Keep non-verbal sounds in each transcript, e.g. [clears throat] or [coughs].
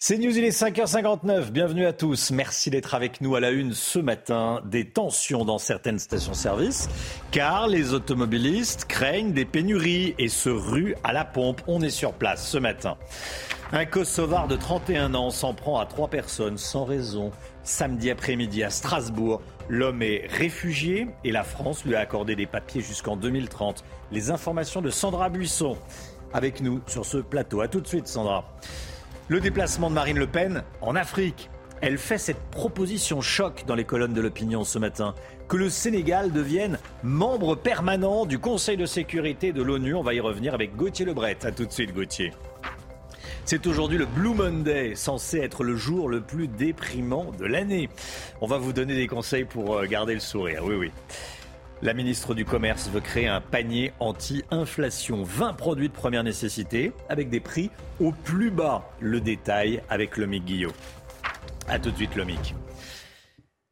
C'est News, il est 5h59. Bienvenue à tous. Merci d'être avec nous à la une ce matin. Des tensions dans certaines stations-service, car les automobilistes craignent des pénuries et se ruent à la pompe. On est sur place ce matin. Un Kosovar de 31 ans s'en prend à trois personnes sans raison. Samedi après-midi à Strasbourg, l'homme est réfugié et la France lui a accordé des papiers jusqu'en 2030. Les informations de Sandra Buisson avec nous sur ce plateau. A tout de suite, Sandra. Le déplacement de Marine Le Pen en Afrique. Elle fait cette proposition choc dans les colonnes de l'opinion ce matin, que le Sénégal devienne membre permanent du Conseil de sécurité de l'ONU. On va y revenir avec Gauthier Lebret. A tout de suite, Gauthier. C'est aujourd'hui le Blue Monday, censé être le jour le plus déprimant de l'année. On va vous donner des conseils pour euh, garder le sourire. Oui, oui. La ministre du Commerce veut créer un panier anti-inflation. 20 produits de première nécessité avec des prix au plus bas. Le détail avec Lomic Guillot. A tout de suite, Lomic.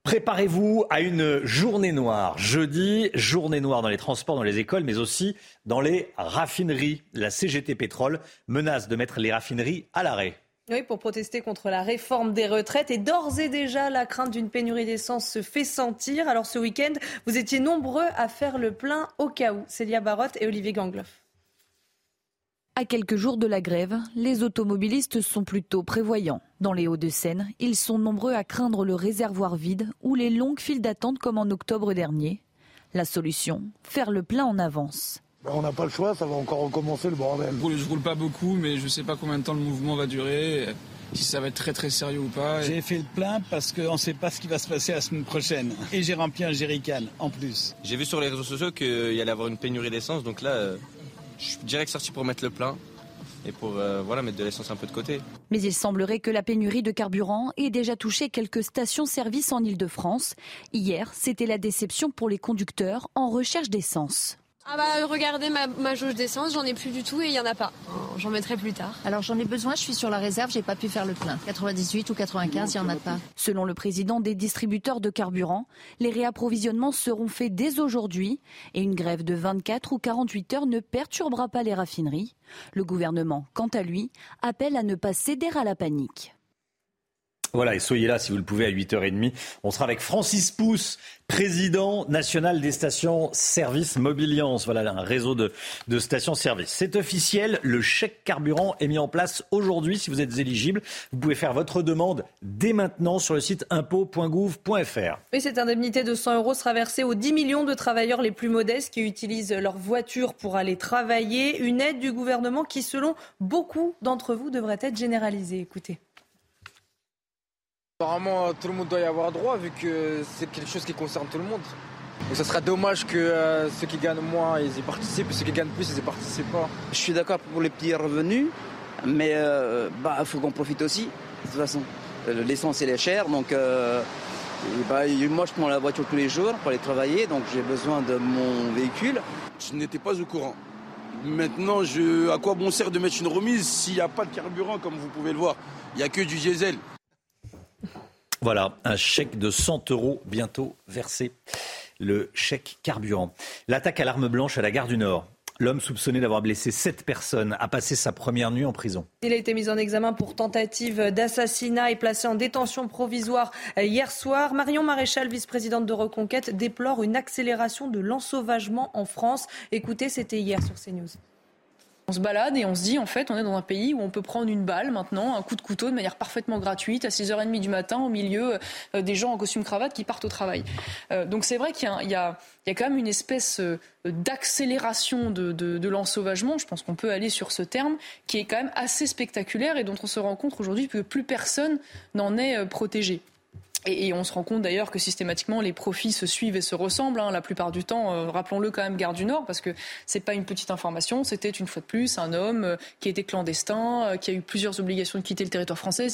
Préparez-vous à une journée noire. Jeudi, journée noire dans les transports, dans les écoles, mais aussi dans les raffineries. La CGT Pétrole menace de mettre les raffineries à l'arrêt. Oui, pour protester contre la réforme des retraites. Et d'ores et déjà, la crainte d'une pénurie d'essence se fait sentir. Alors ce week-end, vous étiez nombreux à faire le plein au cas où. Célia Barotte et Olivier Gangloff. À quelques jours de la grève, les automobilistes sont plutôt prévoyants. Dans les Hauts-de-Seine, ils sont nombreux à craindre le réservoir vide ou les longues files d'attente comme en octobre dernier. La solution, faire le plein en avance. Ben, on n'a pas le choix, ça va encore recommencer le bordel. Je roule pas beaucoup, mais je ne sais pas combien de temps le mouvement va durer, si ça va être très très sérieux ou pas. J'ai fait le plein parce qu'on ne sait pas ce qui va se passer la semaine prochaine. Et j'ai rempli un jerrycan en plus. J'ai vu sur les réseaux sociaux qu'il y allait avoir une pénurie d'essence, donc là, euh, je suis direct sorti pour mettre le plein et pour euh, voilà, mettre de l'essence un peu de côté. Mais il semblerait que la pénurie de carburant ait déjà touché quelques stations-service en Ile-de-France. Hier, c'était la déception pour les conducteurs en recherche d'essence. Ah bah regardez ma, jauge d'essence, j'en ai plus du tout et il y en a pas. J'en mettrai plus tard. Alors j'en ai besoin, je suis sur la réserve, j'ai pas pu faire le plein. 98 ou 95, il y en a pas. Selon le président des distributeurs de carburant, les réapprovisionnements seront faits dès aujourd'hui et une grève de 24 ou 48 heures ne perturbera pas les raffineries. Le gouvernement, quant à lui, appelle à ne pas céder à la panique. Voilà, et soyez là si vous le pouvez à 8h30. On sera avec Francis Pousse, président national des stations service Mobiliance. Voilà, un réseau de, de stations-service. C'est officiel, le chèque carburant est mis en place aujourd'hui. Si vous êtes éligible, vous pouvez faire votre demande dès maintenant sur le site impôt.gouv.fr. Oui, cette indemnité de 100 euros sera versée aux 10 millions de travailleurs les plus modestes qui utilisent leur voiture pour aller travailler. Une aide du gouvernement qui, selon beaucoup d'entre vous, devrait être généralisée. Écoutez. Apparemment, tout le monde doit y avoir droit vu que c'est quelque chose qui concerne tout le monde. Donc ça serait dommage que euh, ceux qui gagnent moins, ils y participent, et ceux qui gagnent plus, ils y participent pas. Je suis d'accord pour les petits revenus, mais il euh, bah, faut qu'on profite aussi, de toute façon. Euh, l'essence, elle est chère, donc bah, moi, je prends la voiture tous les jours pour aller travailler, donc j'ai besoin de mon véhicule. Je n'étais pas au courant. Maintenant, je, à quoi bon sert de mettre une remise s'il n'y a pas de carburant, comme vous pouvez le voir? Il n'y a que du diesel. Voilà, un chèque de 100 euros bientôt versé. Le chèque carburant. L'attaque à l'arme blanche à la gare du Nord. L'homme soupçonné d'avoir blessé sept personnes a passé sa première nuit en prison. Il a été mis en examen pour tentative d'assassinat et placé en détention provisoire hier soir. Marion Maréchal, vice-présidente de Reconquête, déplore une accélération de l'ensauvagement en France. Écoutez, c'était hier sur CNews. On se balade et on se dit, en fait, on est dans un pays où on peut prendre une balle maintenant, un coup de couteau de manière parfaitement gratuite à 6h30 du matin au milieu euh, des gens en costume cravate qui partent au travail. Euh, donc c'est vrai qu'il y, a quand même une espèce euh, d'accélération de, de l'ensauvagement, je pense qu'on peut aller sur ce terme, qui est quand même assez spectaculaire et dont on se rend compte aujourd'hui que plus personne n'en est protégé. Et, on se rend compte d'ailleurs que systématiquement les profits se suivent et se ressemblent hein, la plupart du temps. Euh, rappelons-le quand même, Gare du Nord, parce que c'est pas une petite information. C'était une fois de plus un homme euh, qui était clandestin, euh, qui a eu plusieurs obligations de quitter le territoire français.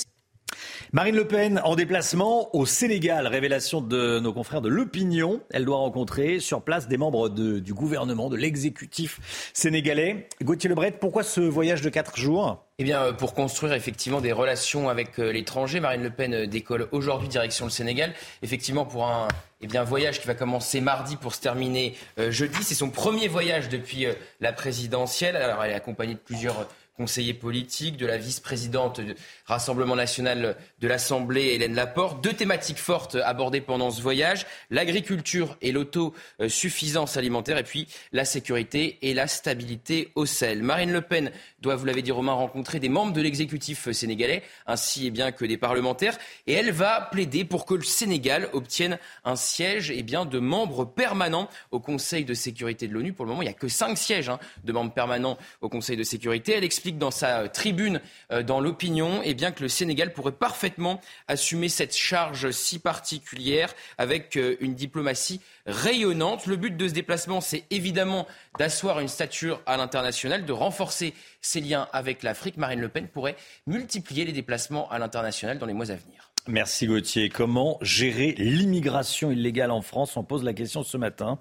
Marine Le Pen en déplacement au Sénégal. Révélation de nos confrères de l'opinion. Elle doit rencontrer sur place des membres du gouvernement, de l'exécutif sénégalais. Gauthier Lebret, pourquoi ce voyage de quatre jours? Eh bien, euh, pour construire effectivement des relations avec euh, l'étranger, Marine Le Pen euh, décolle aujourd'hui direction le Sénégal. Effectivement, pour un eh voyage qui va commencer mardi pour se terminer jeudi. C'est son premier voyage depuis la présidentielle. Alors, elle est accompagnée de plusieurs conseiller politique, de la vice-présidente du Rassemblement national de l'Assemblée, Hélène Laporte. Deux thématiques fortes abordées pendant ce voyage, l'agriculture et l'autosuffisance alimentaire, et puis la sécurité et la stabilité au Sahel. Marine Le Pen doit, vous l'avez dit Romain, rencontrer des membres de l'exécutif sénégalais, ainsi eh bien, que des parlementaires, et elle va plaider pour que le Sénégal obtienne un siège eh bien, de membres permanents au Conseil de sécurité de l'ONU. Pour le moment, il n'y a que cinq sièges hein, de membres permanents au Conseil de sécurité. Elle explique dans sa tribune euh, dans l'opinion eh bien, que le Sénégal pourrait parfaitement assumer cette charge si particulière avec euh, une diplomatie rayonnante. Le but de ce déplacement, c'est évidemment d'asseoir une stature à l'international, de renforcer ses liens avec l'Afrique. Marine Le Pen pourrait multiplier les déplacements à l'international dans les mois à venir. Merci Gauthier. Comment gérer l'immigration illégale en France? On pose la question ce matin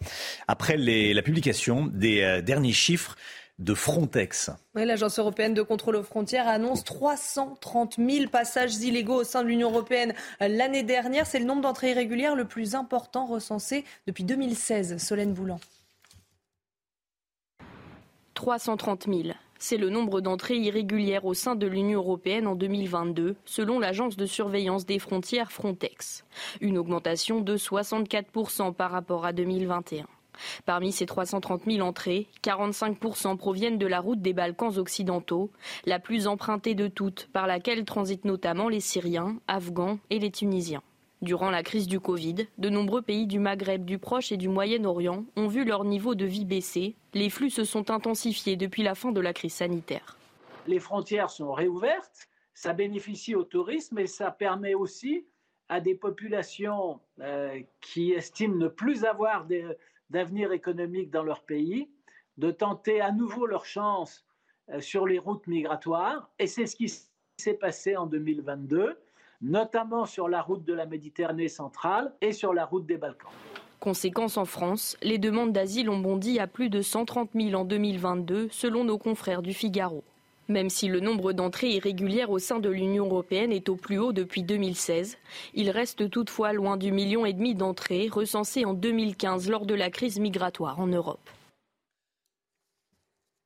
après la publication des euh, derniers chiffres de Frontex. L'Agence européenne de contrôle aux frontières annonce 330 000 passages illégaux au sein de l'Union européenne l'année dernière. C'est le nombre d'entrées irrégulières le plus important recensé depuis 2016. Solène Boulan. 330 000. C'est le nombre d'entrées irrégulières au sein de l'Union européenne en 2022, selon l'agence de surveillance des frontières Frontex. Une augmentation de 64% par rapport à 2021. Parmi ces 330 000 entrées, 45% proviennent de la route des Balkans occidentaux, la plus empruntée de toutes, par laquelle transitent notamment les Syriens, Afghans et les Tunisiens. Durant la crise du Covid, de nombreux pays du Maghreb, du Proche et du Moyen-Orient ont vu leur niveau de vie baisser. Les flux se sont intensifiés depuis la fin de la crise sanitaire. Les frontières sont réouvertes, ça bénéficie au tourisme et ça permet aussi à des populations euh, qui estiment ne plus avoir des, d'avenir économique dans leur pays, de tenter à nouveau leur chance euh, sur les routes migratoires. Et c'est ce qui s'est passé en 2022, notamment sur la route de la Méditerranée centrale et sur la route des Balkans. Conséquence en France, les demandes d'asile ont bondi à plus de 130 000 en 2022, selon nos confrères du Figaro. Même si le nombre d'entrées irrégulières au sein de l'Union européenne est au plus haut depuis 2016, il reste toutefois loin du million et demi d'entrées recensées en 2015 lors de la crise migratoire en Europe.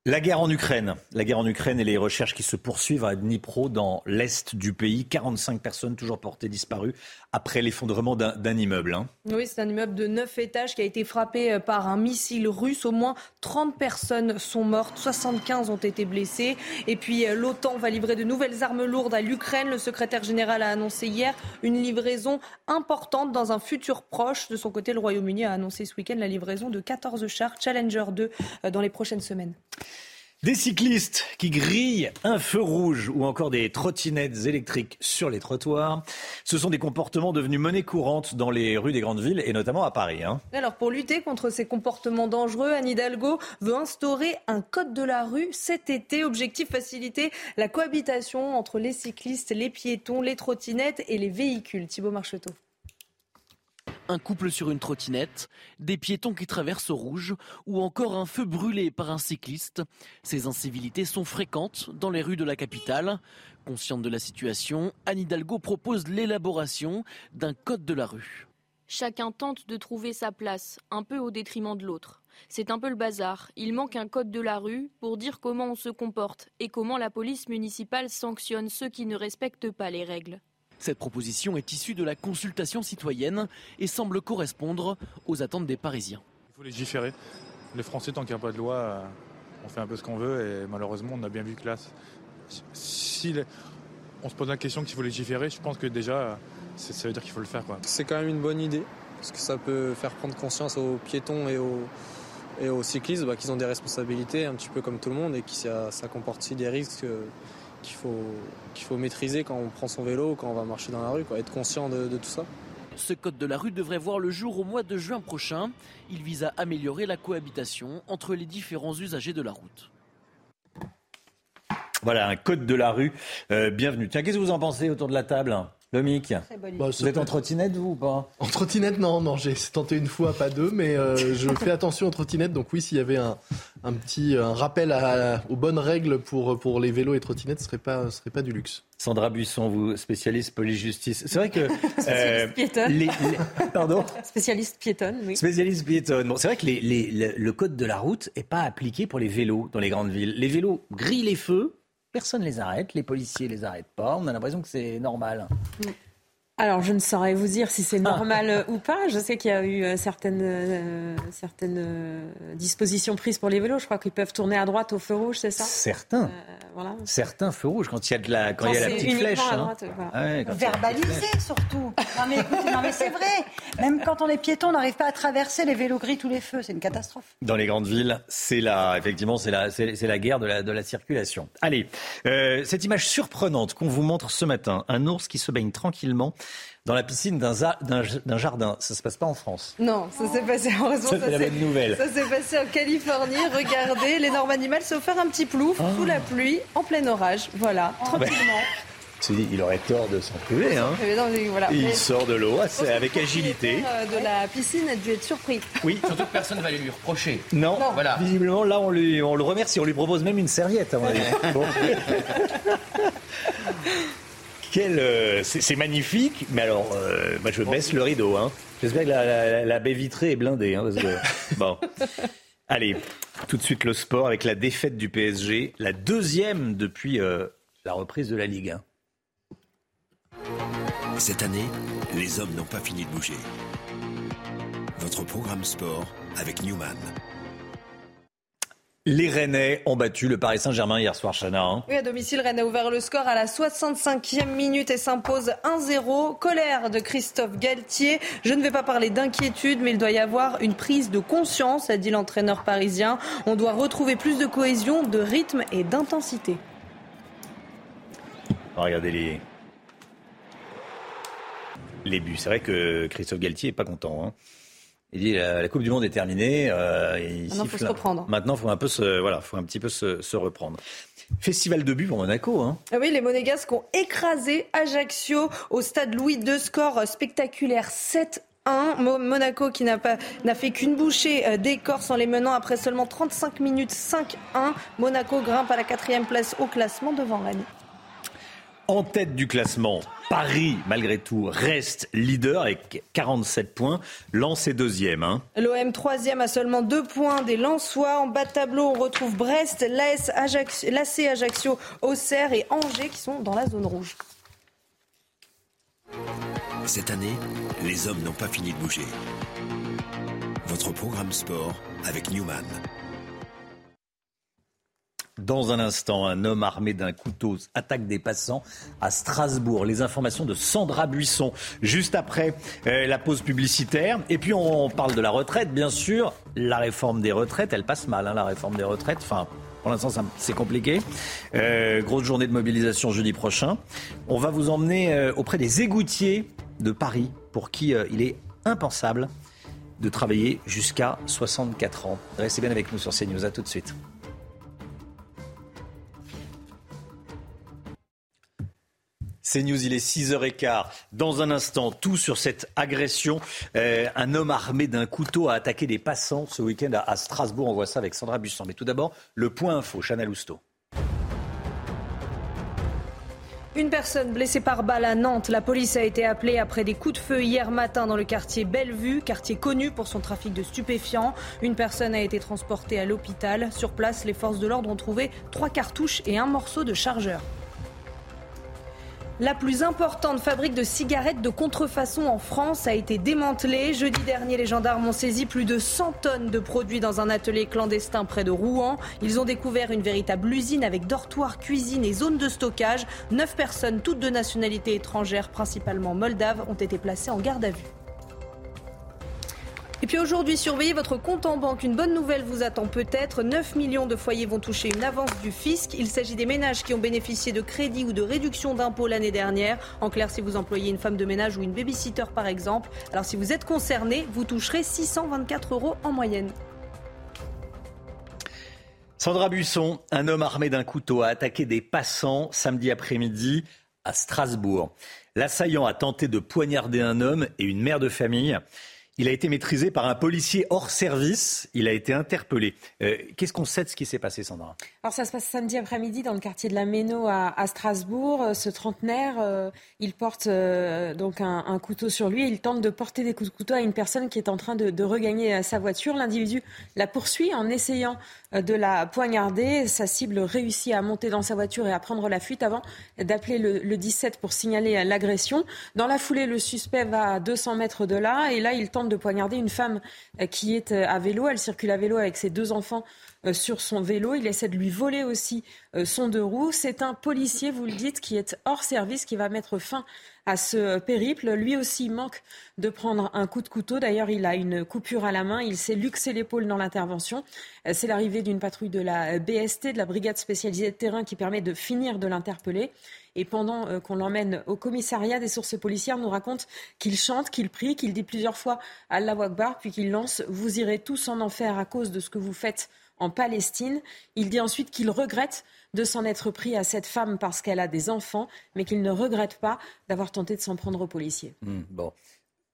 La guerre en Ukraine. La guerre en Ukraine et les recherches qui se poursuivent à Dnipro, dans l'est du pays. 45 personnes toujours portées disparues après l'effondrement d'un immeuble. Hein. Oui, c'est un immeuble de 9 étages qui a été frappé euh, par un missile russe. Au moins 30 personnes sont mortes, 75 ont été blessées. Et puis euh, l'OTAN va livrer de nouvelles armes lourdes à l'Ukraine. Le secrétaire général a annoncé hier une livraison importante dans un futur proche. De son côté, le Royaume-Uni a annoncé ce week-end la livraison de 14 chars Challenger 2 euh, dans les prochaines semaines. Des cyclistes qui grillent un feu rouge ou encore des trottinettes électriques sur les trottoirs, ce sont des comportements devenus monnaie courante dans les rues des grandes villes et notamment à Paris. Hein. Alors pour lutter contre ces comportements dangereux, Anne Hidalgo veut instaurer un code de la rue cet été. Objectif faciliter la cohabitation entre les cyclistes, les piétons, les trottinettes et les véhicules. Thibaut Marcheteau un couple sur une trottinette, des piétons qui traversent au rouge ou encore un feu brûlé par un cycliste. Ces incivilités sont fréquentes dans les rues de la capitale. Consciente de la situation, Anne Hidalgo propose l'élaboration d'un code de la rue. Chacun tente de trouver sa place, un peu au détriment de l'autre. C'est un peu le bazar. Il manque un code de la rue pour dire comment on se comporte et comment la police municipale sanctionne ceux qui ne respectent pas les règles. Cette proposition est issue de la consultation citoyenne et semble correspondre aux attentes des Parisiens. Il faut légiférer. Les Français, tant qu'il n'y a pas de loi, on fait un peu ce qu'on veut et malheureusement, on a bien vu que là, si on se pose la question qu'il faut légiférer, je pense que déjà, ça veut dire qu'il faut le faire. C'est quand même une bonne idée parce que ça peut faire prendre conscience aux piétons et aux, et aux cyclistes bah, qu'ils ont des responsabilités un petit peu comme tout le monde et que ça, ça comporte aussi des risques qu'il faut, qu'il faut maîtriser quand on prend son vélo, quand on va marcher dans la rue, quoi, être conscient de, tout ça. Ce code de la rue devrait voir le jour au mois de juin prochain. Il vise à améliorer la cohabitation entre les différents usagers de la route. Voilà, un code de la rue. Euh, bienvenue. Tiens, qu'est-ce que vous en pensez autour de la table? Lomique, bah, vous êtes en trottinette, vous ou pas? En trottinette, non, non, j'ai tenté une fois, pas deux, mais euh, [laughs] je fais attention en trottinette. Donc oui, s'il y avait un, un petit un rappel aux bonnes règles pour, pour les vélos et trottinettes, ce serait pas, serait pas du luxe. Sandra Buisson, vous spécialiste police-justice. C'est vrai que [laughs] spécialiste euh, pardon? Spécialiste piétonne, oui. Spécialiste piétonne. Bon, c'est vrai que les, le code de la route est pas appliqué pour les vélos dans les grandes villes. Les vélos grillent les feux Personne ne les arrête, les policiers les arrêtent pas. On a l'impression que c'est normal. Mm. Alors, je ne saurais vous dire si c'est normal euh, ou pas. Je sais qu'il y a eu euh, certaines, euh, certaines dispositions prises pour les vélos. Je crois qu'ils peuvent tourner à droite au feu rouge, c'est ça? Certains. voilà. Certains feux rouges quand il y a, de la, quand, il y a la petite flèche. Hein. Verbaliser surtout. Non mais, écoutez, non mais c'est vrai. Même quand on est piéton, on n'arrive pas à traverser les vélos gris tous les feux. C'est une catastrophe. Dans les grandes villes, c'est la, effectivement, c'est la, c'est, la guerre de la, de la circulation. Allez, cette image surprenante qu'on vous montre ce matin, un ours qui se baigne tranquillement dans la piscine d'un jardin. Ça se passe pas en France. Non, ça s'est passé en raison. Ça, la bonne nouvelle. Ça s'est passé en Californie. [laughs] Regardez, l'énorme animal s'est offert un petit plouf ah. sous la pluie, en plein orage. Voilà, ah. tranquillement. [laughs] il aurait tort de s'en priver. Hein. Il sort de l'eau avec agilité. Euh, de la piscine a dû être surpris. Oui. [laughs] Surtout que personne ne va lui reprocher. Non. Voilà. Visiblement, là, on, lui, on le remercie. On lui propose même une serviette. À Euh, c'est magnifique, mais alors, euh, moi je baisse le rideau. Hein. J'espère que la, baie vitrée est blindée. Hein, [laughs] bon. Allez, tout de suite le sport avec la défaite du PSG, la deuxième depuis euh, la reprise de la Ligue 1. Cette année, les hommes n'ont pas fini de bouger. Votre programme sport avec Newman. Les Rennais ont battu le Paris Saint-Germain hier soir, Chana. Hein. Oui, à domicile, Rennes a ouvert le score à la 65e minute et s'impose 1-0. Colère de Christophe Galtier. Je ne vais pas parler d'inquiétude, mais il doit y avoir une prise de conscience, a dit l'entraîneur parisien. On doit retrouver plus de cohésion, de rythme et d'intensité. Regardez les... les buts. C'est vrai que Christophe Galtier est pas content. Hein. Il dit la, Coupe du Monde est terminée. Euh, Maintenant, il faut se reprendre. Maintenant, faut un peu se, voilà, faut un petit peu se, reprendre. Festival de but pour Monaco. Hein. Ah oui, les Monégasques ont écrasé Ajaccio au stade Louis II, score spectaculaire 7 1. Monaco qui n'a pas n'a fait qu'une bouchée euh, d'écorce en les menant après seulement 35 minutes 5-1. Monaco grimpe à la quatrième place au classement devant Rennes. En tête du classement, Paris, malgré tout, reste leader avec 47 points. Lens est deuxième. Hein. L'OM troisième a seulement deux points des Lensois. En bas de tableau, on retrouve Brest, l'AS Ajaccio, l'AC Ajaccio, Auxerre et Angers qui sont dans la zone rouge. Cette année, les hommes n'ont pas fini de bouger. Votre programme sport avec Newman. Dans un instant, un homme armé d'un couteau attaque des passants à Strasbourg. Les informations de Sandra Buisson, juste après euh, la pause publicitaire. Et puis on parle de la retraite, bien sûr. La réforme des retraites, elle passe mal, hein, la réforme des retraites. Enfin, pour l'instant, c'est compliqué. Euh, grosse journée de mobilisation jeudi prochain. On va vous emmener euh, auprès des égoutiers de Paris, pour qui il est impensable de travailler jusqu'à 64 ans. Restez bien avec nous sur CNews. À tout de suite. C'est News, il est 6h15. Dans un instant, tout sur cette agression. Euh, un homme armé d'un couteau a attaqué des passants ce week-end à, Strasbourg. On voit ça avec Sandra Busson. Mais tout d'abord, le point info, Chana Lousteau. Une personne blessée par balle à Nantes. La police a été appelée après des coups de feu hier matin dans le quartier Bellevue, quartier connu pour son trafic de stupéfiants. Une personne a été transportée à l'hôpital. Sur place, les forces de l'ordre ont trouvé trois cartouches et un morceau de chargeur. La plus importante fabrique de cigarettes de contrefaçon en France a été démantelée. Jeudi dernier, les gendarmes ont saisi plus de 100 tonnes de produits dans un atelier clandestin près de Rouen. Ils ont découvert une véritable usine avec dortoir, cuisine et zone de stockage. Neuf personnes, toutes de nationalité étrangère, principalement moldaves, ont été placées en garde à vue. Et puis aujourd'hui, surveillez votre compte en banque. Une bonne nouvelle vous attend peut-être. 9 millions de foyers vont toucher une avance du fisc. Il s'agit des ménages qui ont bénéficié de crédits ou de réductions d'impôts l'année dernière. En clair, si vous employez une femme de ménage ou une babysitter par exemple. Alors si vous êtes concerné, vous toucherez 624 euros en moyenne. Sandra Buisson, un homme armé d'un couteau a attaqué des passants samedi après-midi à Strasbourg. L'assaillant a tenté de poignarder un homme et une mère de famille. Il a été maîtrisé par un policier hors service. Il a été interpellé. Euh, qu'est-ce qu'on sait de ce qui s'est passé, Sandra? Alors ça se passe samedi après-midi dans le quartier de la Méno à, Strasbourg. Euh, ce trentenaire, euh, il porte donc un, couteau sur lui. il tente de porter des coups de couteau à une personne qui est en train de, de regagner sa voiture. L'individu la poursuit en essayant de la poignarder. Sa cible réussit à monter dans sa voiture et à prendre la fuite avant d'appeler le, le 17 pour signaler l'agression. Dans la foulée, le suspect va à 200 mètres de là et là, il tente de poignarder une femme qui est à vélo. Elle circule à vélo avec ses deux enfants sur son vélo. Il essaie de lui voler aussi son deux roues. C'est un policier, vous le dites, qui est hors service, qui va mettre fin à ce périple. Lui aussi manque de prendre un coup de couteau. D'ailleurs, il a une coupure à la main. Il s'est luxé l'épaule dans l'intervention. C'est l'arrivée d'une patrouille de la BST, de la brigade spécialisée de terrain, qui permet de finir de l'interpeller. Et pendant euh, qu'on l'emmène au commissariat, des sources policières nous racontent qu'il chante, qu'il prie, qu'il dit plusieurs fois Allah Akbar, puis qu'il lance Vous irez tous en enfer à cause de ce que vous faites en Palestine. Il dit ensuite qu'il regrette de s'en être pris à cette femme parce qu'elle a des enfants, mais qu'il ne regrette pas d'avoir tenté de s'en prendre aux policiers. Bon.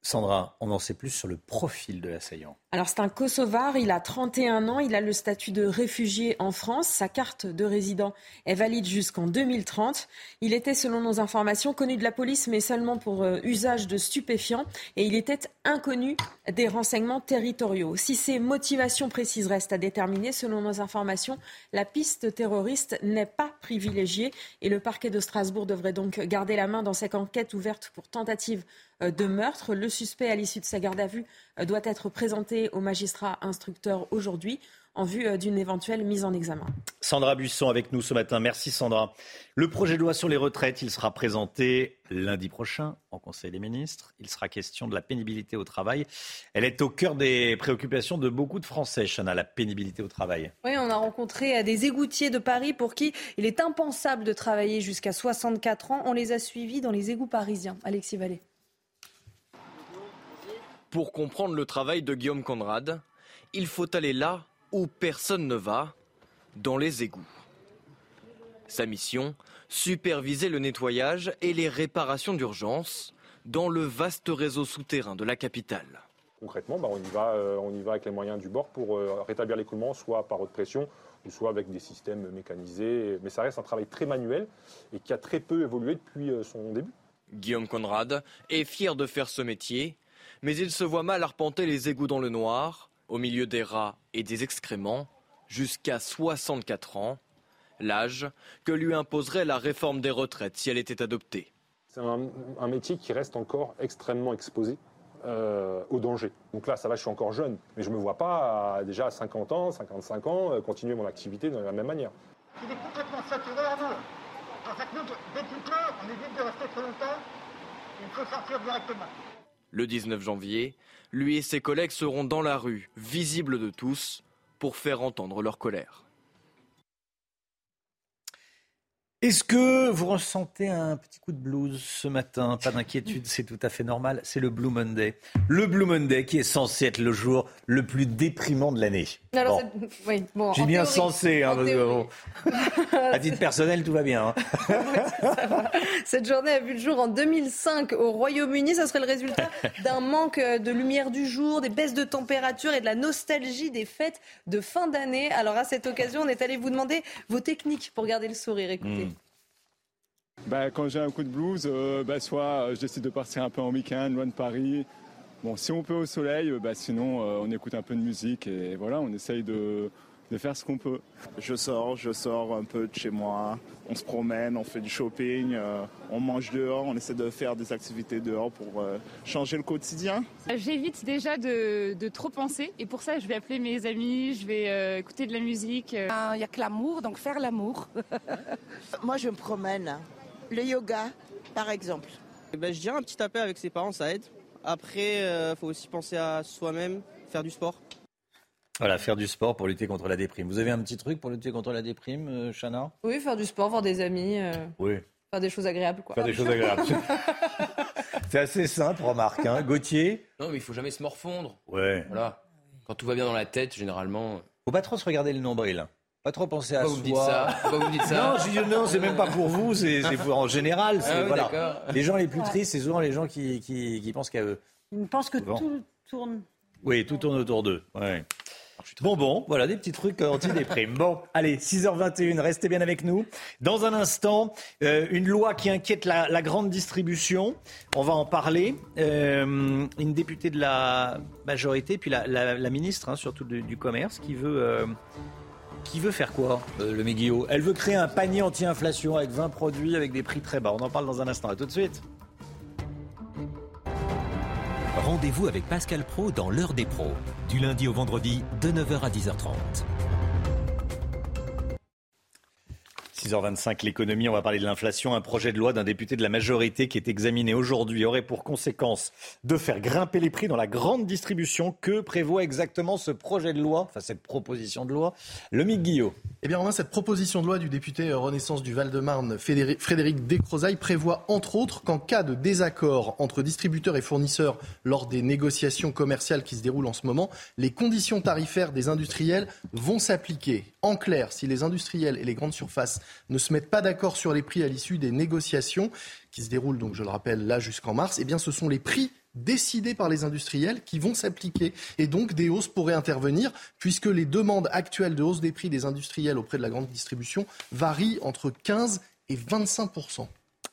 Sandra, on en sait plus sur le profil de l'assaillant. Alors c'est un Kosovar, il a 31 ans, il a le statut de réfugié en France, sa carte de résident est valide jusqu'en 2030. Il était selon nos informations connu de la police mais seulement pour euh, usage de stupéfiants et il était inconnu des renseignements territoriaux. Si ses motivations précises restent à déterminer, selon nos informations, la piste terroriste n'est pas privilégiée et le parquet de Strasbourg devrait donc garder la main dans cette enquête ouverte pour tentative de meurtre. Le suspect à l'issue de sa garde à vue euh, doit être présenté au magistrat instructeur aujourd'hui en vue euh, d'une éventuelle mise en examen. Sandra Buisson avec nous ce matin. Merci Sandra. Le projet de loi sur les retraites, il sera présenté lundi prochain en Conseil des ministres. Il sera question de la pénibilité au travail. Elle est au cœur des préoccupations de beaucoup de Français, Chana, la pénibilité au travail. Oui, on a rencontré euh, des égoutiers de Paris pour qui il est impensable de travailler jusqu'à 64 ans. On les a suivis dans les égouts parisiens. Alexis Vallée. Pour comprendre le travail de Guillaume Conrad, il faut aller là où personne ne va, dans les égouts. Sa mission, superviser le nettoyage et les réparations d'urgence dans le vaste réseau souterrain de la capitale. Concrètement, bah, on, y va, euh, on y va avec les moyens du bord pour euh, rétablir l'écoulement, soit par haute pression, ou soit avec des systèmes mécanisés. Mais ça reste un travail très manuel et qui a très peu évolué depuis euh, son début. Guillaume Conrad est fier de faire ce métier mais il se voit mal arpenter les égouts dans le noir, au milieu des rats et des excréments, jusqu'à 64 ans, l'âge que lui imposerait la réforme des retraites si elle était adoptée. C'est un, métier qui reste encore extrêmement exposé euh, au danger. Donc là, ça va, je suis encore jeune, mais je ne me vois pas déjà à 50 ans, 55 ans, euh, continuer mon activité de la même manière. Il est complètement saturé à nous. En fait, nous, dès on évite de rester trop longtemps, il faut sortir directement. Le 19 janvier, lui et ses collègues seront dans la rue, visibles de tous, pour faire entendre leur colère. Est-ce que vous ressentez un petit coup de blues ce matin? Pas d'inquiétude, c'est tout à fait normal. C'est le Blue Monday. Le Blue Monday qui est censé être le jour le plus déprimant de l'année. Bon. J'ai bien censé. Hein, à titre personnel, tout va bien. Hein. [laughs] Cette journée a vu le jour en 2005 au Royaume-Uni. Ça serait le résultat d'un manque de lumière du jour, des baisses de température et de la nostalgie des fêtes de fin d'année. Alors à cette occasion, on est allé vous demander vos techniques pour garder le sourire. Écoutez. Bah, quand j'ai un coup de blues, euh, bah, soit euh, je décide de partir un peu en week-end, loin de Paris, Bon, si on peut au soleil, bah, sinon euh, on écoute un peu de musique et voilà, on essaye de, faire ce qu'on peut. Je sors, je sors un peu de chez moi, on se promène, on fait du shopping, euh, on mange dehors, on essaie de faire des activités dehors pour euh, changer le quotidien. J'évite déjà de, trop penser et pour ça je vais appeler mes amis, je vais écouter de la musique. Il n'y a que l'amour, donc faire l'amour. [laughs] Moi je me promène. Le yoga par exemple. Eh ben, je dirais un petit tapé avec ses parents, ça aide. Après, il euh, faut aussi penser à soi-même, faire du sport. Voilà, faire du sport pour lutter contre la déprime. Vous avez un petit truc pour lutter contre la déprime, euh, Chana? Oui, faire du sport, voir des amis. Euh, oui. Faire des choses agréables, quoi. Faire des choses agréables. [laughs] C'est assez simple, remarque. Hein. Gauthier? Non, mais il faut jamais se morfondre. Ouais. Voilà. Quand tout va bien dans la tête, généralement. Faut pas trop se regarder le nombril. Pas trop penser à Pourquoi vous me dites ça Pourquoi vous me dites ça Non, je dis, non, c'est même pas pour vous, c'est c'est pour- en général. c'est- Ah oui, voilà. d'accord. Les gens les plus tristes, c'est souvent les gens qui, qui, qui pensent qu'à eux. Ils pensent que Bon. tout tourne. Oui, tout tourne autour d'eux. Ouais. Bon, bon, voilà des petits trucs anti-déprime. Bon, allez, 6h21, restez bien avec nous. Dans un instant, euh, une loi qui inquiète la, la grande distribution. On va en parler. Euh, une députée de la majorité, puis la, la- la ministre, hein, surtout du, du commerce, qui veut. euh, qui veut faire quoi, euh, le Guillaume Elle veut créer un panier anti-inflation avec 20 produits avec des prix très bas. On en parle dans un instant. À tout de suite. Rendez-vous avec Pascal Pro dans l'heure des pros, du lundi au vendredi de 9h à 10h30. 6h25, l'économie, on va parler de l'inflation. Un projet de loi d'un député de la majorité qui est examiné aujourd'hui aurait pour conséquence de faire grimper les prix dans la grande distribution. Que prévoit exactement ce projet de loi, enfin cette proposition de loi? Le Guillot. Eh bien, cette proposition de loi du député Renaissance du Val-de-Marne, Frédéric Descrozailles, prévoit entre autres qu'en cas de désaccord entre distributeurs et fournisseurs lors des négociations commerciales qui se déroulent en ce moment, les conditions tarifaires des industriels vont s'appliquer. En clair, si les industriels et les grandes surfaces ne se mettent pas d'accord sur les prix à l'issue des négociations qui se déroulent, donc je le rappelle, là jusqu'en mars, eh bien, ce sont les prix décidés par les industriels qui vont s'appliquer. Et donc, des hausses pourraient intervenir, puisque les demandes actuelles de hausse des prix des industriels auprès de la grande distribution varient entre 15 et 25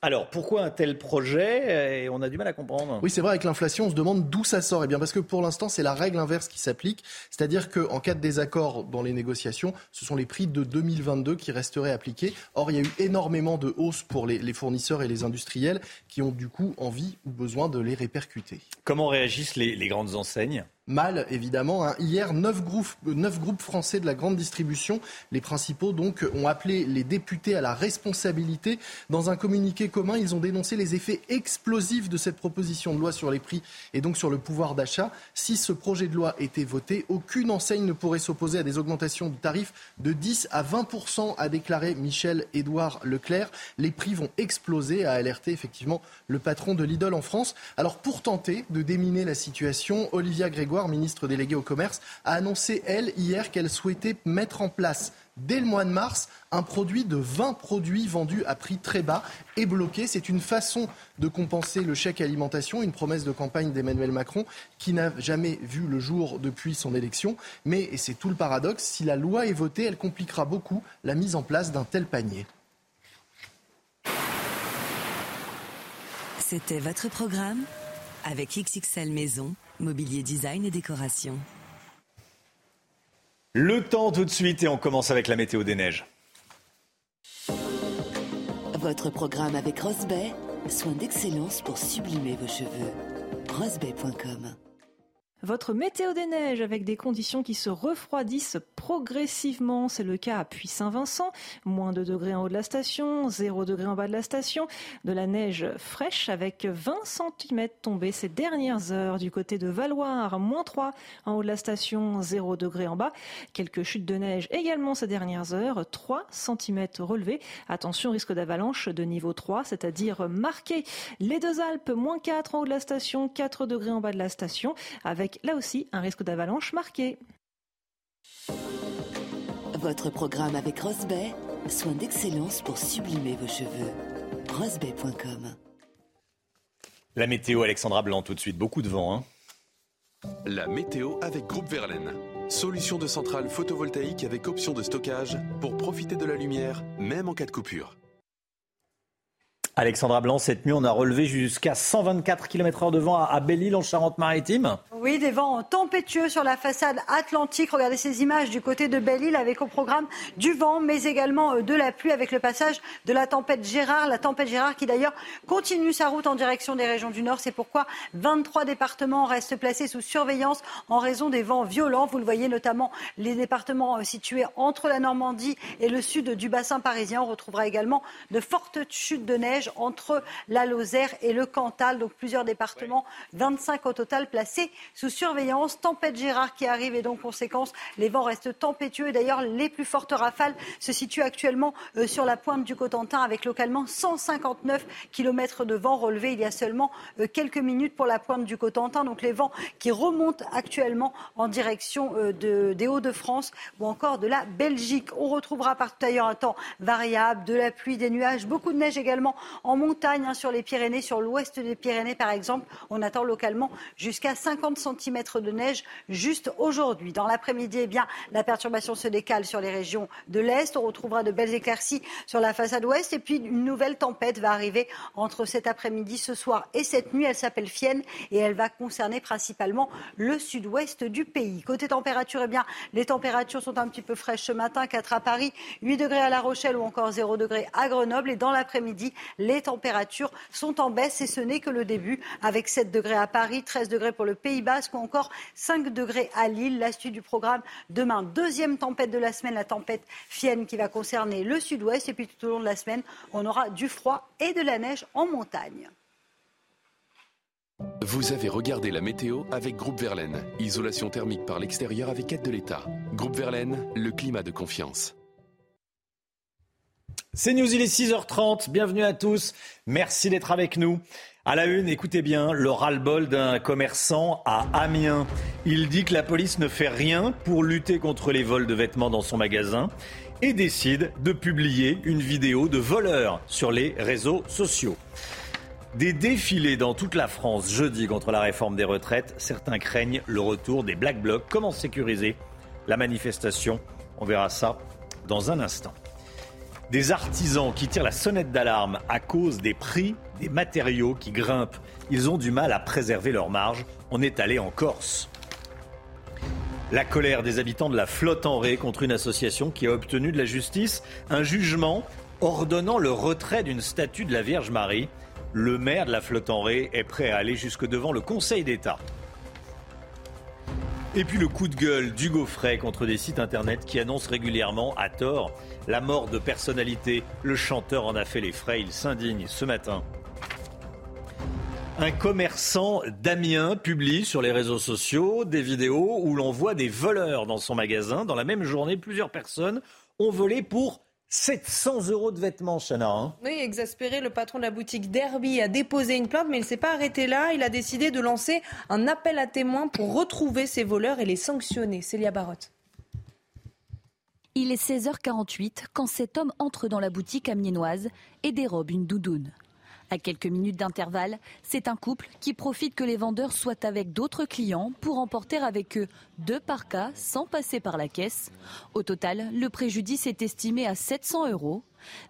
Alors, pourquoi un tel projet Et On a du mal à comprendre. Oui, c'est vrai, avec l'inflation, on se demande d'où ça sort. Eh bien, parce que pour l'instant, c'est la règle inverse qui s'applique. C'est-à-dire qu'en cas de désaccord dans les négociations, ce sont les prix de 2022 qui resteraient appliqués. Or, il y a eu énormément de hausses pour les, les fournisseurs et les industriels qui ont du coup envie ou besoin de les répercuter. Comment réagissent les, les grandes enseignes? Mal, évidemment. hein. Hier, neuf groupes, français de la grande distribution, les principaux donc, ont appelé les députés à la responsabilité. Dans un communiqué commun, ils ont dénoncé les effets explosifs de cette proposition de loi sur les prix et donc sur le pouvoir d'achat. Si ce projet de loi était voté, aucune enseigne ne pourrait s'opposer à des augmentations de tarifs de 10 à 20% a déclaré Michel-Édouard Leclerc. Les prix vont exploser, a alerté effectivement le patron de Lidl en France. Alors pour tenter de déminer la situation, Olivia Ministre déléguée au commerce, a annoncé, elle, hier, qu'elle souhaitait mettre en place dès le mois de mars un produit de 20 produits vendus à prix très bas et bloqués. C'est une façon de compenser le chèque alimentation, une promesse de campagne d'Emmanuel Macron qui n'a jamais vu le jour depuis son élection. Mais, et c'est tout le paradoxe, si la loi est votée, elle compliquera beaucoup la mise en place d'un tel panier. C'était votre programme avec XXL Maison, mobilier design et décoration. Le temps tout de suite et on commence avec la météo des neiges. Votre programme avec Rosbay, soin d'excellence pour sublimer vos cheveux. Rosbay.com Votre météo des neiges avec des conditions qui se refroidissent progressivement. C'est le cas à Puy-Saint-Vincent. Moins 2 degrés en haut de la station, 0 degré en bas de la station. De la neige fraîche avec 20 cm tombés ces dernières heures du côté de Valoir. Moins 3 en haut de la station, 0 degré en bas. Quelques chutes de neige également ces dernières heures. 3 cm relevés. Attention, risque d'avalanche de niveau 3, c'est-à-dire marqué. Les deux Alpes, moins 4 en haut de la station, 4 degrés en bas de la station. Avec là aussi un risque d'avalanche marqué. Votre programme avec Rosbay, soin d'excellence pour sublimer vos cheveux. Rosbay.com La météo, Alexandra Blanc, tout de suite. Beaucoup de vent. Hein. La météo avec Groupe Verlaine. Solution de centrale photovoltaïque avec option de stockage pour profiter de la lumière, même en cas de coupure. Alexandra Blanc, cette nuit, on a relevé jusqu'à 124 km/h de vent à Belle-Île en Charente-Maritime. Oui, des vents tempétueux sur la façade atlantique. Regardez ces images du côté de Belle-Île avec au programme du vent, mais également euh, de la pluie avec le passage de la tempête Gérard. La tempête Gérard qui d'ailleurs continue sa route en direction des régions du Nord. C'est pourquoi 23 départements restent placés sous surveillance en raison des vents violents. Vous le voyez notamment les départements euh, situés entre la Normandie et le sud du bassin parisien. On retrouvera également de fortes chutes de neige entre la Lozère et le Cantal. Donc plusieurs départements, 25 au total placés sous surveillance. Tempête Gérard qui arrive et donc conséquence, les vents restent tempétueux. D'ailleurs, les plus fortes rafales se situent actuellement euh, sur la pointe du Cotentin avec localement 159 km de vent relevé il y a seulement euh, quelques minutes pour la pointe du Cotentin. Donc les vents qui remontent actuellement en direction euh, de, des Hauts-de-France ou encore de la Belgique. On retrouvera par ailleurs un temps variable, de la pluie, des nuages, beaucoup de neige également en montagne hein, sur les Pyrénées, sur l'ouest des Pyrénées par exemple. On attend localement jusqu'à 50 cm de neige juste aujourd'hui. Dans l'après-midi, eh bien, la perturbation se décale sur les régions de l'Est. On retrouvera de belles éclaircies sur la façade ouest et puis une nouvelle tempête va arriver entre cet après-midi, ce soir et cette nuit. Elle s'appelle Fienne et elle va concerner principalement le sud-ouest du pays. Côté température, eh bien, les températures sont un petit peu fraîches ce matin. 4 à Paris, 8 degrés à La Rochelle ou encore 0 degrés à Grenoble. Et dans l'après-midi, les températures sont en baisse et ce n'est que le début avec 7 degrés à Paris, 13 degrés pour le Pays Basque ou encore 5 degrés à Lille. La suite du programme demain, deuxième tempête de la semaine, la tempête Fienne qui va concerner le sud-ouest. Et puis tout au long de la semaine, on aura du froid et de la neige en montagne. Vous avez regardé la météo avec Groupe Verlaine. Isolation thermique par l'extérieur avec aide de l'État. Groupe Verlaine, le climat de confiance. C'est News, il est 6h30. Bienvenue à tous. Merci d'être avec nous. À la une, écoutez bien, le ras-le-bol d'un commerçant à Amiens. Il dit que la police ne fait rien pour lutter contre les vols de vêtements dans son magasin et décide de publier une vidéo de voleurs sur les réseaux sociaux. Des défilés dans toute la France jeudi contre la réforme des retraites. Certains craignent le retour des Black Blocs. Comment sécuriser la manifestation? On verra ça dans un instant. Des artisans qui tirent la sonnette d'alarme à cause des prix des matériaux qui grimpent. Ils ont du mal à préserver leur marge. On est allé en Corse. La colère des habitants de la flotte en ré contre une association qui a obtenu de la justice un jugement ordonnant le retrait d'une statue de la Vierge Marie. Le maire de la flotte en ré est prêt à aller jusque devant le Conseil d'État. Et puis le coup de gueule d'Hugo Frey contre des sites internet qui annoncent régulièrement, à tort, la mort de personnalités. Le chanteur en a fait les frais, il s'indigne ce matin. Un commerçant d'Amiens publie sur les réseaux sociaux des vidéos où l'on voit des voleurs dans son magasin. Dans la même journée, plusieurs personnes ont volé pour 700 euros de vêtements, Chana. Hein. oui, exaspéré, le patron de la boutique Derby a déposé une plainte, mais il ne s'est pas arrêté là. Il a décidé de lancer un appel à témoins pour retrouver ces voleurs et les sanctionner. Célia Barotte. Il est 16h48 quand cet homme entre dans la boutique amiénoise et dérobe une doudoune. À quelques minutes d'intervalle, c'est un couple qui profite que les vendeurs soient avec d'autres clients pour emporter avec eux deux parkas sans passer par la caisse. Au total, le préjudice est estimé à 700 euros.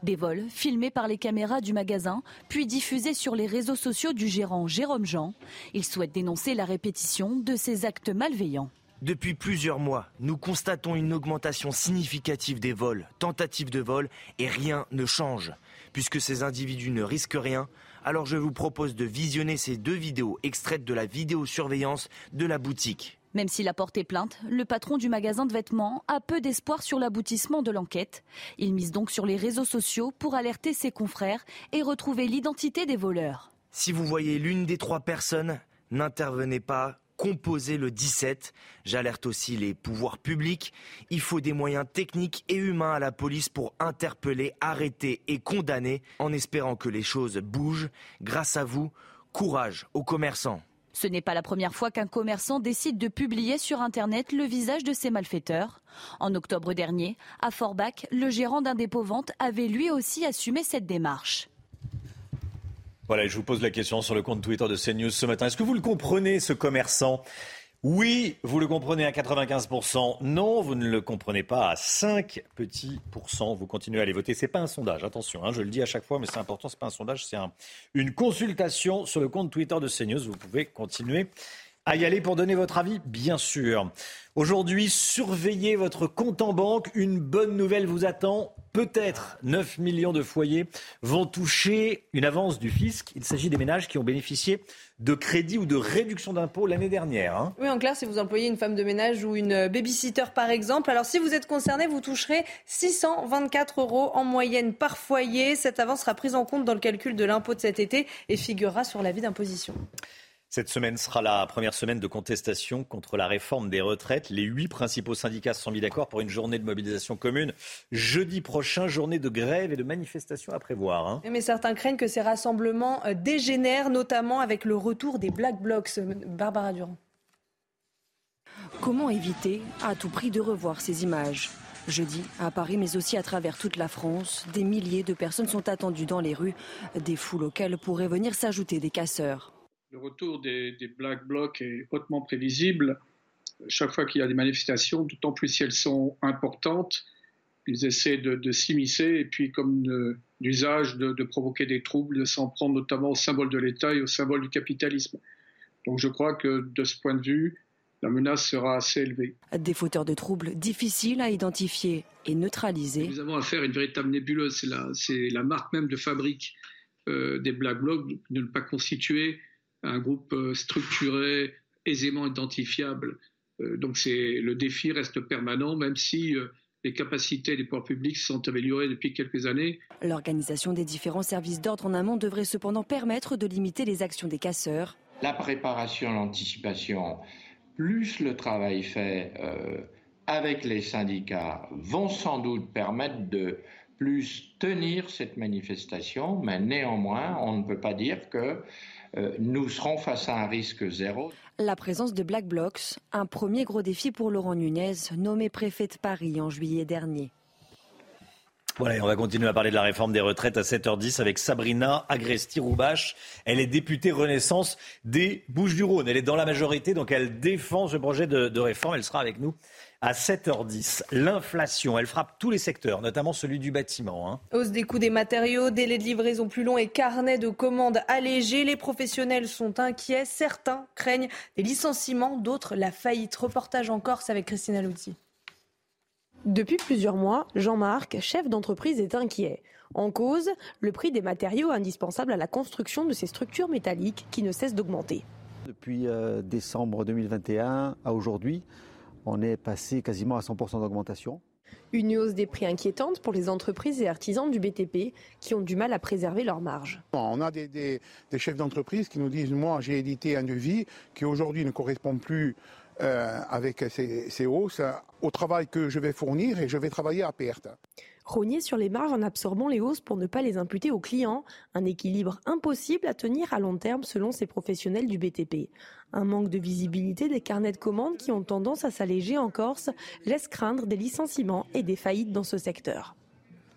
Des vols filmés par les caméras du magasin, puis diffusés sur les réseaux sociaux du gérant Jérôme Jean. Il souhaite dénoncer la répétition de ces actes malveillants. Depuis plusieurs mois, nous constatons une augmentation significative des vols, tentatives de vol, et rien ne change. Puisque ces individus ne risquent rien, alors je vous propose de visionner ces deux vidéos extraites de la vidéosurveillance de la boutique. Même s'il a porté plainte, le patron du magasin de vêtements a peu d'espoir sur l'aboutissement de l'enquête. Il mise donc sur les réseaux sociaux pour alerter ses confrères et retrouver l'identité des voleurs. Si vous voyez l'une des trois personnes, n'intervenez pas, composer le 17. J'alerte aussi les pouvoirs publics. Il faut des moyens techniques et humains à la police pour interpeller, arrêter et condamner en espérant que les choses bougent. Grâce à vous, courage aux commerçants. Ce n'est pas la première fois qu'un commerçant décide de publier sur Internet le visage de ses malfaiteurs. En octobre dernier, à Forbach, le gérant d'un dépôt vente avait lui aussi assumé cette démarche. Voilà, je vous pose la question sur le compte Twitter de CNews ce matin. Est-ce que vous le comprenez, ce commerçant? Oui, vous le comprenez à 95%. Non, vous ne le comprenez pas à 5 petits pourcents. Vous continuez à aller voter. C'est pas un sondage, attention, hein, je le dis à chaque fois, mais c'est important, c'est pas un sondage, c'est une consultation sur le compte Twitter de CNews. Vous pouvez continuer à y aller pour donner votre avis, bien sûr. Aujourd'hui, surveillez votre compte en banque. Une bonne nouvelle vous attend. Peut-être 9 millions de foyers vont toucher une avance du fisc. Il s'agit des ménages qui ont bénéficié de crédits ou de réduction d'impôts l'année dernière. Hein. Oui, en clair, si vous employez une femme de ménage ou une babysitter, par exemple, alors si vous êtes concerné, vous toucherez 624 euros en moyenne par foyer. Cette avance sera prise en compte dans le calcul de l'impôt de cet été et figurera sur l'avis d'imposition. Cette semaine sera la première semaine de contestation contre la réforme des retraites. Les huit principaux syndicats se sont mis d'accord pour une journée de mobilisation commune. Jeudi prochain, journée de grève et de manifestation à prévoir. Hein. Mais certains craignent que ces rassemblements euh, dégénèrent, notamment avec le retour des Black Blocs. Barbara Durand. Comment éviter à tout prix de revoir ces images? Jeudi, à Paris, mais aussi à travers toute la France, des milliers de personnes sont attendues dans les rues, des foules auxquelles pourraient venir s'ajouter des casseurs. Le retour des, Black Blocs est hautement prévisible. Chaque fois qu'il y a des manifestations, d'autant plus si elles sont importantes, ils essaient de, s'immiscer et puis comme d'usage de, de, provoquer des troubles, de s'en prendre notamment au symbole de l'État et au symbole du capitalisme. Donc je crois que de ce point de vue, la menace sera assez élevée. Des fauteurs de troubles difficiles à identifier et neutraliser. Nous avons affaire à une véritable nébuleuse. C'est la, marque même de fabrique euh, des Black Blocs de ne pas constituer un groupe euh, structuré, aisément identifiable. Euh, donc c'est le défi reste permanent, même si euh, les capacités des pouvoirs publics se sont améliorées depuis quelques années. L'organisation des différents services d'ordre en amont devrait cependant permettre de limiter les actions des casseurs. La préparation, l'anticipation, plus le travail fait avec les syndicats vont sans doute permettre de plus tenir cette manifestation, mais néanmoins, on ne peut pas dire que euh, nous serons face à un risque zéro. La présence de Black Blocs, un premier gros défi pour Laurent Nunez, nommé préfet de Paris en juillet dernier. Voilà, on va continuer à parler de la réforme des retraites à 7h10 avec Sabrina Agresti-Roubache. Elle est députée Renaissance des Bouches-du-Rhône. Elle est dans la majorité, donc elle défend ce projet de réforme. Elle sera avec nous à 7h10. L'inflation, elle frappe tous les secteurs, notamment celui du bâtiment. Hein. Hausse des coûts des matériaux, délais de livraison plus longs et carnet de commandes allégés. Les professionnels sont inquiets. Certains craignent des licenciements, d'autres la faillite. Reportage en Corse avec Christina Louti. Depuis plusieurs mois, Jean-Marc, chef d'entreprise, est inquiet. En cause, le prix des matériaux indispensables à la construction de ces structures métalliques qui ne cessent d'augmenter. Depuis euh, décembre 2021 à aujourd'hui, on est passé quasiment à 100% d'augmentation. Une hausse des prix inquiétante pour les entreprises et artisans du BTP qui ont du mal à préserver leurs marges. On a des, chefs d'entreprise qui nous disent Moi, j'ai édité un devis qui aujourd'hui ne correspond plus euh, avec ces, ces hausses au travail que je vais fournir et je vais travailler à perte. Rogner sur les marges en absorbant les hausses pour ne pas les imputer aux clients, un équilibre impossible à tenir à long terme selon ces professionnels du BTP. Un manque de visibilité des carnets de commandes qui ont tendance à s'alléger en Corse laisse craindre des licenciements et des faillites dans ce secteur.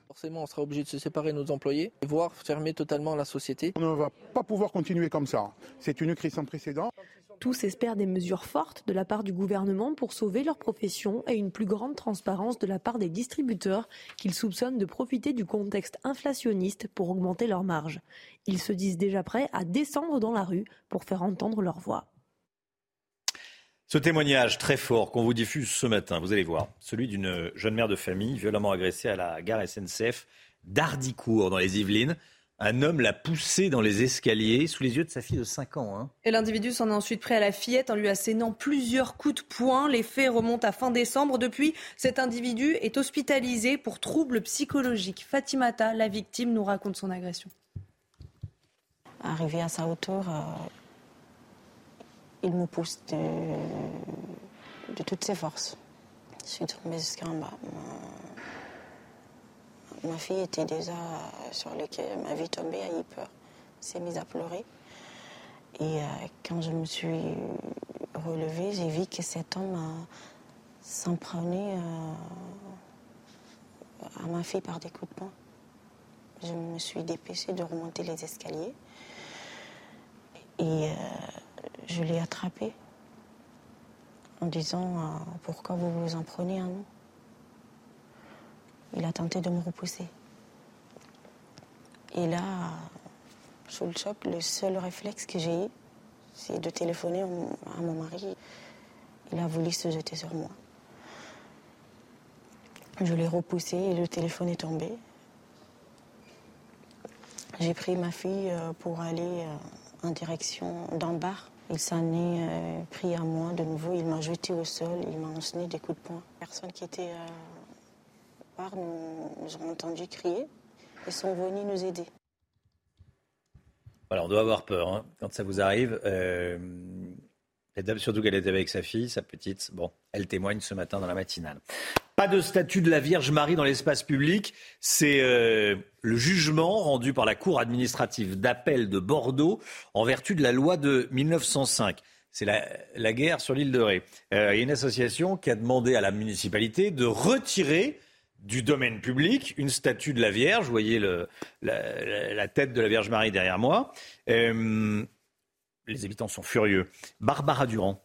Forcément, on sera obligé de se séparer de nos employés, voire fermer totalement la société. On ne va pas pouvoir continuer comme ça. C'est une crise sans précédent. Tous espèrent des mesures fortes de la part du gouvernement pour sauver leur profession et une plus grande transparence de la part des distributeurs qu'ils soupçonnent de profiter du contexte inflationniste pour augmenter leurs marges. Ils se disent déjà prêts à descendre dans la rue pour faire entendre leur voix. Ce témoignage très fort qu'on vous diffuse ce matin, vous allez voir, celui d'une jeune mère de famille violemment agressée à la gare SNCF d'Ardicourt dans les Yvelines. Un homme l'a poussé dans les escaliers sous les yeux de sa fille de 5 ans. Hein. Et l'individu s'en est ensuite pris à la fillette en lui assénant plusieurs coups de poing. Les faits remontent à fin décembre. Depuis, cet individu est hospitalisé pour troubles psychologiques. Fatimata, la victime, nous raconte son agression. Arrivé à sa hauteur, euh, il me pousse de, de toutes ses forces. Je suis tombée jusqu'en bas. Ma fille était déjà sur le ma vie tombée, eu peur. s'est mise à pleurer. Et euh, quand je me suis relevée, j'ai vu que cet homme euh, s'en prenait euh, à ma fille par des coups de poing. Je me suis dépêchée de remonter les escaliers. Et je l'ai attrapé en disant Pourquoi vous vous en prenez à nous? Il a tenté de me repousser. Et là, sous le choc, le seul réflexe que j'ai eu, c'est de téléphoner à mon mari. Il a voulu se jeter sur moi. Je l'ai repoussé et le téléphone est tombé. J'ai pris ma fille euh, pour aller euh, en direction d'un bar. Il s'en est euh, pris à moi de nouveau. Il m'a jeté au sol. Il m'a enseigné des coups de poing. Les personnes qui étaient au bar nous, ont entendu crier et sont venues nous aider. Voilà, on doit avoir peur hein, quand ça vous arrive. surtout qu'elle était avec sa fille, sa petite. Bon, elle témoigne ce matin dans la matinale. Pas de statut de la Vierge Marie dans l'espace public. C'est euh, le jugement rendu par la Cour administrative d'appel de Bordeaux en vertu de la loi de 1905. C'est la, guerre sur l'île de Ré. Euh, il y a une association qui a demandé à la municipalité de retirer du domaine public une statue de la Vierge. Vous voyez la, tête de la Vierge Marie derrière moi. Euh, les habitants sont furieux. Barbara Durand.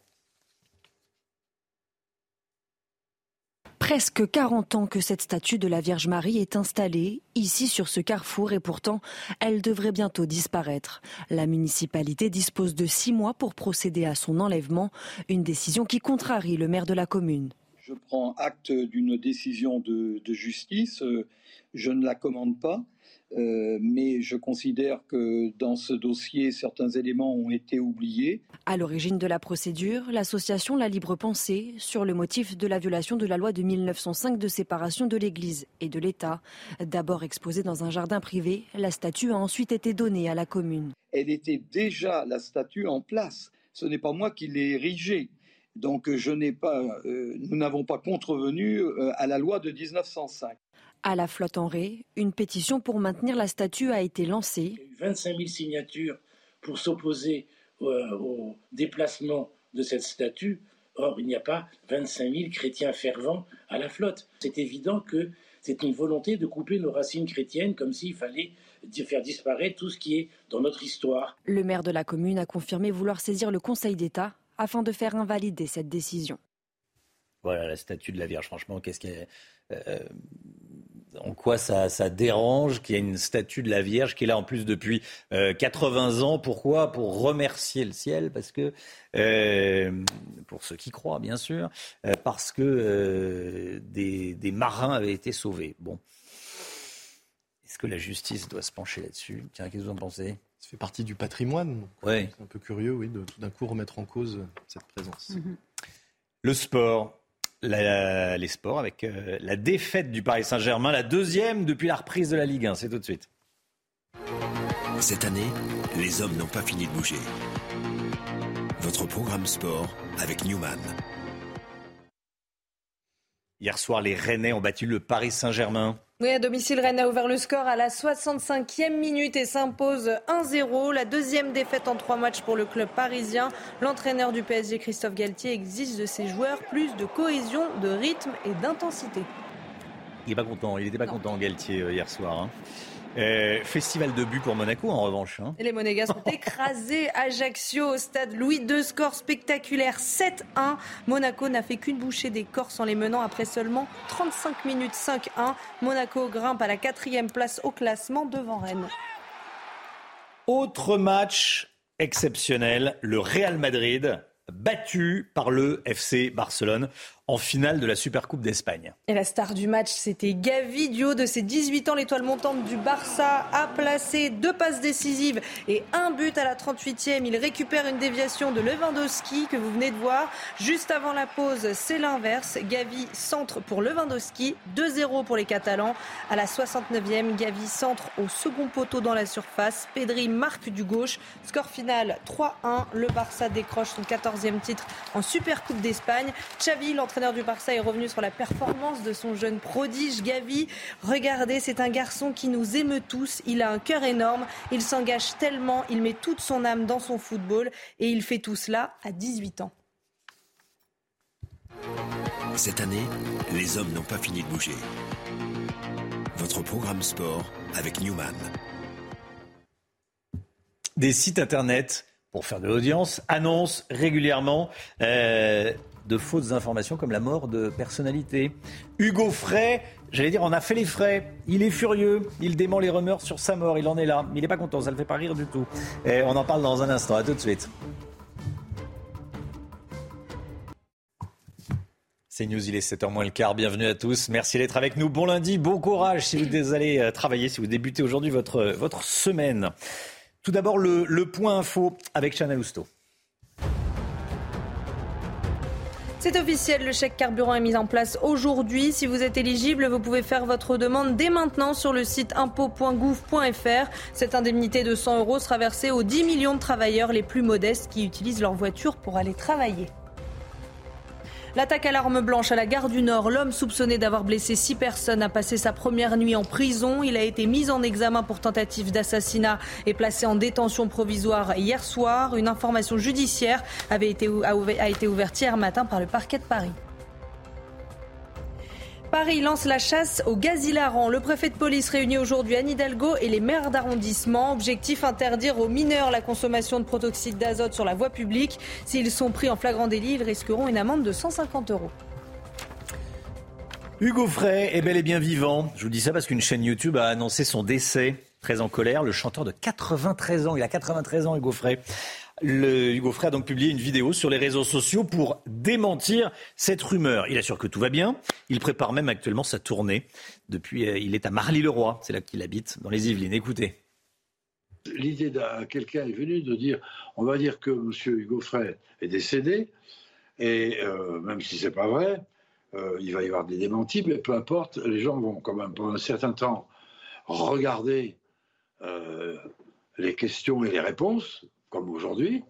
presque 40 ans que cette statue de la Vierge Marie est installée ici sur ce carrefour et pourtant elle devrait bientôt disparaître. La municipalité dispose de six mois pour procéder à son enlèvement, une décision qui contrarie le maire de la commune. Je prends acte d'une décision de, de justice, je ne la commande pas. Euh, mais je considère que dans ce dossier, certains éléments ont été oubliés. À l'origine de la procédure, l'association La Libre Pensée sur le motif de la violation de la loi de 1905 de séparation de l'Église et de l'État. D'abord exposée dans un jardin privé, la statue a ensuite été donnée à la commune. Elle était déjà la statue en place. Ce n'est pas moi qui l'ai érigée. Donc je n'ai pas, euh, nous n'avons pas contrevenu euh, à la loi de 1905. À la flotte en Ré, une pétition pour maintenir la statue a été lancée. Il y a eu 25 000 signatures pour s'opposer euh, au, déplacement de cette statue. Or, il n'y a pas 25 000 chrétiens fervents à la flotte. C'est évident que c'est une volonté de couper nos racines chrétiennes comme s'il fallait faire disparaître tout ce qui est dans notre histoire. Le maire de la commune a confirmé vouloir saisir le Conseil d'État afin de faire invalider cette décision. Voilà la statue de la Vierge, franchement, qu'est-ce qui est en quoi ça, dérange qu'il y ait une statue de la Vierge qui est là en plus depuis 80 euh, ans? Pourquoi? Pour remercier le ciel, parce que euh, pour ceux qui croient, bien sûr, euh, parce que des, marins avaient été sauvés. Bon, est-ce que la justice doit se pencher là-dessus? Tiens, qu'est-ce que vous en pensez? Ça fait partie du patrimoine. Ouais. C'est un peu curieux, oui, de tout d'un coup remettre en cause cette présence. Mm-hmm. Le sport les sports avec euh, la défaite du Paris Saint-Germain, la deuxième depuis la reprise de la Ligue 1. C'est tout de suite. Cette année, les hommes n'ont pas fini de bouger. Votre programme sport avec Newman. Hier soir, les Rennais ont battu le Paris Saint-Germain. Oui, à domicile, Rennes a ouvert le score à la 65e minute et s'impose 1-0. La deuxième défaite en trois matchs pour le club parisien. L'entraîneur du PSG, Christophe Galtier, exige de ses joueurs plus de cohésion, de rythme et d'intensité. Il n'est pas content, il n'était pas content, Galtier, euh, hier soir. Hein. Euh, festival de but pour Monaco en revanche. Hein. Et les Monégas ont [laughs] écrasé Ajaccio au stade Louis II. Score spectaculaire 7-1. Monaco n'a fait qu'une bouchée des Corses en les menant après seulement 35 minutes 5-1. Monaco grimpe à la quatrième place au classement devant Rennes. Autre match exceptionnel, le Real Madrid battu par le FC Barcelone en finale de la Supercoupe d'Espagne. Et la star du match, c'était Gavi. Du haut de ses 18 ans, l'étoile montante du Barça a placé deux passes décisives et un but à la 38e. Il récupère une déviation de Lewandowski que vous venez de voir. Juste avant la pause, c'est l'inverse. Gavi centre pour Lewandowski. 2-0 pour les Catalans. À la 69e, Gavi centre au second poteau dans la surface. Pedri marque du gauche. Score final 3-1. Le Barça décroche son 14e titre en Supercoupe d'Espagne. Xavi, l'entraîneur l'entraîneur du Barça est revenu sur la performance de son jeune prodige Gavi. Regardez, c'est un garçon qui nous émeut tous. Il a un cœur énorme. Il s'engage tellement. Il met toute son âme dans son football. Et il fait tout cela à 18 ans. Cette année, les hommes n'ont pas fini de bouger. Votre programme sport avec Newman. Des sites internet pour faire de l'audience annoncent régulièrement euh, de fausses informations comme la mort de personnalités. Hugo Fray, j'allais dire, on a fait les frais. Il est furieux, il dément les rumeurs sur sa mort, il en est là. Il n'est pas content, ça ne le fait pas rire du tout. Et on en parle dans un instant, à tout de suite. C'est News, il est 7h moins le quart. Bienvenue à tous. Merci d'être avec nous. Bon lundi, bon courage si vous allez euh, travailler, si vous débutez aujourd'hui votre, votre semaine. Tout d'abord, le, le point info avec Chanel Housteau. C'est officiel, le chèque carburant est mis en place aujourd'hui. Si vous êtes éligible, vous pouvez faire votre demande dès maintenant sur le site impôt.gouv.fr. Cette indemnité de 100 euros sera versée aux 10 millions de travailleurs les plus modestes qui utilisent leur voiture pour aller travailler. L'attaque à l'arme blanche à la gare du Nord, l'homme soupçonné d'avoir blessé six personnes a passé sa première nuit en prison. Il a été mis en examen pour tentative d'assassinat et placé en détention provisoire hier soir. Une information judiciaire avait été, a été ouverte hier matin par le parquet de Paris. Paris lance la chasse au gaz. Le préfet de police réunit aujourd'hui Anne Hidalgo et les maires d'arrondissement. Objectif interdire aux mineurs la consommation de protoxyde d'azote sur la voie publique. S'ils sont pris en flagrant délit, ils risqueront une amende de 150 euros. Hugo Frey est bel et bien vivant. Je vous dis ça parce qu'une chaîne YouTube a annoncé son décès. Très en colère, le chanteur de 93 ans, il a 93 ans Hugo Frey, le Hugo Frey a donc publié une vidéo sur les réseaux sociaux pour démentir cette rumeur. Il assure que tout va bien. Il prépare même actuellement sa tournée. Depuis, euh, il est à Marly-le-Roi. C'est là qu'il habite, dans les Yvelines. Écoutez. L'idée d'un quelqu'un est venue de dire, on va dire que M. Hugo Frey est décédé, et euh, même si c'est pas vrai, euh, il va y avoir des démentis, mais peu importe, les gens vont quand même pendant un certain temps regarder les questions et les réponses comme aujourd'hui,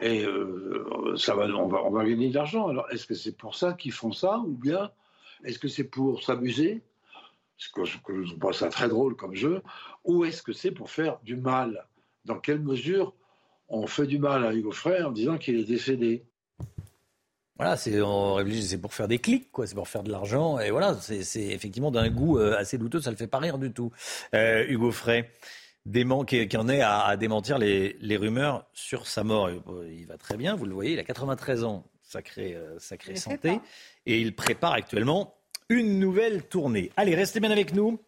et euh, ça va, on, va, gagner de l'argent. Alors, est-ce que c'est pour ça qu'ils font ça, ou bien est-ce que c'est pour s'amuser, ce que, je pense ça très drôle comme jeu, ou est-ce que c'est pour faire du mal? Dans quelle mesure on fait du mal à Hugo Frey en disant qu'il est décédé? Voilà, c'est c'est pour faire des clics, quoi. C'est pour faire de l'argent, et voilà, c'est effectivement d'un goût euh, assez douteux. Ça le fait pas rire du tout, euh, Hugo Frey qui, en est à, démentir les, rumeurs sur sa mort. Il va très bien, vous le voyez, il a 93 ans, sacré, euh, sacré santé, et il prépare actuellement une nouvelle tournée. Allez, restez bien avec nous.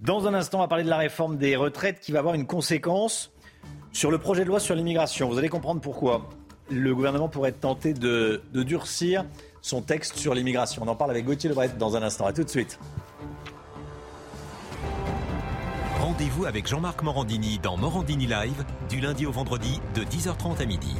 Dans un instant, on va parler de la réforme des retraites qui va avoir une conséquence sur le projet de loi sur l'immigration. Vous allez comprendre pourquoi. Le gouvernement pourrait tenter de, de durcir son texte sur l'immigration. On en parle avec Gauthier Lebret dans un instant. A tout de suite. Rendez-vous avec Jean-Marc Morandini dans Morandini Live du lundi au vendredi de 10h30 à midi.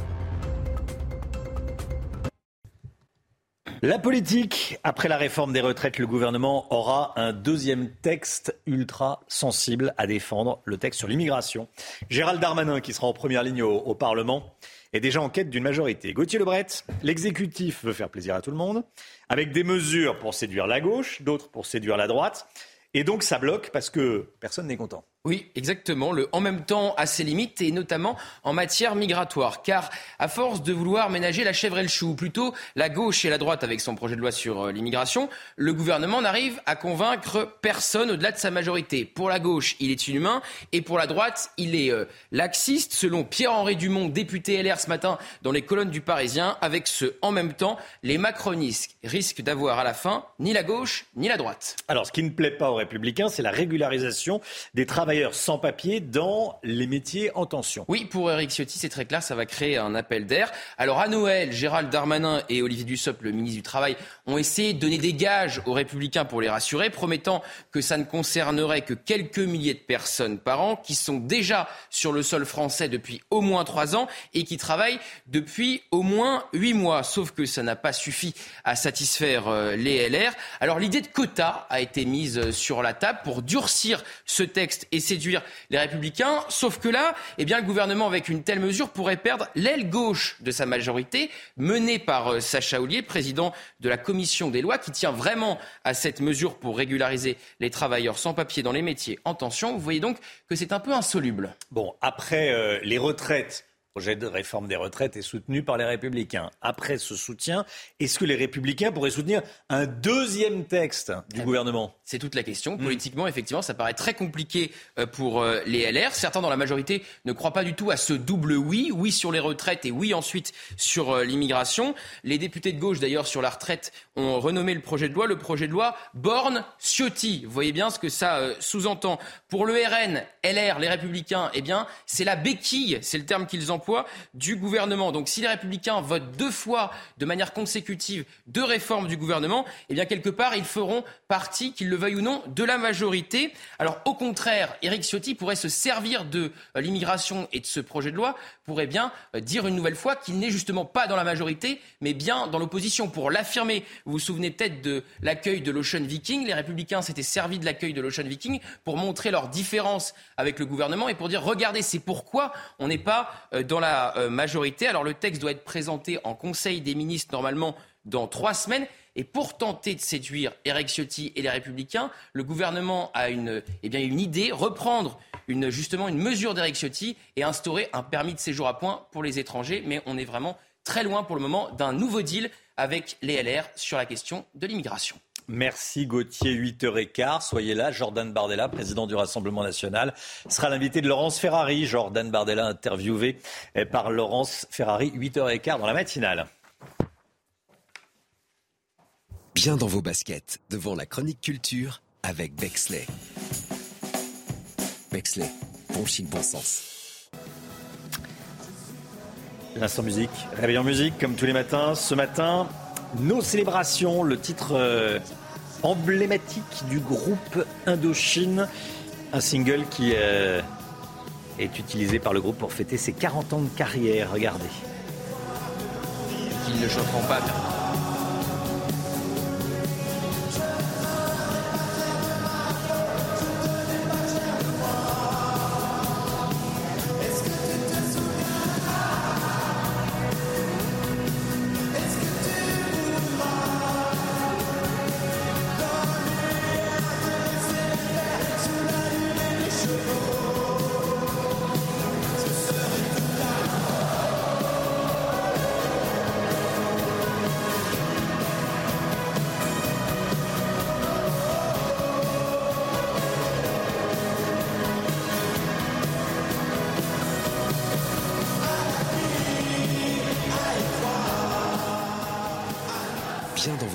La politique, après la réforme des retraites, le gouvernement aura un deuxième texte ultra sensible à défendre, le texte sur l'immigration. Gérald Darmanin, qui sera en première ligne au, au Parlement, est déjà en quête d'une majorité. Gauthier Lebret, l'exécutif veut faire plaisir à tout le monde, avec des mesures pour séduire la gauche, d'autres pour séduire la droite. Et donc ça bloque parce que personne n'est content. Oui, exactement. Le en même temps a ses limites et notamment en matière migratoire. Car à force de vouloir ménager la chèvre et le chou, ou plutôt la gauche et la droite avec son projet de loi sur euh, l'immigration, le gouvernement n'arrive à convaincre personne au-delà de sa majorité. Pour la gauche, il est inhumain et pour la droite, il est euh, laxiste, selon Pierre-Henri Dumont, député LR ce matin dans les colonnes du Parisien. Avec ce en même temps, les macronistes risquent d'avoir à la fin ni la gauche ni la droite. Alors, ce qui ne plaît pas aux républicains, c'est la régularisation des travailleurs sans papier dans les métiers en tension. Oui, pour Eric Ciotti, c'est très clair, ça va créer un appel d'air. Alors à Noël, Gérald Darmanin et Olivier Dussopt, le ministre du Travail, ont essayé de donner des gages aux républicains pour les rassurer, promettant que ça ne concernerait que quelques milliers de personnes par an qui sont déjà sur le sol français depuis au moins trois ans et qui travaillent depuis au moins huit mois. Sauf que ça n'a pas suffi à satisfaire euh, les LR. Alors l'idée de quota a été mise sur la table pour durcir ce texte et séduire les républicains. Sauf que là, eh bien, le gouvernement, avec une telle mesure, pourrait perdre l'aile gauche de sa majorité, menée par euh, Sacha Oulier, président de la commission des lois, qui tient vraiment à cette mesure pour régulariser les travailleurs sans papier dans les métiers en tension. Vous voyez donc que c'est un peu insoluble. Bon, après euh, les retraites projet de réforme des retraites est soutenu par les Républicains. Après ce soutien, est-ce que les Républicains pourraient soutenir un deuxième texte du eh gouvernement? C'est toute la question. Hmm. Politiquement, effectivement, ça paraît très compliqué euh, pour euh, les LR. Certains dans la majorité ne croient pas du tout à ce double oui. Oui sur les retraites et oui ensuite sur euh, l'immigration. Les députés de gauche, d'ailleurs, sur la retraite, ont renommé le projet de loi le projet de loi Borne-Ciotti. Vous voyez bien ce que ça sous-entend. Pour le RN, LR, les Républicains, eh bien, c'est la béquille, c'est le terme qu'ils emploient du gouvernement. Donc si les républicains votent deux fois de manière consécutive deux réformes du gouvernement, eh bien quelque part ils feront partie, qu'ils le veuillent ou non, de la majorité. Alors au contraire, Éric Ciotti pourrait se servir de euh, l'immigration et de ce projet de loi pourrait bien euh, dire une nouvelle fois qu'il n'est justement pas dans la majorité, mais bien dans l'opposition. Pour l'affirmer, vous vous souvenez peut-être de l'accueil de l'Ocean Viking. Les républicains s'étaient servis de l'accueil de l'Ocean Viking pour montrer leur différence avec le gouvernement et pour dire regardez, c'est pourquoi on n'est pas euh, dans la euh, majorité. Alors le texte doit être présenté en Conseil des ministres normalement dans trois semaines. Et pour tenter de séduire Eric Ciotti et les Républicains, le gouvernement a une, eh bien, une idée, reprendre justement une mesure d'Eric Ciotti et instaurer un permis de séjour à point pour les étrangers. Mais on est vraiment très loin pour le moment d'un nouveau deal avec les LR sur la question de l'immigration. Merci Gauthier, 8h15. Soyez là. Jordan Bardella, président du Rassemblement national, sera l'invité de Laurence Ferrari. Jordan Bardella interviewé par Laurence Ferrari, 8h15 dans la matinale. Bien dans vos baskets, devant la chronique culture avec Bexley. Bexley, bon chic, bon sens. L'instant musique, réveillon musique comme tous les matins. Ce matin, nos célébrations, le titre euh, emblématique du groupe Indochine, un single qui euh, est utilisé par le groupe pour fêter ses 40 ans de carrière. Regardez. Qui ne chanteront pas.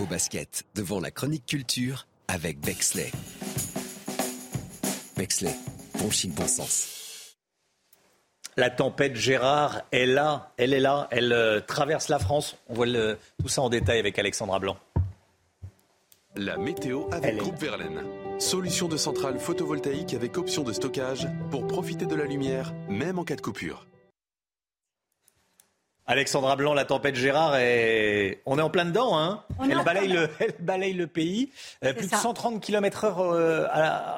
Baskets, devant la chronique culture avec Bexley. Bexley, bon chic, bon sens. La tempête Gérard est là, elle est là, elle euh, traverse la France. On voit le- tout ça en détail avec Alexandra Blanc. La météo avec Groupe Verlaine. Solution de centrale photovoltaïque avec option de stockage pour profiter de la lumière, même en cas de coupure. Alexandra Blanc, la tempête Gérard, est... on est en plein dedans. Hein elle, balaye le, [laughs] elle balaye le pays. Euh, plus ça. de 130 km heure euh,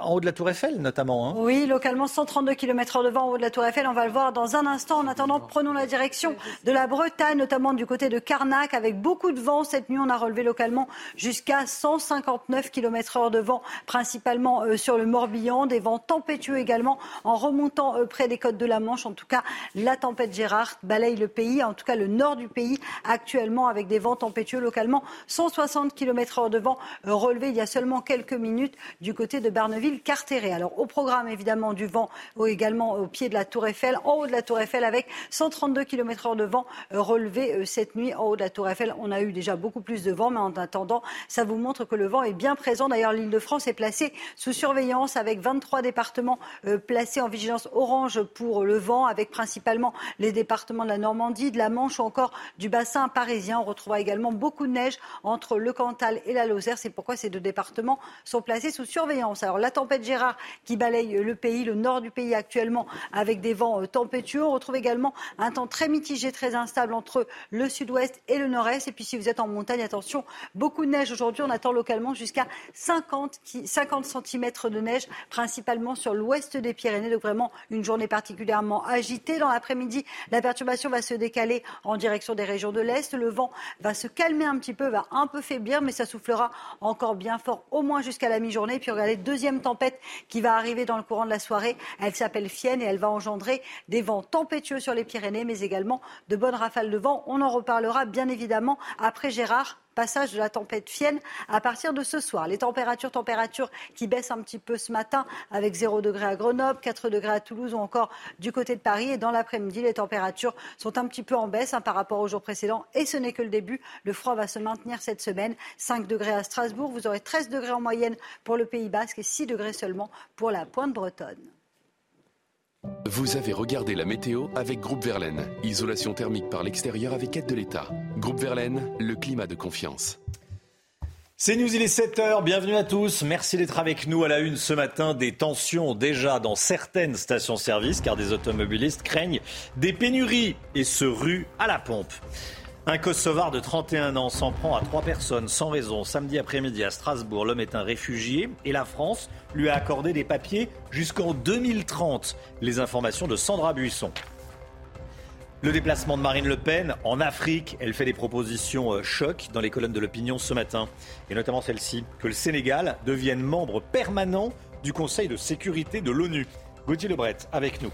en haut de la Tour Eiffel, notamment. hein. Oui, localement 132 km/h de vent en haut de la Tour Eiffel. On va le voir dans un instant. En attendant, prenons la direction de la Bretagne, notamment du côté de Carnac, avec beaucoup de vent. Cette nuit, on a relevé localement jusqu'à 159 km/h de vent, principalement euh, sur le Morbihan. Des vents tempétueux également en remontant près des côtes de la Manche. En tout cas, la tempête Gérard balaye le pays, en tout cas le nord du pays, actuellement avec des vents tempétueux localement 160 km/h de vent euh, relevé il y a seulement quelques minutes du côté de Barneville-Carteret. Alors au programme évidemment du vent également au pied de la Tour Eiffel, en haut de la Tour Eiffel avec 132 km/h de vent euh, relevé euh, cette nuit en haut de la Tour Eiffel. On a eu déjà beaucoup plus de vent, mais en attendant, ça vous montre que le vent est bien présent. D'ailleurs, l'île de France est placée sous surveillance avec 23 départements placés en vigilance orange pour le vent, avec principalement les départements de la Normandie, de la Manche ou encore du bassin parisien. On retrouvera également beaucoup de neige entre le Cantal et la Lozère. C'est pourquoi ces deux départements sont placés sous surveillance. Alors la tempête Gérard qui balaye le pays, le nord du pays actuellement, avec des vents euh, tempétueux. On retrouve également un temps très mitigé, très instable entre le sud-ouest et le nord-est. Et puis si vous êtes en montagne, attention, beaucoup de neige aujourd'hui. On attend localement jusqu'à 50, qui- 50 cm de neige, principalement sur l'ouest des Pyrénées. Donc vraiment une journée particulièrement agitée. Dans l'après-midi, la perturbation va se décaler en direction des régions de l'Est. Le vent va se calmer un petit peu, va un peu faiblir, mais ça soufflera encore bien fort, au moins jusqu'à la mi-journée. Puis regardez, deuxième tempête qui va arriver dans le courant de la soirée. Elle s'appelle Fienne et elle va engendrer des vents tempétueux sur les Pyrénées, mais également de bonnes rafales de vent. On en reparlera bien évidemment après Gérard passage de la tempête Fienne à partir de ce soir. Les températures, températures qui baissent un petit peu ce matin avec 0 degré à Grenoble, 4 degrés à Toulouse ou encore du côté de Paris. Et dans l'après-midi, les températures sont un petit peu en baisse hein, par rapport au jour précédent. Et ce n'est que le début. Le froid va se maintenir cette semaine. 5 degrés à Strasbourg. Vous aurez 13 degrés en moyenne pour le Pays Basque et 6 degrés seulement pour la pointe bretonne. Vous avez regardé la météo avec Groupe Verlaine. Isolation thermique par l'extérieur avec aide de l'État. Groupe Verlaine, le climat de confiance. C'est News, il est 7h, bienvenue à tous. Merci d'être avec nous à la une ce matin. Des tensions déjà dans certaines stations-service car des automobilistes craignent des pénuries et se ruent à la pompe. Un Kosovar de 31 ans s'en prend à trois personnes sans raison. Samedi après-midi à Strasbourg, l'homme est un réfugié et la France lui a accordé des papiers jusqu'en 2030. Les informations de Sandra Buisson. Le déplacement de Marine Le Pen en Afrique, elle fait des propositions euh, choc dans les colonnes de l'opinion ce matin, et notamment celle-ci, que le Sénégal devienne membre permanent du Conseil de sécurité de l'ONU. Gauthier Lebret avec nous.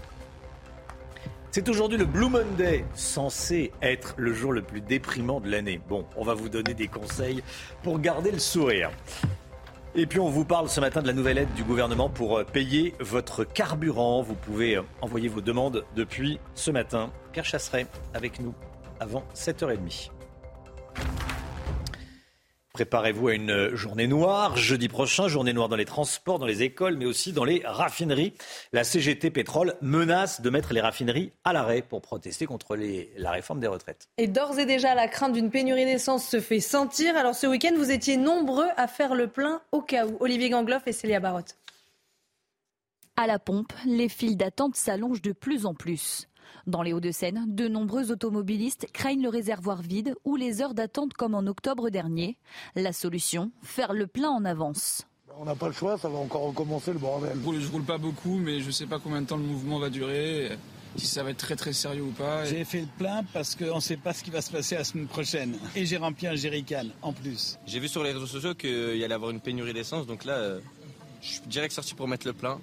C'est aujourd'hui le Blue Monday, censé être le jour le plus déprimant de l'année. Bon, on va vous donner des conseils pour garder le sourire. Et puis on vous parle ce matin de la nouvelle aide du gouvernement pour euh, payer votre carburant. Vous pouvez euh, envoyer vos demandes depuis ce matin. Pierre Chasseret avec nous avant 7h30. Préparez-vous à une journée noire jeudi prochain, journée noire dans les transports, dans les écoles, mais aussi dans les raffineries. La CGT Pétrole menace de mettre les raffineries à l'arrêt pour protester contre les, la réforme des retraites. Et d'ores et déjà, la crainte d'une pénurie d'essence se fait sentir. Alors ce week-end, vous étiez nombreux à faire le plein au cas où. Olivier Gangloff et Célia Barotte. À la pompe, les files d'attente s'allongent de plus en plus. Dans les Hauts-de-Seine, de nombreux automobilistes craignent le réservoir vide ou les heures d'attente comme en octobre dernier. La solution, faire le plein en avance. On n'a pas le choix, ça va encore recommencer le bordel. Je roule pas beaucoup, mais je sais pas combien de temps le mouvement va durer, si ça va être très très sérieux ou pas. J'ai fait le plein parce qu'on ne sait pas ce qui va se passer la semaine prochaine. Et j'ai rempli un jerrycan en plus. J'ai vu sur les réseaux sociaux qu'il y allait avoir une pénurie d'essence, donc là, euh, je suis direct sorti pour mettre le plein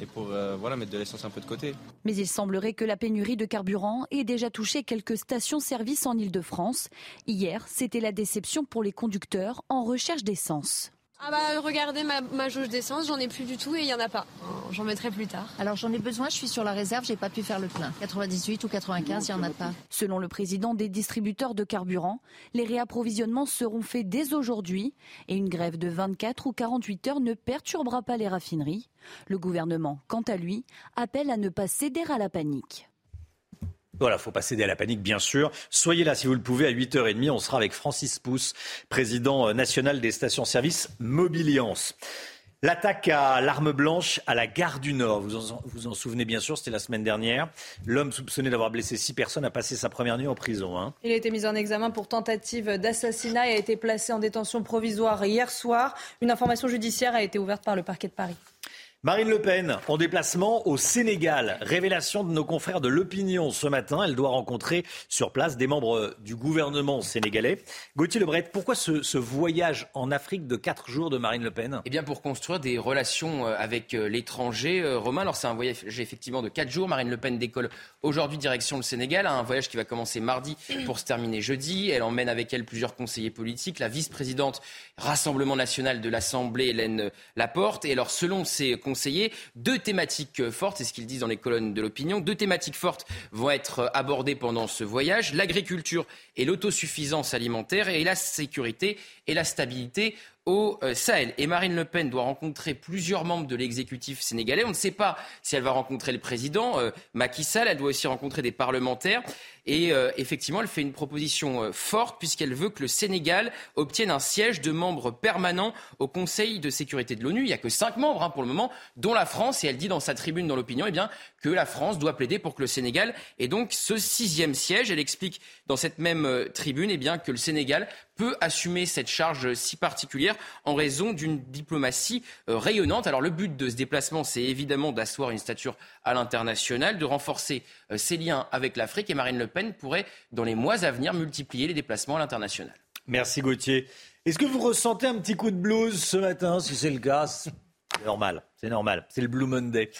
et pour euh, mettre de l'essence un peu de côté. Mais il semblerait que la pénurie de carburant ait déjà touché quelques stations-service en Ile-de-France. Hier, c'était la déception pour les conducteurs en recherche d'essence. Ah bah regardez ma, jauge d'essence, j'en ai plus du tout et il y en a pas. J'en mettrai plus tard. Alors j'en ai besoin, je suis sur la réserve, j'ai pas pu faire le plein. 98 ou 95, il y en a pas. Selon le président des distributeurs de carburant, les réapprovisionnements seront faits dès aujourd'hui et une grève de 24 ou 48 heures ne perturbera pas les raffineries. Le gouvernement, quant à lui, appelle à ne pas céder à la panique. Voilà, faut pas céder à la panique, bien sûr. Soyez là si vous le pouvez à 8h30. On sera avec Francis Pousse, président euh, national des stations-service Mobiliance. L'attaque à l'arme blanche à la gare du Nord, vous en, vous en souvenez bien sûr, c'était la semaine dernière. L'homme soupçonné d'avoir blessé six personnes a passé sa première nuit en prison. Hein. Il a été mis en examen pour tentative d'assassinat et a été placé en détention provisoire hier soir. Une information judiciaire a été ouverte par le parquet de Paris. Marine Le Pen en déplacement au Sénégal. Révélation de nos confrères de l'opinion ce matin. Elle doit rencontrer sur place des membres du gouvernement sénégalais. Gauthier Lebret, pourquoi ce, voyage en Afrique de quatre jours de Marine Le Pen? Eh bien pour construire des relations euh, avec euh, l'étranger. Euh, Romain, alors c'est un voyage effectivement de quatre jours. Marine Le Pen décolle aujourd'hui direction le Sénégal. Un voyage qui va commencer mardi pour se terminer jeudi. Elle emmène avec elle plusieurs conseillers politiques. La vice-présidente Rassemblement national de l'Assemblée, Hélène Laporte. Et alors selon ses Deux thématiques fortes, c'est ce qu'ils disent dans les colonnes de l'opinion. Deux thématiques fortes vont être abordées pendant ce voyage l'agriculture et l'autosuffisance alimentaire et la sécurité et la stabilité au euh, Sahel. Et Marine Le Pen doit rencontrer plusieurs membres de l'exécutif sénégalais. On ne sait pas si elle va rencontrer le président euh, Macky Sall. Elle doit aussi rencontrer des parlementaires. Et euh, effectivement, elle fait une proposition forte puisqu'elle veut que le Sénégal obtienne un siège de membre permanent au Conseil de sécurité de l'ONU. Il n'y a que cinq membres hein, pour le moment, dont la France. Et elle dit dans sa tribune dans l'opinion eh bien, que la France doit plaider pour que le Sénégal ait donc ce sixième siège. Elle explique dans cette même tribune eh bien, que le Sénégal peut assumer cette charge si particulière en raison d'une diplomatie euh, rayonnante. Alors le but de ce déplacement, c'est évidemment d'asseoir une stature à l'international, de renforcer euh, ses liens avec l'Afrique et Marine Le Pen pourrait, dans les mois à venir, multiplier les déplacements à l'international. Merci Gauthier. Est-ce que vous ressentez un petit coup de blues ce matin Si c'est le cas, c'est normal. C'est normal. C'est le Blue Monday.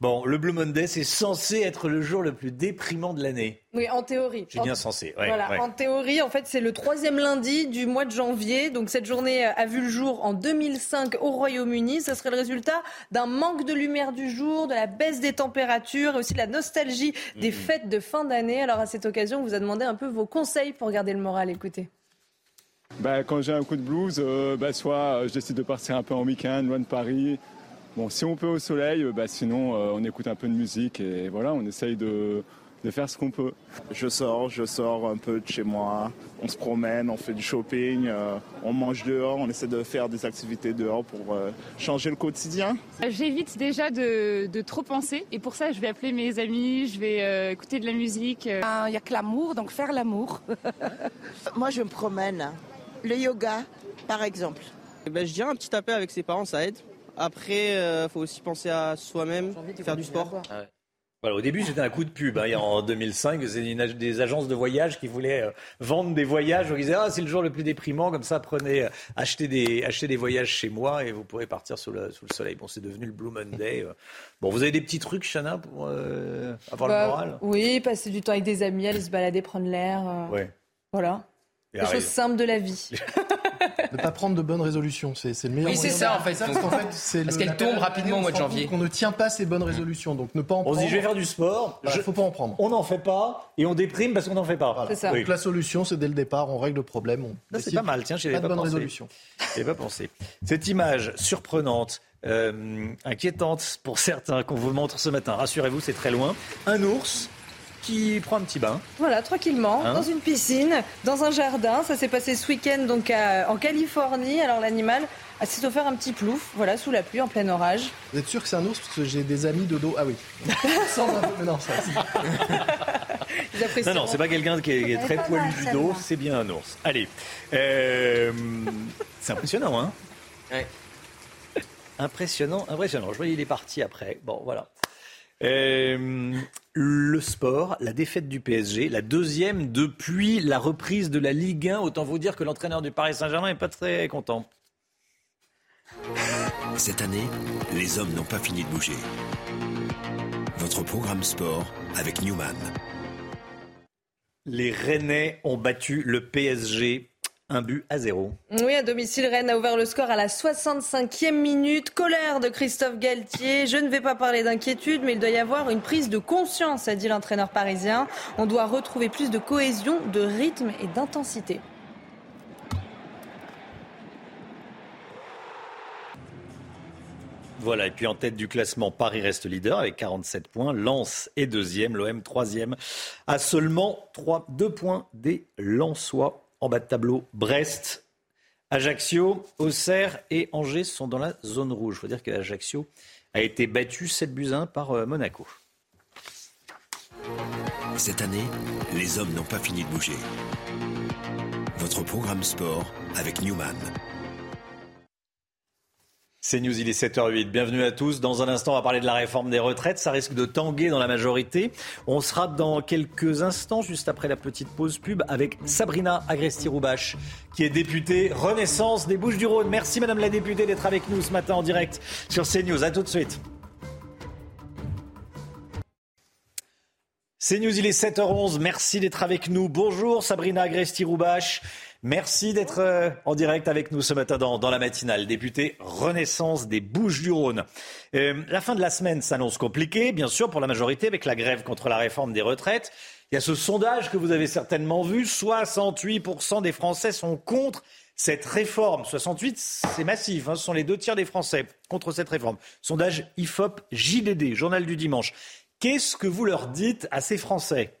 Bon, le Blue Monday, c'est censé être le jour le plus déprimant de l'année. Oui, en théorie. J'ai bien censé. voilà, en théorie, en fait, c'est le troisième lundi du mois de janvier. Donc cette journée a vu le jour en 2005 au Royaume-Uni. Ce serait le résultat d'un manque de lumière du jour, de la baisse des températures et aussi de la nostalgie des fêtes de fin d'année. Alors à cette occasion, on vous a demandé un peu vos conseils pour garder le moral. Écoutez. Bah, quand j'ai un coup de blues, euh, bah, soit euh, je décide de partir un peu en week-end, loin de Paris, Bon, si on peut au soleil, bah, sinon on écoute un peu de musique et voilà, on essaye de, de faire ce qu'on peut. Je sors, je sors un peu de chez moi, on se promène, on fait du shopping, euh, on mange dehors, on essaie de faire des activités dehors pour euh, changer le quotidien. J'évite déjà de, trop penser et pour ça je vais appeler mes amis, je vais euh, écouter de la musique. Il n'y a que l'amour, donc faire l'amour. [laughs] Moi je me promène. Le yoga par exemple. Eh ben, je dirais un petit appel avec ses parents, ça aide. Après, il faut aussi penser à soi-même, faire du sport. Voilà, au début, c'était un coup de pub. Hein. En 2005, c'était des agences de voyage qui voulaient euh, vendre des voyages. On disait, ah, c'est le jour le plus déprimant, comme ça, prenez, euh, achetez des, achetez des voyages chez moi et vous pourrez partir sous le, sous le soleil. Bon, c'est devenu le Blue Monday. Euh. Bon, vous avez des petits trucs, Chana, pour avoir le bah, moral? Oui, passer du temps avec des amis, aller se balader, prendre l'air. Ouais. Voilà. Les choses simples de la vie. [laughs] ne pas prendre de bonnes résolutions, c'est le meilleur. Oui, c'est ça en fait. Parce qu'elle tombe rapidement au mois de janvier. On ne tient pas ces bonnes résolutions, donc ne pas en prendre. On dit je vais faire du sport. Il ne faut pas en prendre. On n'en fait pas et on déprime parce qu'on n'en fait pas. C'est ça. Donc la solution, c'est dès le départ, on règle le problème. C'est pas mal. Tiens, j'ai pas, pas, bonne résolution. pas pensé. Cette image surprenante. Euh, inquiétante pour certains qu'on vous montre ce matin. Rassurez-vous, c'est très loin. Un ours qui prend un petit bain. Voilà, tranquillement, hein dans une piscine, dans un jardin. Ça s'est passé ce week-end donc en Californie. Alors l'animal s'est offert un petit plouf, voilà, sous la pluie, en plein orage. Vous êtes sûr que c'est un ours? Parce que j'ai des amis de dos. Ah oui. [laughs] Sans mais non, ça. [laughs] non, non, c'est pas quelqu'un qui est, très poilu du dos, c'est bien un ours. Allez. Euh, c'est impressionnant, hein ouais. Impressionnant, impressionnant. Je vois, il est parti après. Bon, voilà. Euh, le sport, la défaite du PSG, la deuxième depuis la reprise de la Ligue 1. Autant vous dire que l'entraîneur du Paris Saint-Germain n'est pas très content. Cette année, les hommes n'ont pas fini de bouger. Votre programme sport avec Newman. Les Rennais ont battu le PSG un but à zéro. Oui, à domicile, Rennes a ouvert le score à la 65e minute. Colère de Christophe Galtier. Je ne vais pas parler d'inquiétude, mais il doit y avoir une prise de conscience, a dit l'entraîneur parisien. On doit retrouver plus de cohésion, de rythme et d'intensité. Voilà, et puis en tête du classement, Paris reste leader avec 47 points. Lens est deuxième, l'OM troisième, à seulement 3, 2 points des Lensois. En bas de tableau, Brest, Ajaccio, Auxerre et Angers sont dans la zone rouge. Il faut dire qu'Ajaccio a été battu 7 buts 1 par euh, Monaco. Cette année, les hommes n'ont pas fini de bouger. Votre programme sport avec Newman. C'est News, il est 7h08. Bienvenue à tous. Dans un instant, on va parler de la réforme des retraites. Ça risque de tanguer dans la majorité. On sera dans quelques instants, juste après la petite pause pub, avec Sabrina Agresti-Roubache, qui est députée Renaissance des Bouches-du-Rhône. Merci, Madame la députée, d'être avec nous ce matin en direct sur CNews. À tout de suite. CNews, il est 7h11. Merci d'être avec nous. Bonjour, Sabrina Agresti-Roubache. Merci d'être euh, en direct avec nous ce matin dans, la matinale. Député Renaissance des Bouches-du-Rhône. Euh, la fin de la semaine s'annonce compliquée, bien sûr, pour la majorité, avec la grève contre la réforme des retraites. Il y a ce sondage que vous avez certainement vu. 68% des Français sont contre cette réforme. 68, c'est massif. Hein. ce sont les deux tiers des Français contre cette réforme. Sondage IFOP JDD, journal du dimanche. Qu'est-ce que vous leur dites à ces Français?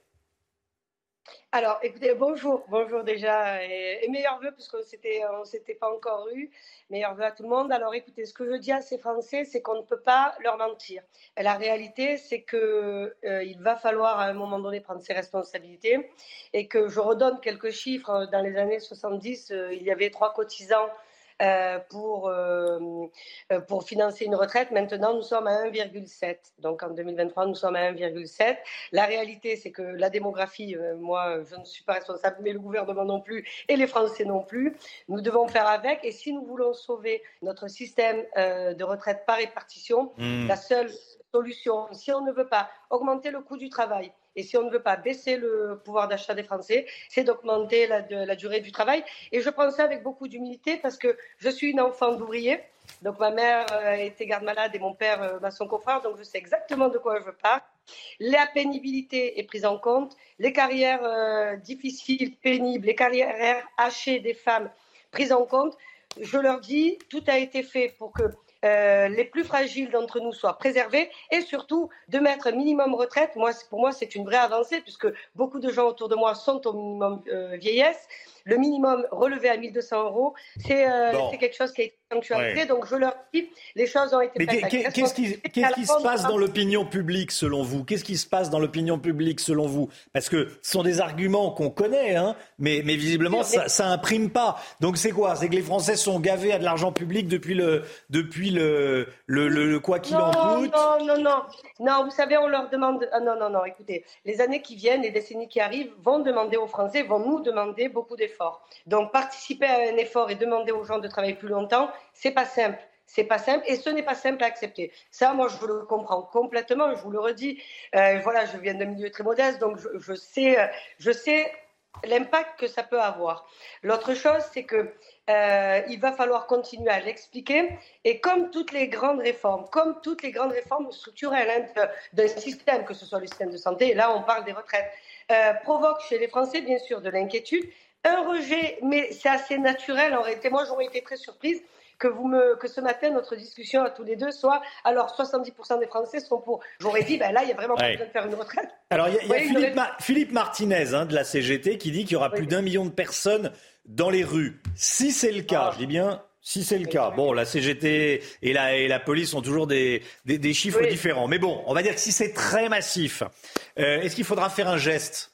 Alors, écoutez, bonjour, bonjour déjà, et, meilleurs voeux, puisqu'on ne s'était pas encore eu. Meilleurs voeux à tout le monde. Alors, écoutez, ce que je dis à ces Français, c'est qu'on ne peut pas leur mentir. La réalité, c'est qu'il euh, va falloir à un moment donné prendre ses responsabilités, et que je redonne quelques chiffres. Dans les années 70, euh, il y avait trois cotisants pour, euh, euh, pour financer une retraite. Maintenant, nous sommes à 1,7. Donc en 2023, nous sommes à 1,7. La réalité, c'est que la démographie, moi, je ne suis pas responsable, mais le gouvernement non plus, et les Français non plus. Nous devons faire avec. Et si nous voulons sauver notre système de retraite par répartition, mmh. la seule solution, si on ne veut pas augmenter le coût du travail, et si on ne veut pas baisser le pouvoir d'achat des Français, c'est d'augmenter la, durée du travail. Et je prends ça avec beaucoup d'humilité parce que je suis une enfant d'ouvrier. Donc ma mère euh, était garde-malade et mon père euh, m'a son coffreur, donc je sais exactement de quoi je parle. La pénibilité est prise en compte, les carrières euh, difficiles, pénibles, les carrières hachées des femmes prises en compte. Je leur dis, tout a été fait pour que euh, les plus fragiles d'entre nous soient préservés et surtout de mettre un minimum retraite. Moi, pour moi, c'est une vraie avancée puisque beaucoup de gens autour de moi sont au minimum euh, vieillesse. Le minimum relevé à 1200 euros, c'est euh, Bon. c'est quelque chose qui a été sanctuarisé. Ouais. Donc, je leur dis, les choses ont été Mais qu'est-ce qui, à qui se passe dans l'opinion publique selon vous? Qu'est-ce qui se passe dans l'opinion publique selon vous? Parce que ce sont des arguments qu'on connaît, hein, mais, mais visiblement ça, ça imprime pas. Donc c'est quoi? C'est que les Français sont gavés à de l'argent public depuis le, depuis le, le, le- le quoi qu'il en coûte? non, non, non. Non, vous savez, on leur demande. Ah, non, non, non. Écoutez, les années qui viennent, les décennies qui arrivent, vont demander aux Français, vont nous demander beaucoup d'efforts. Donc, participer à un effort et demander aux gens de travailler plus longtemps, c'est pas simple. C'est pas simple et ce n'est pas simple à accepter. Ça, moi, je le comprends complètement. Je vous le redis. Euh, voilà, je viens d'un milieu très modeste, donc je, sais, euh, je sais l'impact que ça peut avoir. L'autre chose, c'est que euh, il va falloir continuer à l'expliquer. Et comme toutes les grandes réformes, comme toutes les grandes réformes structurelles hein, d'un système, que ce soit le système de santé, là on parle des retraites, euh, provoque chez les Français bien sûr de l'inquiétude, un rejet, mais c'est assez naturel en réalité. Moi j'aurais été très surprise que, vous me, que ce matin notre discussion à tous les deux soit alors 70% des Français sont pour. J'aurais dit, ben là il y a vraiment pas Ouais. besoin de faire une retraite. Alors il y a, y Philippe, ré- Ma- Philippe Martinez hein, de la CGT qui dit qu'il y aura plus d'un million de personnes dans les rues. Si c'est le Ah. cas, je dis bien. Si c'est le cas, bon, la CGT et la, et la police ont toujours des, des, des chiffres Oui. différents. Mais bon, on va dire que si c'est très massif, euh, est-ce qu'il faudra faire un geste?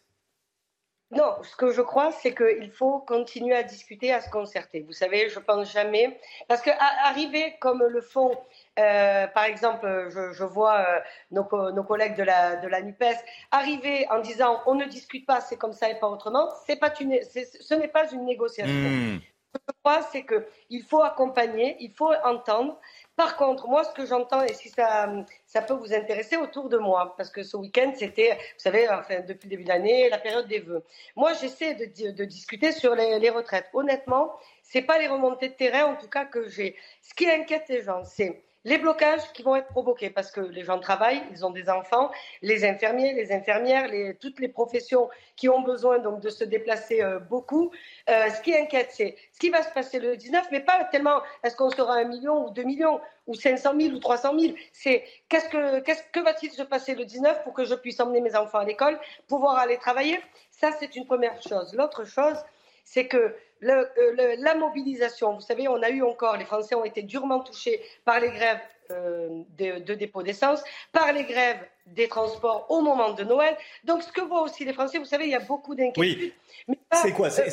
Non, ce que je crois, c'est qu'il faut continuer à discuter, à se concerter. Vous savez, je pense jamais. Parce que à- arriver comme le font, euh, par exemple, je, je vois euh, nos, nos collègues de la, de la NUPES, arriver en disant on ne discute pas, c'est comme ça et pas autrement, pas une, ce n'est pas une négociation. Hmm. Ce que je crois, c'est qu'il faut accompagner, il faut entendre. Par contre, moi, ce que j'entends, et si ça, ça peut vous intéresser autour de moi, parce que ce week-end, c'était, vous savez, enfin, depuis le début de l'année, la période des vœux. Moi, j'essaie de, de discuter sur les, les retraites. Honnêtement, c'est pas les remontées de terrain, en tout cas, que j'ai. Ce qui inquiète les gens, c'est les blocages qui vont être provoqués parce que les gens travaillent, ils ont des enfants, les infirmiers, les infirmières, toutes les professions qui ont besoin donc de se déplacer euh, beaucoup. Euh, ce qui inquiète, c'est ce qui va se passer le 19, mais pas tellement est-ce qu'on sera un million ou deux millions ou 500 000 ou 300 000. C'est qu'est-ce que, qu'est-ce que va-t-il se passer le 19 pour que je puisse emmener mes enfants à l'école, pouvoir aller travailler? Ça, c'est une première chose. L'autre chose, c'est que le- euh, le- la mobilisation, vous savez, on a eu encore, les Français ont été durement touchés par les grèves euh, de, de dépôt d'essence, par les grèves des transports au moment de Noël. Donc, ce que voient aussi les Français, vous savez, il y a beaucoup d'inquiétudes. Oui. C'est quoi? euh,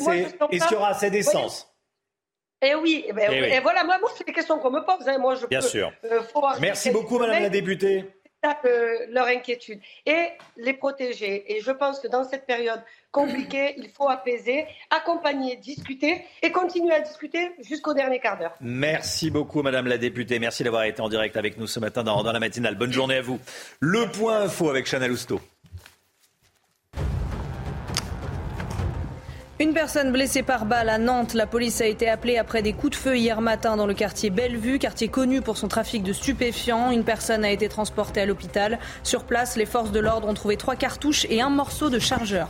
Est-ce qu'il y aura assez d'essence? Eh oui, eh ben, Eh oui. et voilà, moi, moi c'est des questions qu'on me pose. hein. Moi, je Bien peux, sûr. euh, Merci beaucoup, Madame la députée. Leur inquiétude et les protéger. Et je pense que dans cette période compliquée, il faut apaiser, accompagner, discuter et continuer à discuter jusqu'au dernier quart d'heure. Merci beaucoup, Madame la députée. Merci d'avoir été en direct avec nous ce matin dans, dans la matinale. Bonne journée à vous. Le point info avec Chanel Housteau. Une personne blessée par balle à Nantes. La police a été appelée après des coups de feu hier matin dans le quartier Bellevue, quartier connu pour son trafic de stupéfiants. Une personne a été transportée à l'hôpital. Sur place, les forces de l'ordre ont trouvé trois cartouches et un morceau de chargeur.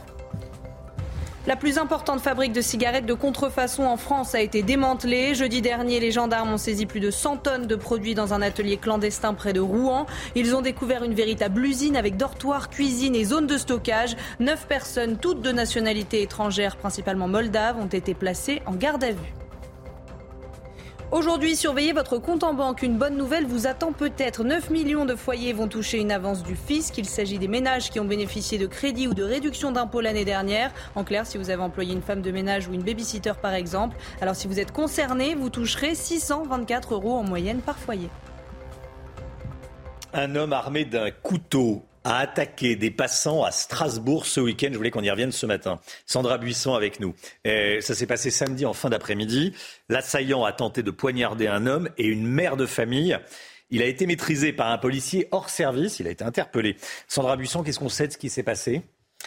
La plus importante fabrique de cigarettes de contrefaçon en France a été démantelée. Jeudi dernier, les gendarmes ont saisi plus de 100 tonnes de produits dans un atelier clandestin près de Rouen. Ils ont découvert une véritable usine avec dortoir, cuisine et zone de stockage. Neuf personnes, toutes de nationalité étrangère, principalement moldaves, ont été placées en garde à vue. Aujourd'hui, surveillez votre compte en banque. Une bonne nouvelle vous attend peut-être. 9 millions de foyers vont toucher une avance du fisc. Il s'agit des ménages qui ont bénéficié de crédits ou de réductions d'impôts l'année dernière. En clair, si vous avez employé une femme de ménage ou une babysitter par exemple. Alors si vous êtes concerné, vous toucherez 624 euros en moyenne par foyer. Un homme armé d'un couteau a attaqué des passants à Strasbourg ce week-end. Je voulais qu'on y revienne ce matin. Sandra Buisson avec nous. Ça s'est passé samedi en fin d'après-midi. L'assaillant a tenté de poignarder un homme et une mère de famille. Il a été maîtrisé par un policier hors service. Il a été interpellé. Sandra Buisson, qu'est-ce qu'on sait de ce qui s'est passé?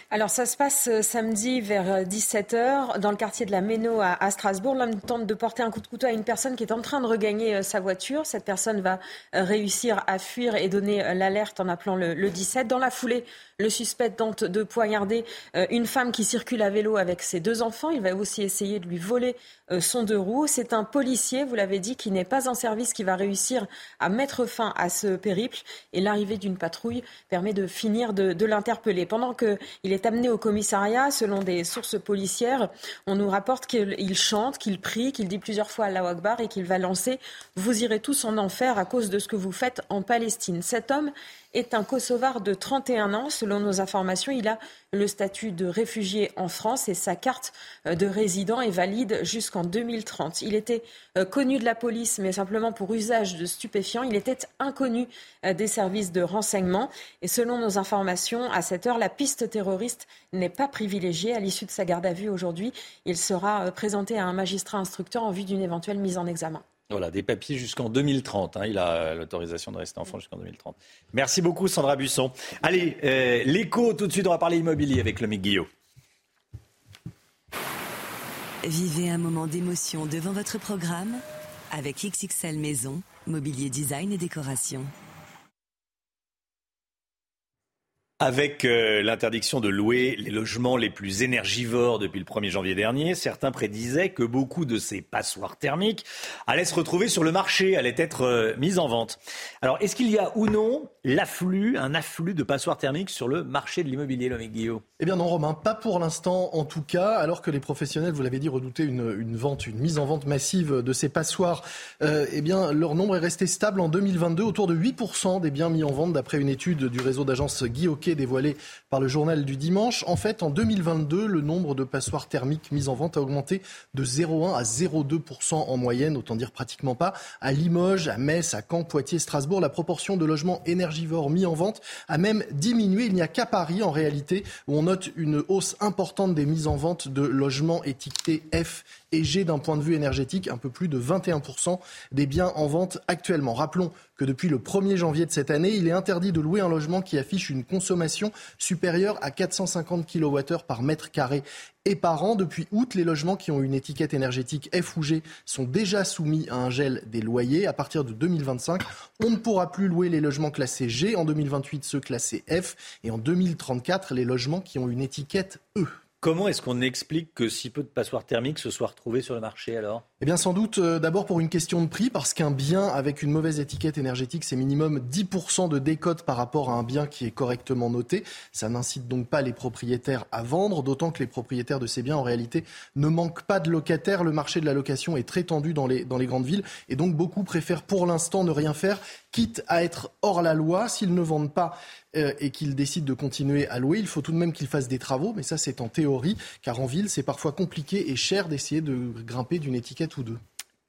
Alors ça se passe euh, samedi vers 17h euh, dans le quartier de la Méno à, Strasbourg. L'homme tente de porter un coup de couteau à une personne qui est en train de regagner euh, sa voiture. Cette personne va réussir à fuir et donner l'alerte en appelant le, le 17. Dans la foulée, le suspect tente de poignarder une femme qui circule à vélo avec ses deux enfants. Il va aussi essayer de lui voler son deux roues. C'est un policier, vous l'avez dit, qui n'est pas en service, qui va réussir à mettre fin à ce périple. Et l'arrivée d'une patrouille permet de finir de, de l'interpeller. Pendant qu'il est amené au commissariat, selon des sources policières, on nous rapporte qu'il chante, qu'il prie, qu'il dit plusieurs fois Allah Akbar et qu'il va lancer Vous irez tous en enfer à cause de ce que vous faites en Palestine. Cet homme est un Kosovar de 31 ans. Selon nos informations, il a le statut de réfugié en France et sa carte euh, de résident est valide jusqu'en 2030. Il était euh, connu de la police, mais simplement pour usage de stupéfiants. Il était inconnu euh, des services de renseignement. Et selon nos informations, à cette heure, la piste terroriste n'est pas privilégiée. À l'issue de sa garde à vue aujourd'hui, il sera présenté à un magistrat instructeur en vue d'une éventuelle mise en examen. Voilà, des papiers jusqu'en 2030. Hein. Il a l'autorisation de rester en France jusqu'en 2030. Merci beaucoup, Sandra Busson. Allez, euh, l'écho, tout de suite, on va parler immobilier avec le Guillot. Vivez un moment d'émotion devant votre programme avec XXL Maison, mobilier design et décoration. Avec euh, l'interdiction de louer les logements les plus énergivores depuis le 1er janvier dernier, certains prédisaient que beaucoup de ces passoires thermiques allaient se retrouver sur le marché, allaient être euh, mises en vente. Alors, est-ce qu'il y a ou non l'afflux, un afflux de passoires thermiques sur le marché de l'immobilier, Lomique Guillaume Eh bien non, Romain, pas pour l'instant en tout cas, alors que les professionnels, vous l'avez dit, redoutaient une, vente, une mise en vente massive de ces passoires. Euh, eh bien, leur nombre est resté stable en 2022, autour de 8% des biens mis en vente, d'après une étude du réseau d'agence Dévoilé par le journal du dimanche. En fait, en 2022, le nombre de passoires thermiques mises en vente a augmenté de 0,1 à 0,2% en moyenne, autant dire pratiquement pas. À Limoges, à Metz, à Caen, Poitiers, Strasbourg, la proportion de logements énergivores mis en vente a même diminué. Il n'y a qu'à Paris, en réalité, où on note une hausse importante des mises en vente de logements étiquetés F et G d'un point de vue énergétique, un peu plus de 21% des biens en vente actuellement. Rappelons que depuis le 1er janvier de cette année, il est interdit de louer un logement qui affiche une consommation supérieure à 450 kWh par mètre carré et par an. Depuis août, les logements qui ont une étiquette énergétique F ou G sont déjà soumis à un gel des loyers. À partir de 2025, on ne pourra plus louer les logements classés G, en 2028 ceux classés F et en 2034 les logements qui ont une étiquette E. Comment est-ce qu'on explique que si peu de passoires thermiques se soient retrouvés sur le marché alors? Eh bien sans doute euh, d'abord pour une question de prix, parce qu'un bien avec une mauvaise étiquette énergétique, c'est minimum 10% de décote par rapport à un bien qui est correctement noté. Ça n'incite donc pas les propriétaires à vendre, d'autant que les propriétaires de ces biens en réalité ne manquent pas de locataires. Le marché de la location est très tendu dans les, grandes villes et donc beaucoup préfèrent pour l'instant ne rien faire, quitte à être hors la loi. S'ils ne vendent pas euh, et qu'ils décident de continuer à louer, il faut tout de même qu'ils fassent des travaux, mais ça c'est en théorie, car en ville c'est parfois compliqué et cher d'essayer de grimper d'une étiquette ou deux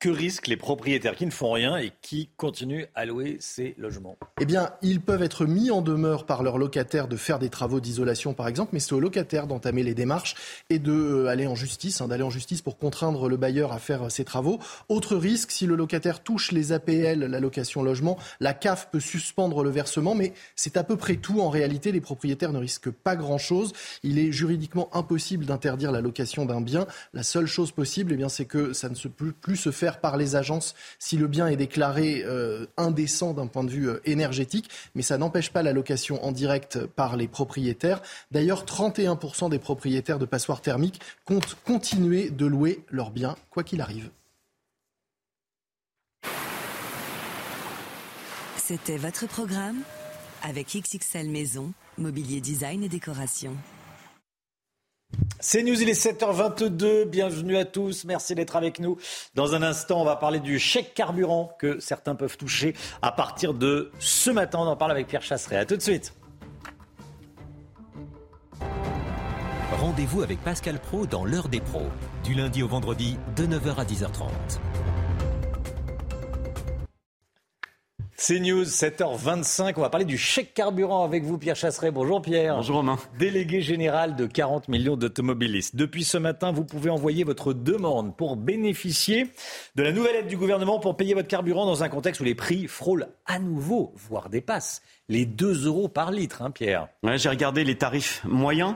que risquent les propriétaires qui ne font rien et qui continuent à louer ces logements? Eh bien, ils peuvent être mis en demeure par leurs locataires de faire des travaux d'isolation, par exemple, mais c'est aux locataires d'entamer les démarches et d'aller euh, en justice, hein, d'aller en justice pour contraindre le bailleur à faire ces travaux. Autre risque, si le locataire touche les APL, l'allocation logement, la CAF peut suspendre le versement, mais c'est à peu près tout. En réalité, les propriétaires ne risquent pas grand-chose. Il est juridiquement impossible d'interdire la location d'un bien. La seule chose possible, eh bien, c'est que ça ne peut plus se faire par les agences si le bien est déclaré euh, indécent d'un point de vue euh, énergétique, mais ça n'empêche pas la location en direct par les propriétaires. D'ailleurs, 31% des propriétaires de passoires thermiques comptent continuer de louer leurs biens, quoi qu'il arrive. C'était votre programme avec XXL Maison, mobilier design et décoration. C'est News, il est 7h22. Bienvenue à tous. Merci d'être avec nous. Dans un instant, on va parler du chèque carburant que certains peuvent toucher à partir de ce matin. On en parle avec Pierre Chasseret. À tout de suite. Rendez-vous avec Pascal Pro dans l'heure des pros, du lundi au vendredi de 9h à 10h30. C'est News, 7h25. On va parler du chèque carburant avec vous, Pierre Chasseret. Bonjour Pierre. Bonjour Romain. Délégué général de 40 millions d'automobilistes. Depuis ce matin, vous pouvez envoyer votre demande pour bénéficier de la nouvelle aide du gouvernement pour payer votre carburant dans un contexte où les prix frôlent à nouveau, voire dépassent les 2 euros par litre, hein, Pierre. Ouais, J'ai regardé les tarifs moyens.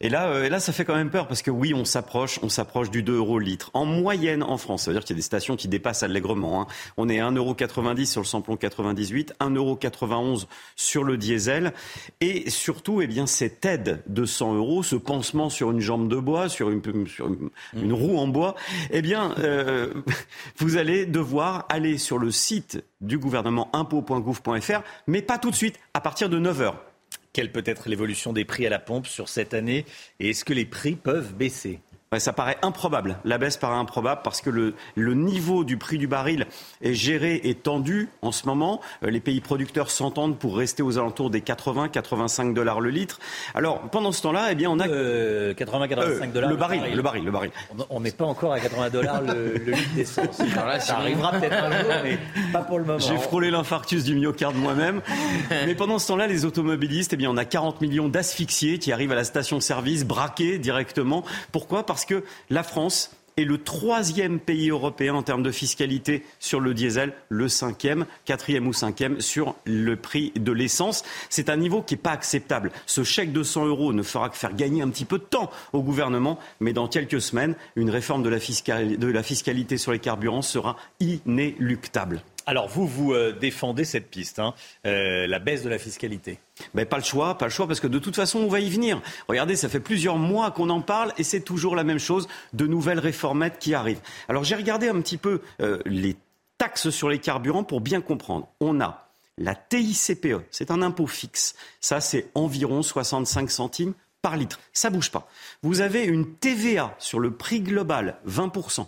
Et là, euh, et là, ça fait quand même peur parce que oui, on s'approche, on s'approche du 2 euros le litre. En moyenne en France, ça veut dire qu'il y a des stations qui dépassent allègrement. Hein. On est à 1,90 euros sur le samplon 98, 1,91 euros sur le diesel. Et surtout, eh bien, cette aide de 100 euros, ce pansement sur une jambe de bois, sur une, sur une, une roue en bois, eh bien, euh, vous allez devoir aller sur le site du gouvernement impôt.gouv.fr, mais pas tout de suite, à partir de 9 heures. Quelle peut être l'évolution des prix à la pompe sur cette année et est-ce que les prix peuvent baisser? Ouais, ça paraît improbable. La baisse paraît improbable parce que le, le, niveau du prix du baril est géré et tendu en ce moment. Euh, les pays producteurs s'entendent pour rester aux alentours des 80-85 dollars le litre. Alors pendant ce temps-là, eh bien on a euh, 80-85 dollars le baril, le baril, le baril. On n'est pas encore à 80 dollars le, le, litre d'essence. [laughs] Ça arrivera peut-être un jour, mais pas pour le moment. J'ai frôlé l'infarctus du myocarde moi-même. [laughs] mais pendant ce temps-là, les automobilistes, eh bien on a 40 millions d'asphyxiés qui arrivent à la station-service braqués directement. Pourquoi? Parce que la France est le troisième pays européen en termes de fiscalité sur le diesel, le cinquième, quatrième ou cinquième sur le prix de l'essence. C'est un niveau qui n'est pas acceptable. Ce chèque de 100 euros ne fera que faire gagner un petit peu de temps au gouvernement, mais dans quelques semaines, une réforme de la fiscalité sur les carburants sera inéluctable. Alors vous, vous euh, défendez cette piste, hein, euh, la baisse de la fiscalité. Mais pas le choix, pas le choix, parce que de toute façon, on va y venir. Regardez, ça fait plusieurs mois qu'on en parle et c'est toujours la même chose, de nouvelles réformettes qui arrivent. Alors j'ai regardé un petit peu euh, les taxes sur les carburants pour bien comprendre. On a la TICPE, c'est un impôt fixe. Ça, c'est environ 65 centimes par litre. Ça bouge pas. Vous avez une TVA sur le prix global, 20%.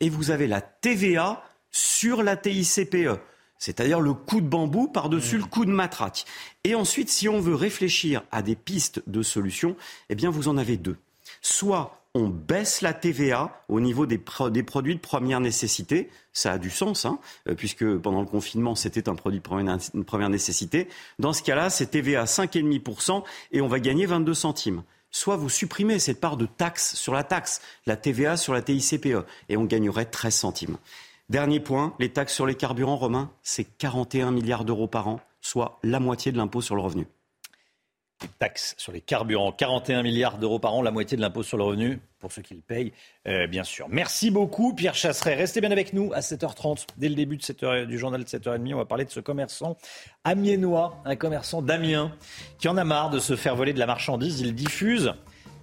Et vous avez la TVA sur la TICPE, c'est-à-dire le coup de bambou par-dessus le coup de matraque. Et ensuite, si on veut réfléchir à des pistes de solutions, eh bien, vous en avez deux. Soit on baisse la TVA au niveau des, pro des, produits de première nécessité. Ça a du sens, hein, puisque pendant le confinement, c'était un produit de première, première nécessité. Dans ce cas-là, c'est TVA 5,5% et on va gagner 22 centimes. Soit vous supprimez cette part de taxe sur la taxe, la TVA sur la TICPE, et on gagnerait 13 centimes. Dernier point, les taxes sur les carburants, Romain, c'est 41 milliards d'euros par an, soit la moitié de l'impôt sur le revenu. Les taxes sur les carburants, 41 milliards d'euros par an, la moitié de l'impôt sur le revenu, pour ceux qui le payent, euh, bien sûr. Merci beaucoup, Pierre Chasseret. Restez bien avec nous à 7h30, dès le début de 7h, du journal de 7h30. On va parler de ce commerçant amiénois, un commerçant d'Amiens, qui en a marre de se faire voler de la marchandise. Il diffuse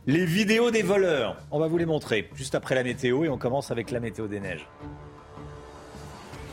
les vidéos des voleurs. On va vous les montrer juste après la météo et on commence avec la météo des neiges.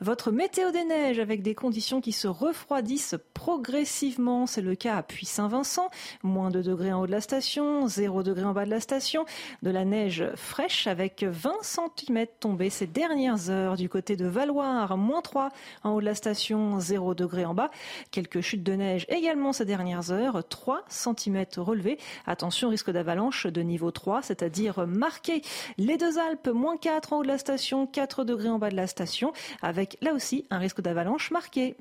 votre météo des neiges avec des conditions qui se refroidissent progressivement. C'est le cas à Puy-Saint-Vincent. Moins 2 degrés en haut de la station, 0 degrés en bas de la station. De la neige fraîche avec 20 cm tombés ces dernières heures du côté de Valoir. Moins 3 en haut de la station, 0 degrés en bas. Quelques chutes de neige également ces dernières heures. 3 cm relevés. Attention, risque d'avalanche de niveau 3, c'est-à-dire marqué. Les deux Alpes, moins 4 en haut de la station, 4 degrés en bas de la station. Avec là aussi un risque d'avalanche marqué.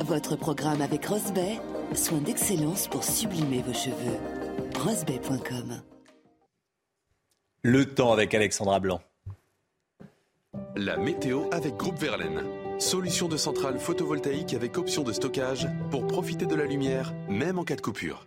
Votre programme avec Rosbay, soin d'excellence pour sublimer vos cheveux. Rosbay.com Le temps avec Alexandra Blanc. La météo avec Groupe Verlaine. Solution de centrale photovoltaïque avec option de stockage pour profiter de la lumière, même en cas de coupure.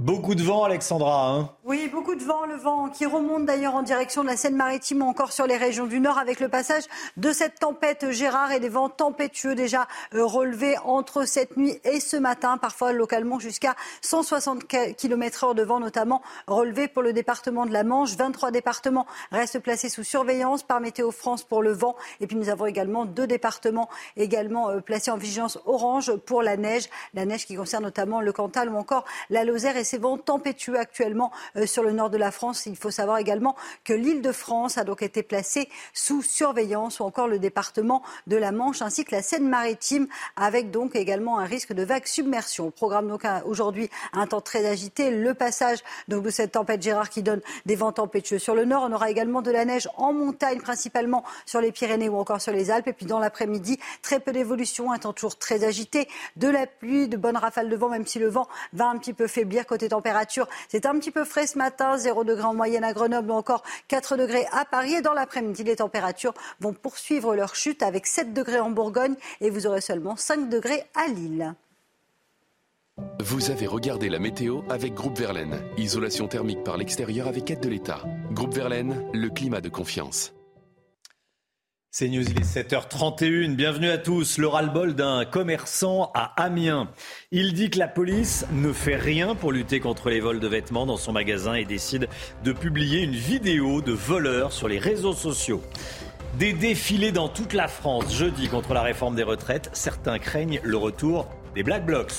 Beaucoup de vent, Alexandra. Hein oui, beaucoup de vent. Le vent qui remonte d'ailleurs en direction de la Seine-Maritime ou encore sur les régions du Nord avec le passage de cette tempête Gérard et des vents tempétueux déjà euh, relevés entre cette nuit et ce matin, parfois localement jusqu'à 160 km heure de vent notamment relevés pour le département de la Manche. 23 départements restent placés sous surveillance par Météo France pour le vent. Et puis nous avons également deux départements également euh, placés en vigilance orange pour la neige. La neige qui concerne notamment le Cantal ou encore la Lozère ces vents tempétueux actuellement euh, sur le nord de la France. Il faut savoir également que l'île de France a donc été placée sous surveillance ou encore le département de la Manche ainsi que la Seine-Maritime avec donc également un risque de vague submersion. Au programme donc aujourd'hui un temps très agité, le passage donc de cette tempête Gérard qui donne des vents tempétueux sur le nord. On aura également de la neige en montagne principalement sur les Pyrénées ou encore sur les Alpes et puis dans l'après-midi très peu d'évolution, un temps toujours très agité, de la pluie, de bonnes rafales de vent même si le vent va un petit peu faiblir Côté température, c'est un petit peu frais ce matin, 0 degré en moyenne à Grenoble ou encore 4 degrés à Paris. Et dans l'après-midi, les températures vont poursuivre leur chute avec 7 degrés en Bourgogne et vous aurez seulement 5 degrés à Lille. Vous avez regardé la météo avec Groupe Verlaine. Isolation thermique par l'extérieur avec aide de l'État. Groupe Verlaine, le climat de confiance. C'est News, il est 7h31. Bienvenue à tous. Le ras-le-bol d'un commerçant à Amiens. Il dit que la police ne fait rien pour lutter contre les vols de vêtements dans son magasin et décide de publier une vidéo de voleurs sur les réseaux sociaux. Des défilés dans toute la France jeudi contre la réforme des retraites. Certains craignent le retour des Black Blocs.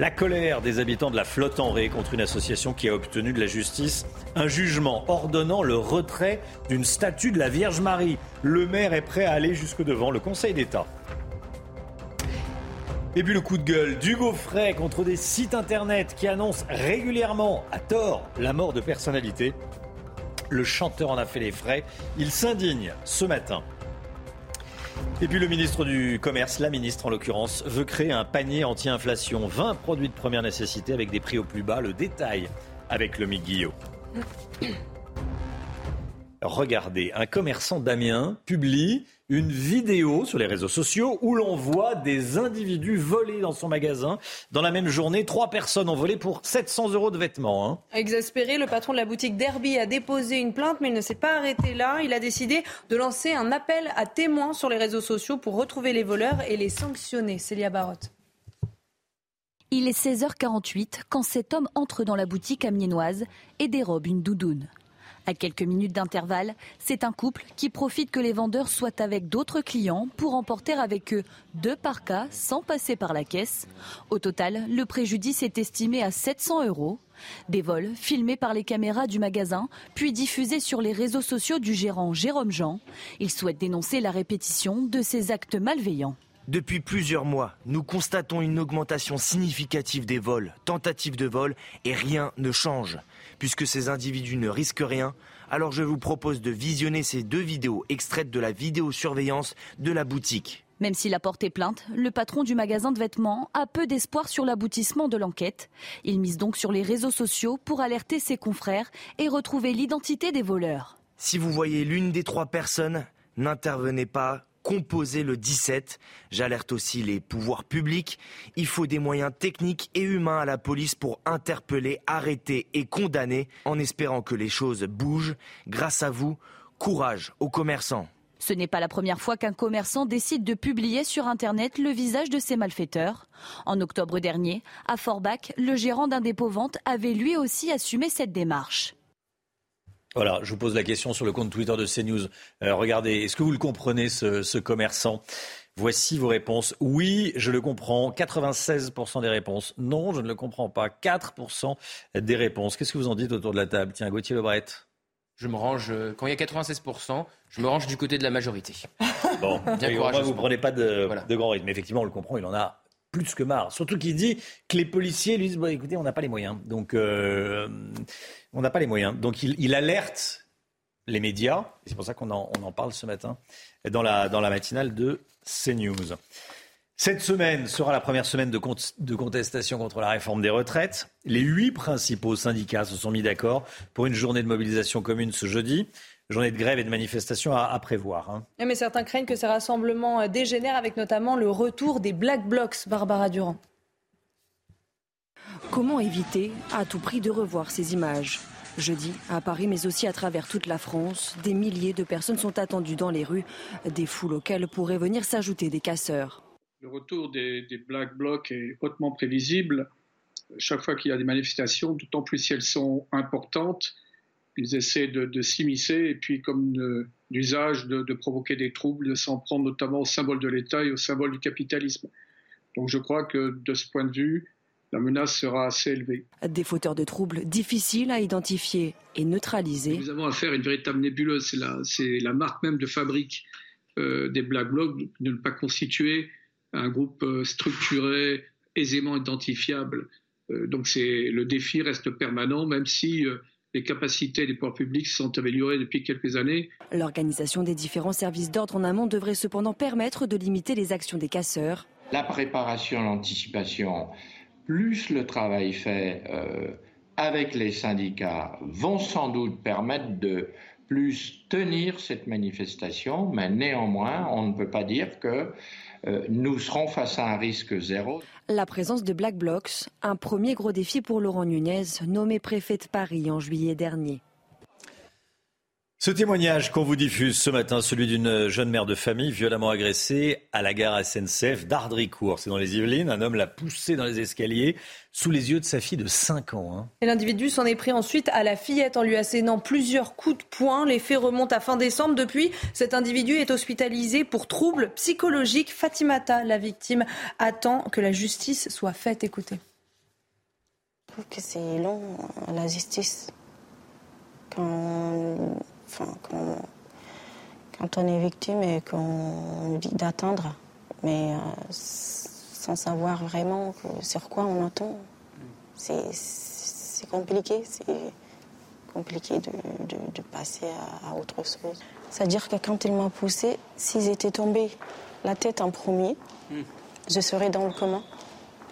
La colère des habitants de la flotte en ré contre une association qui a obtenu de la justice un jugement ordonnant le retrait d'une statue de la Vierge Marie. Le maire est prêt à aller jusque devant le Conseil d'État. Et puis le coup de gueule d'Hugo Frey contre des sites internet qui annoncent régulièrement, à tort, la mort de personnalités. Le chanteur en a fait les frais. Il s'indigne ce matin. Et puis le ministre du Commerce, la ministre en l'occurrence, veut créer un panier anti-inflation. 20 produits de première nécessité avec des prix au plus bas. Le détail avec le Guillot. [coughs] Regardez, un commerçant d'Amiens publie une vidéo sur les réseaux sociaux où l'on voit des individus voler dans son magasin. Dans la même journée, trois personnes ont volé pour 700 euros de vêtements. Hein. Exaspéré, le patron de la boutique Derby a déposé une plainte, mais il ne s'est pas arrêté là. Il a décidé de lancer un appel à témoins sur les réseaux sociaux pour retrouver les voleurs et les sanctionner. Célia Barotte. Il est 16h48 quand cet homme entre dans la boutique amiénoise et dérobe une doudoune. À quelques minutes d'intervalle, c'est un couple qui profite que les vendeurs soient avec d'autres clients pour emporter avec eux deux parkas sans passer par la caisse. Au total, le préjudice est estimé à 700 euros. Des vols filmés par les caméras du magasin, puis diffusés sur les réseaux sociaux du gérant Jérôme Jean. Il souhaite dénoncer la répétition de ces actes malveillants. Depuis plusieurs mois, nous constatons une augmentation significative des vols, tentatives de vol, et rien ne change. Puisque ces individus ne risquent rien, alors je vous propose de visionner ces deux vidéos extraites de la vidéosurveillance de la boutique. Même s'il a porté plainte, le patron du magasin de vêtements a peu d'espoir sur l'aboutissement de l'enquête. Il mise donc sur les réseaux sociaux pour alerter ses confrères et retrouver l'identité des voleurs. Si vous voyez l'une des trois personnes, n'intervenez pas, composer le 17. J'alerte aussi les pouvoirs publics. Il faut des moyens techniques et humains à la police pour interpeller, arrêter et condamner, en espérant que les choses bougent. Grâce à vous, courage aux commerçants. Ce n'est pas la première fois qu'un commerçant décide de publier sur Internet le visage de ses malfaiteurs. En octobre dernier, à Forbach, le gérant d'un dépôt vente avait lui aussi assumé cette démarche. Voilà, je vous pose la question sur le compte Twitter de CNews. Euh, regardez, est-ce que vous le comprenez, ce, commerçant? Voici vos réponses. Oui, je le comprends. 96% des réponses. Non, je ne le comprends pas. 4% des réponses. Qu'est-ce que vous en dites autour de la table? Tiens, Gauthier Lebret. Je me range, euh, quand il y a 96%, je me range du côté de la majorité. Bon, Bien vous ne prenez pas de, de grand rythme. Effectivement, on le comprend, il en a plus que marre. Surtout qu'il dit que les policiers lui disent écoutez, on n'a pas les moyens. Donc, euh, on n'a pas les moyens. Donc, il, alerte les médias. C'est pour ça qu'on en, on en, parle ce matin dans la, dans la matinale de CNews. Cette semaine sera la première semaine de, de, contestation contre la réforme des retraites. Les huit principaux syndicats se sont mis d'accord pour une journée de mobilisation commune ce jeudi journée de grève et de manifestation à, prévoir. Hein. Mais certains craignent que ces rassemblements euh, dégénèrent avec notamment le retour des Black Blocs. Barbara Durand. Comment éviter à tout prix de revoir ces images? Jeudi, à Paris, mais aussi à travers toute la France, des milliers de personnes sont attendues dans les rues, des foules auxquelles pourraient venir s'ajouter des casseurs. Le retour des, des Black Blocs est hautement prévisible. Chaque fois qu'il y a des manifestations, d'autant plus si elles sont importantes, ils essaient de, s'immiscer et puis comme d'usage de, provoquer des troubles, de s'en prendre notamment au symbole de l'État et au symbole du capitalisme. Donc je crois que de ce point de vue, la menace sera assez élevée. Des fauteurs de troubles difficiles à identifier et neutraliser. Nous avons affaire à une véritable nébuleuse. C'est la, marque même de fabrique euh, des Black Blocs de ne pas constituer un groupe euh, structuré, aisément identifiable. Euh, donc le défi reste permanent, même si les capacités des pouvoirs publics sont améliorées depuis quelques années. L'organisation des différents services d'ordre en amont devrait cependant permettre de limiter les actions des casseurs. La préparation, l'anticipation, plus le travail fait euh, avec les syndicats vont sans doute permettre de plus tenir cette manifestation, mais néanmoins, on ne peut pas dire que euh, nous serons face à un risque zéro. La présence de Black Blocs, un premier gros défi pour Laurent Nunez, nommé préfet de Paris en juillet dernier. Ce témoignage qu'on vous diffuse ce matin, celui d'une jeune mère de famille violemment agressée à la gare SNCF d'Ardricourt. C'est dans les Yvelines. Un homme l'a poussée dans les escaliers sous les yeux de sa fille de 5 ans. Hein. Et l'individu s'en est pris ensuite à la fillette en lui assénant plusieurs coups de poing. Les faits remontent à fin décembre. Depuis, cet individu est hospitalisé pour troubles psychologiques. Fatimata, la victime, attend que la justice soit faite. Écoutez. Je trouve que c'est long, la justice. Quand quand, on est victime et qu'on dit d'attendre, mais euh, sans savoir vraiment sur quoi on attend, c'est compliqué. C'est compliqué de, passer à, autre chose. C'est-à-dire que quand il m'a poussé, s'ils étaient tombés la tête en premier, je serais dans le coma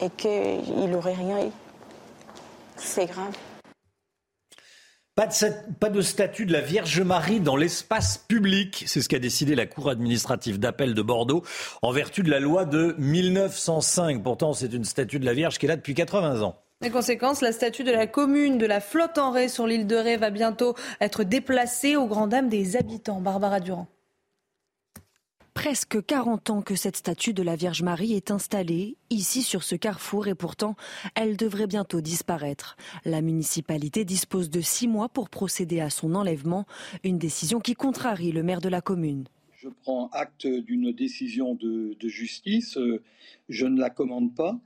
et qu'il n'aurait rien eu. C'est grave. Pas de, statut de la Vierge Marie dans l'espace public. C'est ce qu'a décidé la Cour administrative d'appel de Bordeaux en vertu de la loi de 1905. Pourtant, c'est une statue de la Vierge qui est là depuis 80 ans. Les conséquences, la statue de la commune de la Flotte en Ré sur l'île de Ré va bientôt être déplacée aux grand dames des habitants. Barbara Durand presque 40 ans que cette statue de la Vierge Marie est installée ici sur ce carrefour et pourtant elle devrait bientôt disparaître. La municipalité dispose de six mois pour procéder à son enlèvement, une décision qui contrarie le maire de la commune. Je prends acte d'une décision de, de, justice, je ne la commande pas.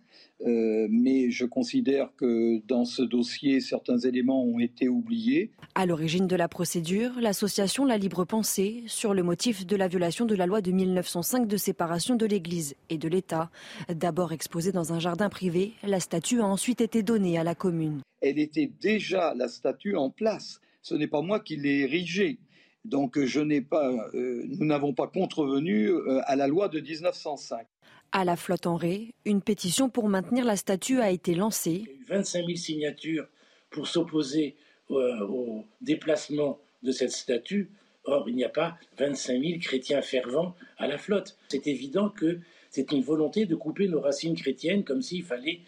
Euh, mais je considère que dans ce dossier, certains éléments ont été oubliés. À l'origine de la procédure, l'association La Libre Pensée, sur le motif de la violation de la loi de 1905 de séparation de l'Église et de l'État. D'abord exposée dans un jardin privé, la statue a ensuite été donnée à la commune. Elle était déjà, la statue, en place. Ce n'est pas moi qui l'ai érigée. Donc je n'ai pas, euh, nous n'avons pas contrevenu euh, à la loi de 1905. À la flotte en Ré, une pétition pour maintenir la statue a été lancée. Il y a eu 25 000 signatures pour s'opposer euh, au, déplacement de cette statue. Or, il n'y a pas 25 000 chrétiens fervents à la flotte. C'est évident que c'est une volonté de couper nos racines chrétiennes comme s'il fallait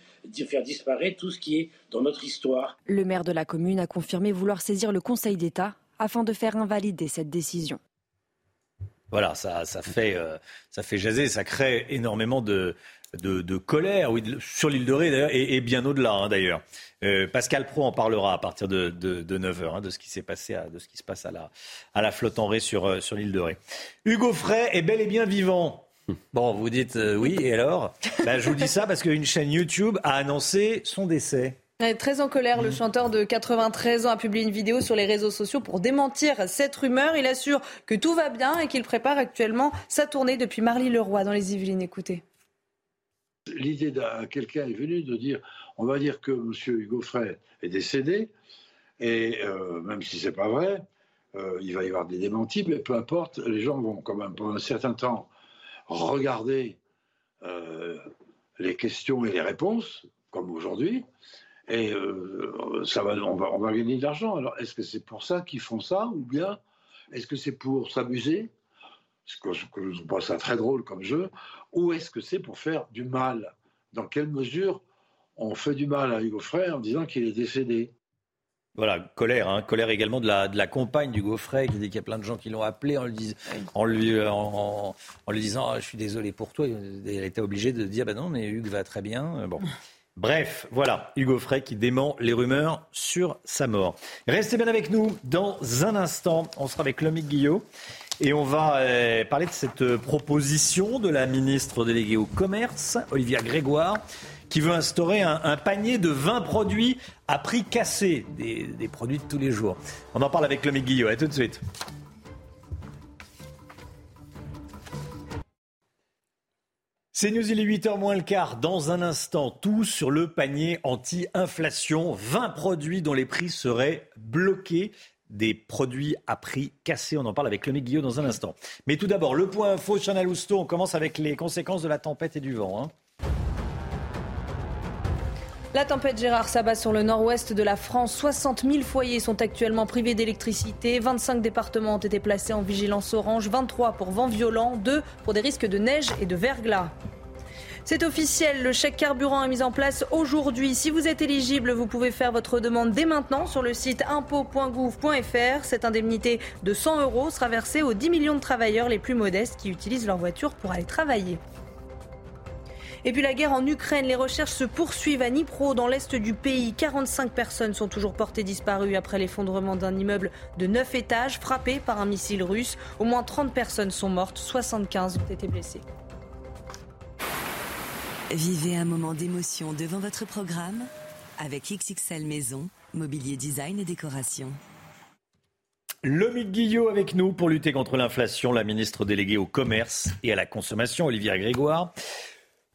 faire disparaître tout ce qui est dans notre histoire. Le maire de la commune a confirmé vouloir saisir le Conseil d'État afin de faire invalider cette décision. Voilà, ça, ça, fait, euh, ça fait jaser, ça crée énormément de, de, colère oui, sur l'île de Ré et, et, bien au-delà hein, d'ailleurs. Euh, Pascal Pro en parlera à partir de, de 9h hein, de ce qui s'est passé, à, de ce qui se passe à la, à la flotte en Ré sur, euh, sur l'île de Ré. Hugo Frey est bel et bien vivant. [laughs] Bon, vous dites oui, et alors? Ben, Je vous dis ça parce qu'une chaîne YouTube a annoncé son décès. Très en colère, le chanteur de 93 ans a publié une vidéo sur les réseaux sociaux pour démentir cette rumeur. Il assure que tout va bien et qu'il prépare actuellement sa tournée depuis Marly-le-Roi dans les Yvelines. Écoutez. L'idée d'un quelqu'un est venue de dire on va dire que M. Hugo Frey est décédé, et euh, même si c'est pas vrai, euh, il va y avoir des démentis, mais peu importe, les gens vont quand même pendant un certain temps regarder euh, les questions et les réponses, comme aujourd'hui, et euh, ça va, on, va, gagner de l'argent. Alors, est-ce que c'est pour ça qu'ils font ça Ou bien, est-ce que c'est pour s'amuser Ce que, je trouve ça très drôle comme jeu. Ou est-ce que c'est pour faire du mal? Dans quelle mesure on fait du mal à Hugo Frey en disant qu'il est décédé? Voilà, colère, hein. colère également de la, de la compagne du Frey qui dit qu'il y a plein de gens qui l'ont appelé en lui, en lui, disant ah, Je suis désolé pour toi. Elle était obligée de dire bah Non, mais Hugues va très bien. Bon. Bref, voilà, Hugo Frey qui dément les rumeurs sur sa mort. Restez bien avec nous. Dans un instant, on sera avec Lomique Guillot et on va euh, parler de cette proposition de la ministre déléguée au commerce, Olivia Grégoire, qui veut instaurer un, panier de 20 produits à prix cassé, des, des, produits de tous les jours. On en parle avec Lomique Guillot. À tout de suite. C'est News, il est 8h moins le quart. Dans un instant, tout sur le panier anti-inflation. 20 produits dont les prix seraient bloqués. Des produits à prix cassés. On en parle avec Lomique Guillot dans un instant. Mais tout d'abord, le point info, Chanel Lousteau. On commence avec les conséquences de la tempête et du vent. Hein. La tempête Gérard s'abat sur le nord-ouest de la France. 60 000 foyers sont actuellement privés d'électricité. 25 départements ont été placés en vigilance orange, 23 pour vent violent, 2 pour des risques de neige et de verglas. C'est officiel, le chèque carburant est mis en place aujourd'hui. Si vous êtes éligible, vous pouvez faire votre demande dès maintenant sur le site impôt.gouv.fr. Cette indemnité de 100 euros sera versée aux 10 millions de travailleurs les plus modestes qui utilisent leur voiture pour aller travailler. Et puis la guerre en Ukraine, les recherches se poursuivent à Dnipro, dans l'est du pays. 45 personnes sont toujours portées disparues après l'effondrement d'un immeuble de 9 étages frappé par un missile russe. Au moins 30 personnes sont mortes, 75 ont été blessées. Vivez un moment d'émotion devant votre programme avec XXL Maison, mobilier design et décoration. Lomique Guillot avec nous pour lutter contre l'inflation, la ministre déléguée au commerce et à la consommation, Olivier Grégoire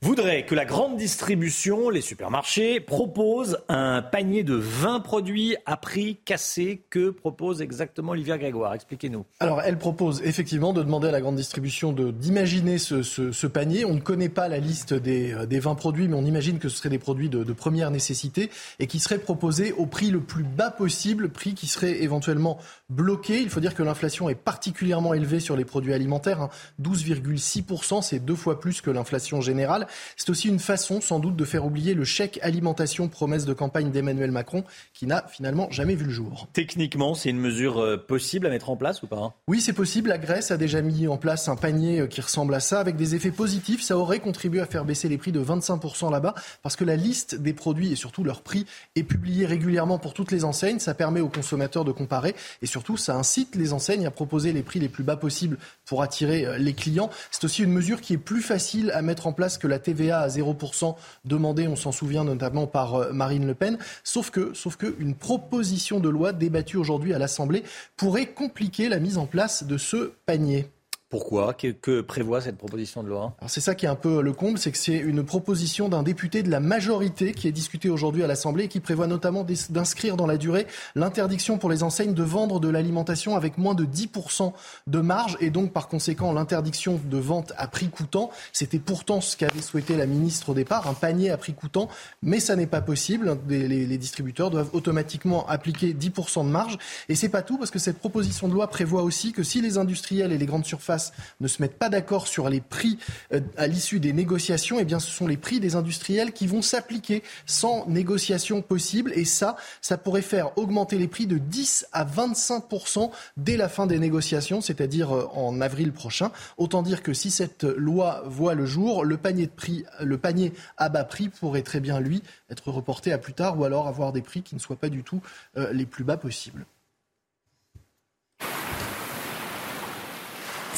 voudrait que la grande distribution, les supermarchés, proposent un panier de 20 produits à prix cassé. Que propose exactement Olivier Grégoire? Expliquez-nous. Alors, elle propose effectivement de demander à la grande distribution d'imaginer ce, panier. On ne connaît pas la liste des, euh, des 20 produits, mais on imagine que ce seraient des produits de, première nécessité et qui seraient proposés au prix le plus bas possible, prix qui serait éventuellement bloqué. Il faut dire que l'inflation est particulièrement élevée sur les produits alimentaires. Hein. 12,6%, c'est deux fois plus que l'inflation générale. C'est aussi une façon, sans doute, de faire oublier le chèque alimentation promesse de campagne d'Emmanuel Macron, qui n'a finalement jamais vu le jour. Techniquement, c'est une mesure euh, possible à mettre en place ou pas hein? Oui, c'est possible. La Grèce a déjà mis en place un panier euh, qui ressemble à ça, avec des effets positifs. Ça aurait contribué à faire baisser les prix de 25% là-bas, parce que la liste des produits et surtout leur prix est publiée régulièrement pour toutes les enseignes. Ça permet aux consommateurs de comparer et surtout, ça incite les enseignes à proposer les prix les plus bas possibles pour attirer euh, les clients. C'est aussi une mesure qui est plus facile à mettre en place que la TVA à 0% demandée, on s'en souvient notamment par euh, Marine Le Pen. Sauf que, sauf que une proposition de loi débattue aujourd'hui à l'Assemblée pourrait compliquer la mise en place de ce panier. Pourquoi que, prévoit cette proposition de loi C'est ça qui est un peu le comble, c'est que c'est une proposition d'un député de la majorité qui est discutée aujourd'hui à l'Assemblée et qui prévoit notamment d'inscrire dans la durée l'interdiction pour les enseignes de vendre de l'alimentation avec moins de 10% de marge et donc par conséquent l'interdiction de vente à prix coûtant. C'était pourtant ce qu'avait souhaité la ministre au départ, un panier à prix coûtant, mais ça n'est pas possible. Les, les distributeurs doivent automatiquement appliquer 10% de marge et c'est pas tout parce que cette proposition de loi prévoit aussi que si les industriels et les grandes surfaces ne se mettent pas d'accord sur les prix euh, à l'issue des négociations, eh bien, ce sont les prix des industriels qui vont s'appliquer sans négociation possible. Et ça, ça pourrait faire augmenter les prix de 10 à 25% dès la fin des négociations, c'est-à-dire euh, en avril prochain. Autant dire que si cette loi voit le jour, le panier de prix, le panier à bas prix pourrait très bien, lui, être reporté à plus tard ou alors avoir des prix qui ne soient pas du tout euh, les plus bas possibles.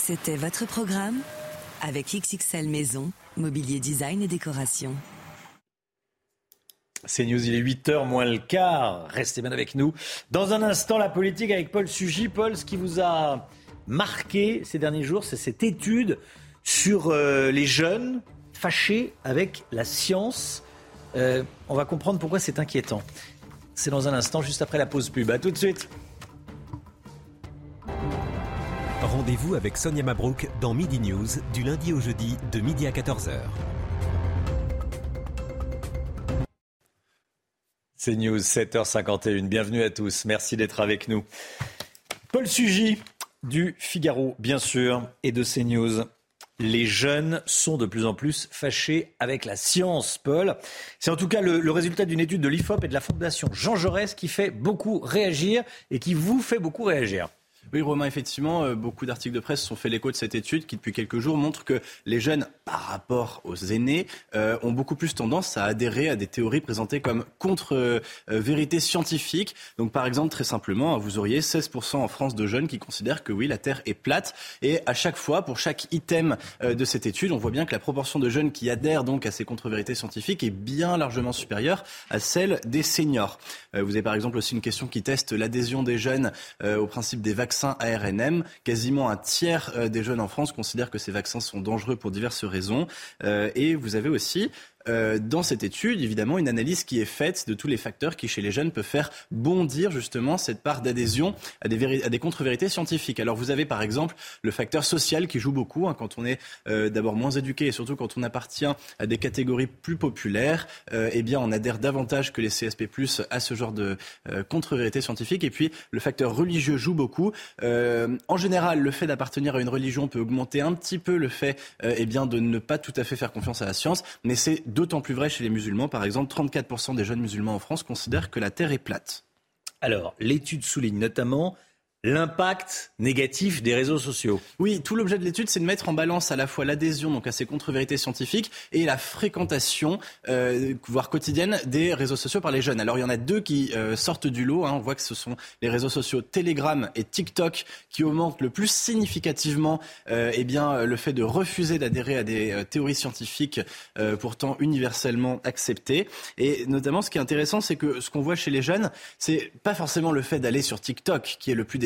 C'était votre programme avec XXL Maison, mobilier design et décoration. C'est News, il est 8h moins le quart. Restez bien avec nous. Dans un instant, la politique avec Paul Sugy. Paul, ce qui vous a marqué ces derniers jours, c'est cette étude sur euh, les jeunes fâchés avec la science. Euh, on va comprendre pourquoi c'est inquiétant. C'est dans un instant, juste après la pause pub. A tout de suite. Rendez-vous avec Sonia Mabrouk dans Midi News du lundi au jeudi de midi à 14h. C'est News 7h51. Bienvenue à tous. Merci d'être avec nous. Paul Sugy du Figaro, bien sûr, et de CNews. Les jeunes sont de plus en plus fâchés avec la science, Paul. C'est en tout cas le, le résultat d'une étude de l'IFOP et de la Fondation Jean Jaurès qui fait beaucoup réagir et qui vous fait beaucoup réagir. Oui, Romain, effectivement, euh, beaucoup d'articles de presse sont faits l'écho de cette étude qui, depuis quelques jours, montre que les jeunes, par rapport aux aînés, euh, ont beaucoup plus tendance à adhérer à des théories présentées comme contre-vérité euh, scientifique. Donc, par exemple, très simplement, vous auriez 16% en France de jeunes qui considèrent que oui, la Terre est plate. Et à chaque fois, pour chaque item de cette étude, on voit bien que la proportion de jeunes qui adhèrent donc à ces contre-vérités scientifiques est bien largement supérieure à celle des seniors. vous avez par exemple aussi une question qui teste l'adhésion des jeunes au principe des vaccins ARNM. Quasiment un tiers euh, des jeunes en France considèrent que ces vaccins sont dangereux pour diverses raisons. Euh, et vous avez aussi euh, dans cette étude, évidemment, une analyse qui est faite de tous les facteurs qui, chez les jeunes, peuvent faire bondir justement cette part d'adhésion à des, contre-vérités scientifiques. Alors vous avez par exemple le facteur social qui joue beaucoup hein, quand on est euh, d'abord moins éduqué et surtout quand on appartient à des catégories plus populaires. Euh, eh bien, on adhère davantage que les CSP+ à ce genre de contre-vérité scientifique. Et puis le facteur religieux joue beaucoup. en général, le fait d'appartenir à une religion peut augmenter un petit peu le fait eh bien, de ne pas tout à fait faire confiance à la science, mais c'est d'autant plus vrai chez les musulmans. Par exemple, 34% des jeunes musulmans en France considèrent que la Terre est plate. Alors, l'étude souligne notamment l'impact négatif des réseaux sociaux. Oui, tout l'objet de l'étude, c'est de mettre en balance à la fois l'adhésion donc à ces contre-vérités scientifiques et la fréquentation, euh, voire quotidienne, des réseaux sociaux par les jeunes. Alors il y en a deux qui euh, sortent du lot. Hein. On voit que ce sont les réseaux sociaux Telegram et TikTok qui augmentent le plus significativement euh, eh bien, le fait de refuser d'adhérer à des euh, théories scientifiques euh, pourtant universellement acceptées. Et notamment, ce qui est intéressant, c'est que ce qu'on voit chez les jeunes, c'est pas forcément le fait d'aller sur TikTok qui est le plus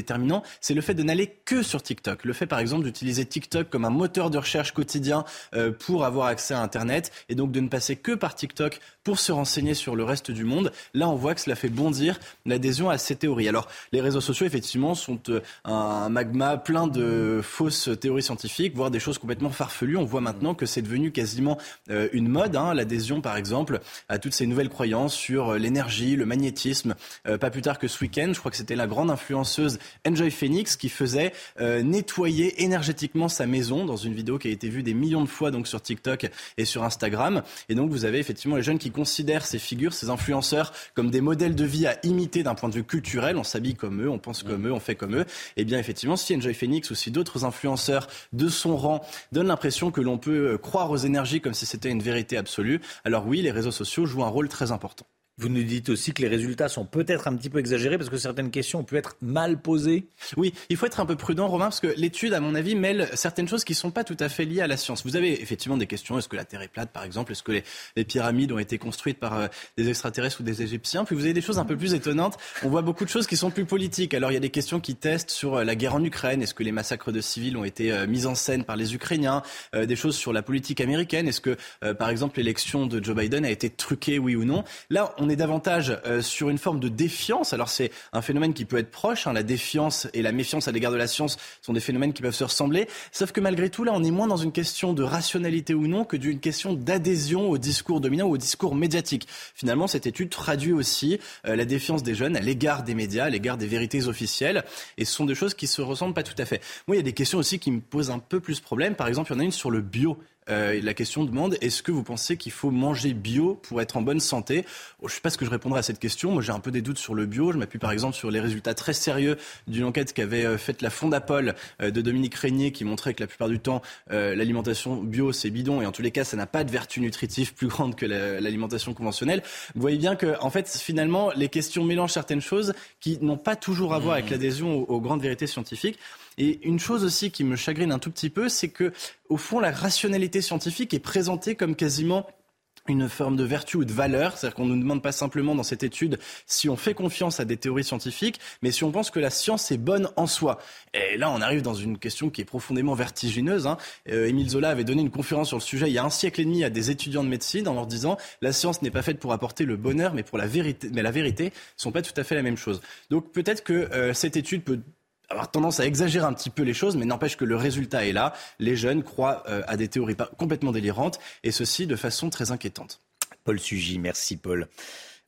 c'est le fait de n'aller que sur TikTok. Le fait, par exemple, d'utiliser TikTok comme un moteur de recherche quotidien euh, pour avoir accès à Internet et donc de ne passer que par TikTok pour se renseigner sur le reste du monde. Là, on voit que cela fait bondir l'adhésion à ces théories. Alors, les réseaux sociaux, effectivement, sont euh, un magma plein de fausses théories scientifiques, voire des choses complètement farfelues. On voit maintenant que c'est devenu quasiment euh, une mode, hein, l'adhésion, par exemple, à toutes ces nouvelles croyances sur l'énergie, le magnétisme. pas plus tard que ce week-end, je crois que c'était la grande influenceuse Enjoy Phoenix qui faisait euh, nettoyer énergétiquement sa maison dans une vidéo qui a été vue des millions de fois donc sur TikTok et sur Instagram. Et donc vous avez effectivement les jeunes qui considèrent ces figures, ces influenceurs comme des modèles de vie à imiter d'un point de vue culturel. On s'habille comme eux, on pense comme eux, on fait comme eux. Et eh bien effectivement, si Enjoy Phoenix ou si d'autres influenceurs de son rang donnent l'impression que l'on peut euh, croire aux énergies comme si c'était une vérité absolue, alors oui, les réseaux sociaux jouent un rôle très important. Vous nous dites aussi que les résultats sont peut-être un petit peu exagérés parce que certaines questions ont pu être mal posées. Oui, il faut être un peu prudent, Romain, parce que l'étude, à mon avis, mêle certaines choses qui ne sont pas tout à fait liées à la science. Vous avez effectivement des questions. Est-ce que la Terre est plate, par exemple? Est-ce que les, pyramides ont été construites par euh, des extraterrestres ou des Égyptiens? Puis vous avez des choses un peu plus étonnantes. On voit beaucoup de choses qui sont plus politiques. Alors il y a des questions qui testent sur euh, la guerre en Ukraine. Est-ce que les massacres de civils ont été euh, mis en scène par les Ukrainiens? Des choses sur la politique américaine. Est-ce que, par exemple, l'élection de Joe Biden a été truquée, oui ou non? Là, est davantage euh, sur une forme de défiance. Alors c'est un phénomène qui peut être proche. Hein. La défiance et la méfiance à l'égard de la science sont des phénomènes qui peuvent se ressembler. Sauf que malgré tout, là, on est moins dans une question de rationalité ou non que d'une question d'adhésion au discours dominant ou au discours médiatique. Finalement, cette étude traduit aussi euh, la défiance des jeunes à l'égard des médias, à l'égard des vérités officielles. Et ce sont des choses qui se ressemblent pas tout à fait. Moi, il y a des questions aussi qui me posent un peu plus problème. Par exemple, il y en a une sur le bio. Euh, la question demande est-ce que vous pensez qu'il faut manger bio pour être en bonne santé? Je ne sais pas ce que je répondrai à cette question. Moi, j'ai un peu des doutes sur le bio. Je m'appuie par exemple sur les résultats très sérieux d'une enquête qu'avait euh, faite la Fondapol euh, de Dominique Régnier qui montrait que la plupart du temps, l'alimentation bio, c'est bidon et en tous les cas, ça n'a pas de vertu nutritive plus grande que l'alimentation conventionnelle. Vous voyez bien que, en fait, finalement, les questions mélangent certaines choses qui n'ont pas toujours à voir avec mmh. l'adhésion aux grandes vérités scientifiques. Et une chose aussi qui me chagrine un tout petit peu, c'est que, au fond, la rationalité scientifique est présentée comme quasiment une forme de vertu ou de valeur, c'est-à-dire qu'on ne nous demande pas simplement dans cette étude si on fait confiance à des théories scientifiques, mais si on pense que la science est bonne en soi. Et là, on arrive dans une question qui est profondément vertigineuse. Hein. Euh, Émile Zola avait donné une conférence sur le sujet il y a un siècle et demi à des étudiants de médecine en leur disant la science n'est pas faite pour apporter le bonheur, mais pour la vérité. Mais la vérité, sont pas tout à fait la même chose. Donc peut-être que euh, cette étude peut avoir tendance à exagérer un petit peu les choses, mais n'empêche que le résultat est là. Les jeunes croient euh, à des théories complètement délirantes, et ceci de façon très inquiétante. Paul Sugy, merci Paul.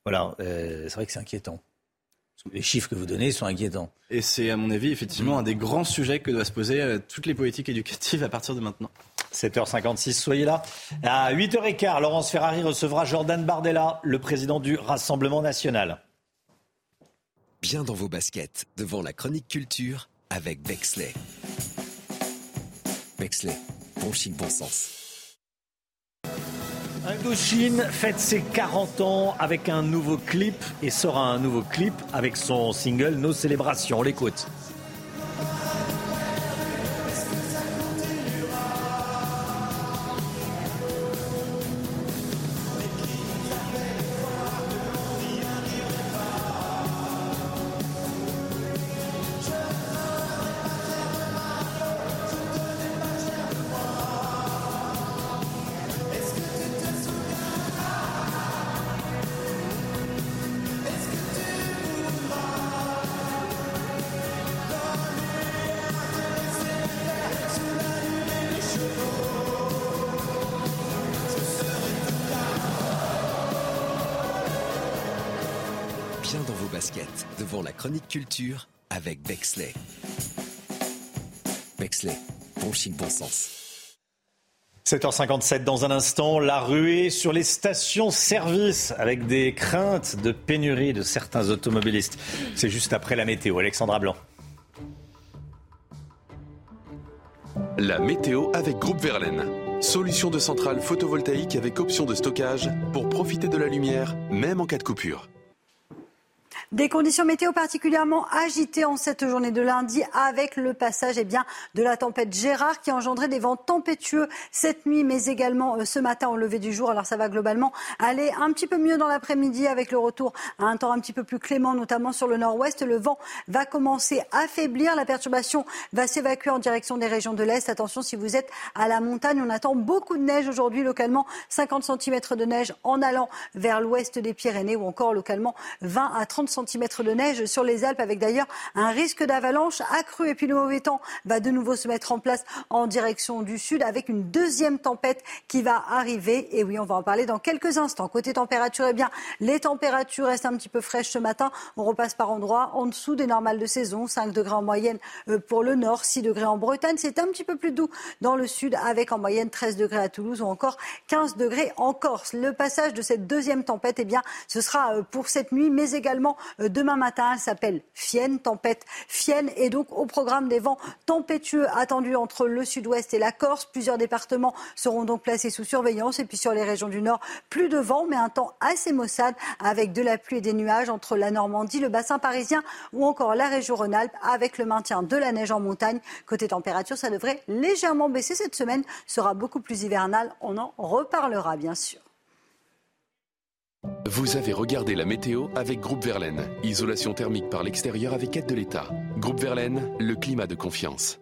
Voilà, euh, c'est vrai que c'est inquiétant. Les chiffres que vous donnez sont inquiétants. Et c'est, à mon avis, effectivement, un des grands sujets que doivent se poser euh, toutes les politiques éducatives à partir de maintenant. 7h56, soyez là. À 8h15, Laurence Ferrari recevra Jordan Bardella, le président du Rassemblement national bien dans vos baskets devant la chronique culture avec Bexley. Bexley, bon chic, bon sens. Indochine fête ses 40 ans avec un nouveau clip et sort un nouveau clip avec son single Nos célébrations. On l'écoute. Culture avec Bexley. Bexley, bon chic, bon sens. 7h57 dans un instant, la ruée sur les stations-service avec des craintes de pénurie de certains automobilistes. C'est juste après la météo. Alexandra Blanc. La météo avec Groupe Verlaine. Solution de centrale photovoltaïque avec option de stockage pour profiter de la lumière, même en cas de coupure. Des conditions météo particulièrement agitées en cette journée de lundi avec le passage eh bien, de la tempête Gérard qui a engendré des vents tempétueux cette nuit mais également euh, ce matin au lever du jour. Alors ça va globalement aller un petit peu mieux dans l'après-midi avec le retour à un temps un petit peu plus clément notamment sur le nord-ouest. Le vent va commencer à faiblir. La perturbation va s'évacuer en direction des régions de l'Est. Attention si vous êtes à la montagne, on attend beaucoup de neige aujourd'hui localement 50 cm de neige en allant vers l'ouest des Pyrénées ou encore localement 20 à 30 cm de neige sur les Alpes, avec d'ailleurs un risque d'avalanche accru. Et puis le mauvais temps va de nouveau se mettre en place en direction du sud, avec une deuxième tempête qui va arriver. Et oui, on va en parler dans quelques instants. Côté température, eh bien, les températures restent un petit peu fraîches ce matin. On repasse par endroits en dessous des normales de saison. 5 degrés en moyenne euh, pour le nord, 6 degrés en Bretagne. C'est un petit peu plus doux dans le sud, avec en moyenne 13 degrés à Toulouse ou encore 15 degrés en Corse. Le passage de cette deuxième tempête, eh bien, ce sera euh, pour cette nuit, mais également demain matin. Elle s'appelle Fienne, tempête Fienne. Et donc, au programme des vents tempétueux attendus entre le sud-ouest et la Corse. Plusieurs départements seront donc placés sous surveillance. Et puis, sur les régions du nord, plus de vent, mais un temps assez maussade avec de la pluie et des nuages entre la Normandie, le bassin parisien ou encore la région Rhône-Alpes avec le maintien de la neige en montagne. Côté température, ça devrait légèrement baisser cette semaine. Sera beaucoup plus hivernale. On en reparlera, bien sûr. Vous avez regardé la météo avec Groupe Verlaine. Isolation thermique par l'extérieur avec aide de l'État. Groupe Verlaine, le climat de confiance.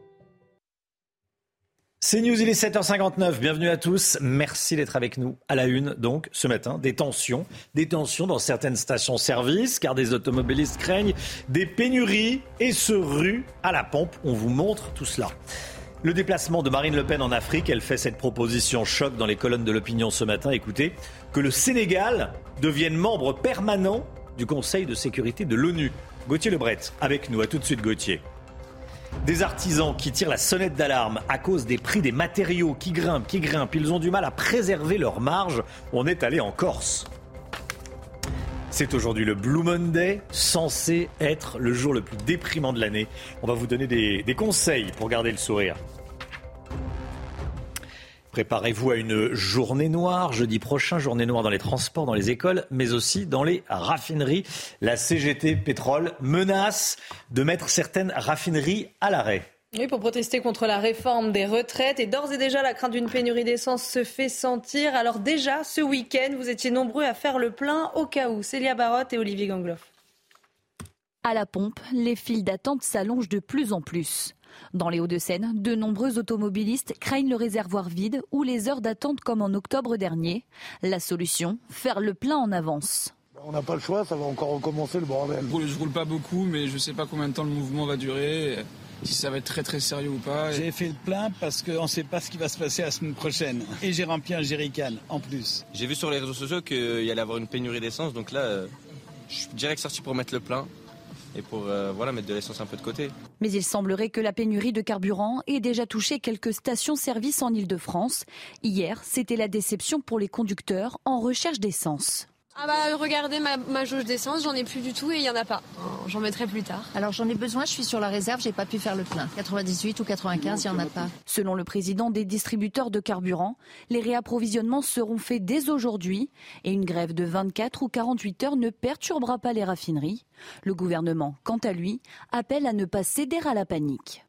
C'est News, il est 7h59. Bienvenue à tous. Merci d'être avec nous à la une, donc, ce matin. Des tensions, des tensions dans certaines stations-service, car des automobilistes craignent des pénuries et se ruent à la pompe. On vous montre tout cela. Le déplacement de Marine Le Pen en Afrique, elle fait cette proposition choc dans les colonnes de l'opinion ce matin. Écoutez, que le Sénégal devienne membre permanent du Conseil de sécurité de l'ONU. Gauthier Lebret, avec nous. À tout de suite, Gauthier. Des artisans qui tirent la sonnette d'alarme à cause des prix des matériaux qui grimpent, qui grimpent. Ils ont du mal à préserver leur marge. On est allé en Corse. C'est aujourd'hui le Blue Monday, censé être le jour le plus déprimant de l'année. On va vous donner des conseils pour garder le sourire. Préparez-vous à une journée noire jeudi prochain, journée noire dans les transports, dans les écoles, mais aussi dans les raffineries. La CGT Pétrole menace de mettre certaines raffineries à l'arrêt. Oui, pour protester contre la réforme des retraites. Et d'ores et déjà, la crainte d'une pénurie d'essence se fait sentir. Alors déjà, ce week-end, vous étiez nombreux à faire le plein au cas où. Célia Barotte et Olivier Gangloff. À la pompe, les files d'attente s'allongent de plus en plus. Dans les Hauts-de-Seine, de nombreux automobilistes craignent le réservoir vide ou les heures d'attente comme en octobre dernier. La solution, faire le plein en avance. On n'a pas le choix, ça va encore recommencer le bordel. Je roule pas beaucoup, mais je ne sais pas combien de temps le mouvement va durer, si ça va être très très sérieux ou pas. J'ai fait le plein parce qu'on ne sait pas ce qui va se passer la semaine prochaine. Et j'ai rempli un jerrycan en plus. J'ai vu sur les réseaux sociaux qu'il y allait avoir une pénurie d'essence, donc là, euh, je suis direct sorti pour mettre le plein et pour euh, mettre de l'essence un peu de côté. Mais il semblerait que la pénurie de carburant ait déjà touché quelques stations-service en Ile-de-France. Hier, c'était la déception pour les conducteurs en recherche d'essence. Ah bah regardez ma, jauge d'essence, j'en ai plus du tout et il y en a pas. J'en mettrai plus tard. Alors j'en ai besoin, je suis sur la réserve, j'ai pas pu faire le plein. 98 ou 95, il y en a pas. Selon le président des distributeurs de carburant, les réapprovisionnements seront faits dès aujourd'hui et une grève de 24 ou 48 heures ne perturbera pas les raffineries. Le gouvernement, quant à lui, appelle à ne pas céder à la panique.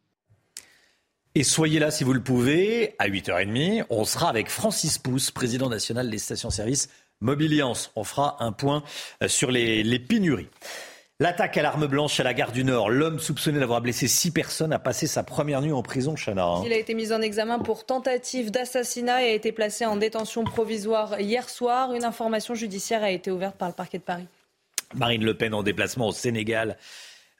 Et soyez là si vous le pouvez, à 8h30, on sera avec Francis Pousse, président national des stations-service Mobiliance. On fera un point euh, sur les, pénuries. L'attaque à l'arme blanche à la gare du Nord. L'homme soupçonné d'avoir blessé six personnes a passé sa première nuit en prison, Chana. Hein. Il a été mis en examen pour tentative d'assassinat et a été placé en détention provisoire hier soir. Une information judiciaire a été ouverte par le parquet de Paris. Marine Le Pen en déplacement au Sénégal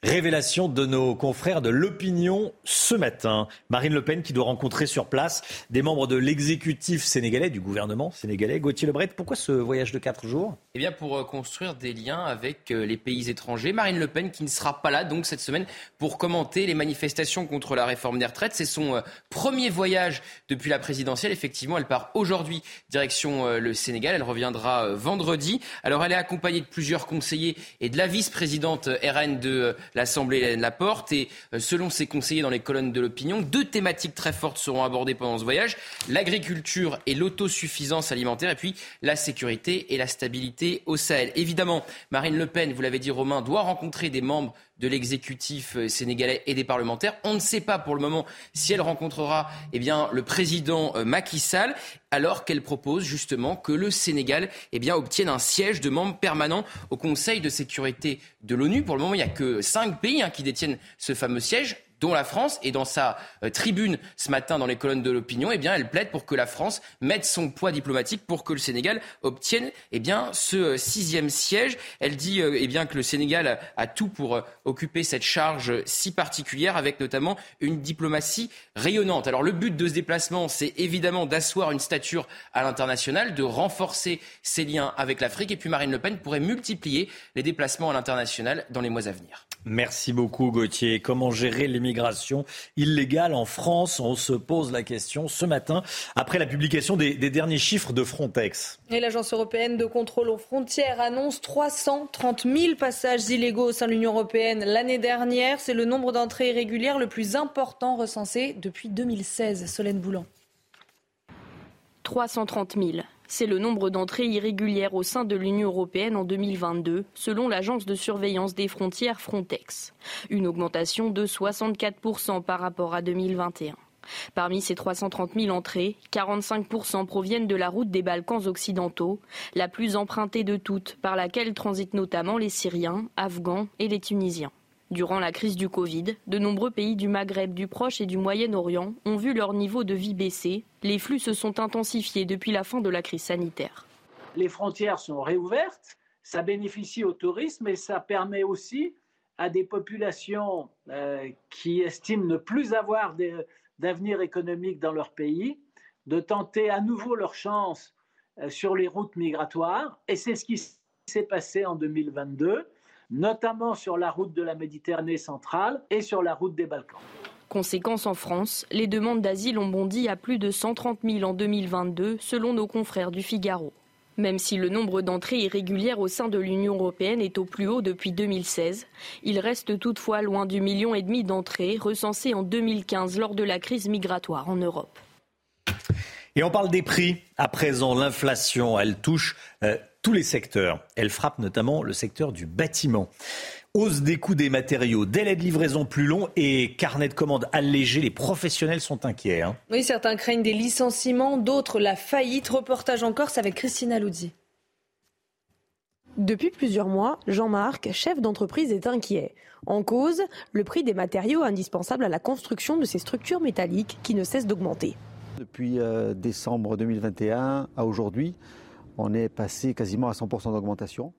Révélation de nos confrères de l'opinion ce matin. Marine Le Pen qui doit rencontrer sur place des membres de l'exécutif sénégalais, du gouvernement sénégalais. Gauthier Lebret, pourquoi ce voyage de quatre jours? Eh bien pour euh, construire des liens avec euh, les pays étrangers. Marine Le Pen qui ne sera pas là donc cette semaine pour commenter les manifestations contre la réforme des retraites. C'est son euh, premier voyage depuis la présidentielle. Effectivement, elle part aujourd'hui direction le Sénégal. Elle reviendra vendredi. Alors elle est accompagnée de plusieurs conseillers et de la vice-présidente RN de l'Assemblée la porte. Et euh, selon ses conseillers dans les colonnes de l'opinion, deux thématiques très fortes seront abordées pendant ce voyage l'agriculture et l'autosuffisance alimentaire, et puis la sécurité et la stabilité au Sahel. Évidemment, Marine Le Pen, vous l'avez dit, Romain, doit rencontrer des membres de l'exécutif euh, sénégalais et des parlementaires. On ne sait pas pour le moment si elle rencontrera eh bien, le président euh, Macky Sall, alors qu'elle propose justement que le Sénégal eh bien, obtienne un siège de membre permanent au Conseil de sécurité de l'ONU. Pour le moment, il n'y a que cinq pays hein, qui détiennent ce fameux siège dont la France, et dans sa euh, tribune ce matin dans les colonnes de l'opinion, eh bien, elle plaide pour que la France mette son poids diplomatique pour que le Sénégal obtienne eh bien, ce euh, sixième siège. Elle dit euh, eh bien, que le Sénégal a tout pour occuper cette charge si particulière, avec notamment une diplomatie rayonnante. Alors le but de ce déplacement, c'est évidemment d'asseoir une stature à l'international, de renforcer ses liens avec l'Afrique, et puis Marine Le Pen pourrait multiplier les déplacements à l'international dans les mois à venir. Merci beaucoup Gauthier. Comment gérer l'immigration illégale en France? On se pose la question ce matin après la publication des, derniers chiffres de Frontex. Et l'Agence européenne de contrôle aux frontières annonce 330 000 passages illégaux au sein de l'Union européenne l'année dernière. C'est le nombre d'entrées irrégulières le plus important recensé depuis 2016. Solène Boulan. 330 000. C'est le nombre d'entrées irrégulières au sein de l'Union européenne en 2022, selon l'agence de surveillance des frontières Frontex. Une augmentation de 64% par rapport à 2021. Parmi ces 330 000 entrées, 45% proviennent de la route des Balkans occidentaux, la plus empruntée de toutes, par laquelle transitent notamment les Syriens, Afghans et les Tunisiens. Durant la crise du Covid, de nombreux pays du Maghreb, du Proche et du Moyen-Orient ont vu leur niveau de vie baisser. Les flux se sont intensifiés depuis la fin de la crise sanitaire. Les frontières sont réouvertes, ça bénéficie au tourisme et ça permet aussi à des populations euh, qui estiment ne plus avoir d'avenir économique dans leur pays de tenter à nouveau leur chance euh, sur les routes migratoires. Et c'est ce qui s'est passé en 2022 notamment sur la route de la Méditerranée centrale et sur la route des Balkans. Conséquence en France, les demandes d'asile ont bondi à plus de 130 000 en 2022, selon nos confrères du Figaro. Même si le nombre d'entrées irrégulières au sein de l'Union européenne est au plus haut depuis 2016, il reste toutefois loin du million et demi d'entrées recensées en 2015 lors de la crise migratoire en Europe. Et on parle des prix. À présent, l'inflation, elle touche euh, tous les secteurs. Elle frappe notamment le secteur du bâtiment. Hausse des coûts des matériaux, délai de livraison plus long et carnet de commandes allégé. Les professionnels sont inquiets. Hein. Oui, certains craignent des licenciements, d'autres la faillite. Reportage en Corse avec Christina Luzzi. Depuis plusieurs mois, Jean-Marc, chef d'entreprise, est inquiet. En cause, le prix des matériaux indispensables à la construction de ces structures métalliques qui ne cessent d'augmenter. Depuis euh, décembre 2021 à aujourd'hui, on est passé quasiment à 100% d'augmentation.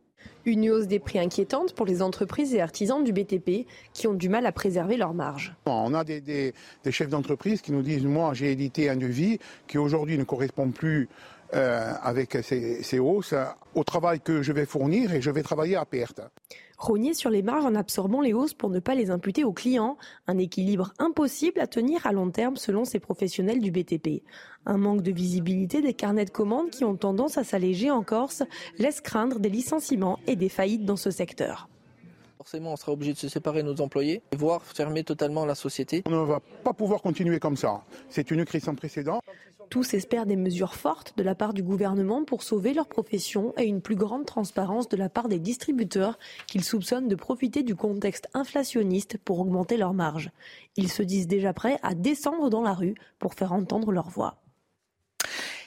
Une hausse des prix inquiétante pour les entreprises et artisans du BTP qui ont du mal à préserver leurs marges. On a des, chefs d'entreprise qui nous disent Moi, j'ai édité un devis qui aujourd'hui ne correspond plus euh, avec ces, hausses au travail que je vais fournir et je vais travailler à perte. Rogner sur les marges en absorbant les hausses pour ne pas les imputer aux clients, un équilibre impossible à tenir à long terme selon ces professionnels du BTP. Un manque de visibilité des carnets de commandes qui ont tendance à s'alléger en Corse laisse craindre des licenciements et des faillites dans ce secteur. Forcément, on sera obligé de se séparer de nos employés, voire fermer totalement la société. On ne va pas pouvoir continuer comme ça. C'est une crise sans précédent. Tous espèrent des mesures fortes de la part du gouvernement pour sauver leur profession et une plus grande transparence de la part des distributeurs qu'ils soupçonnent de profiter du contexte inflationniste pour augmenter leurs marges. Ils se disent déjà prêts à descendre dans la rue pour faire entendre leur voix.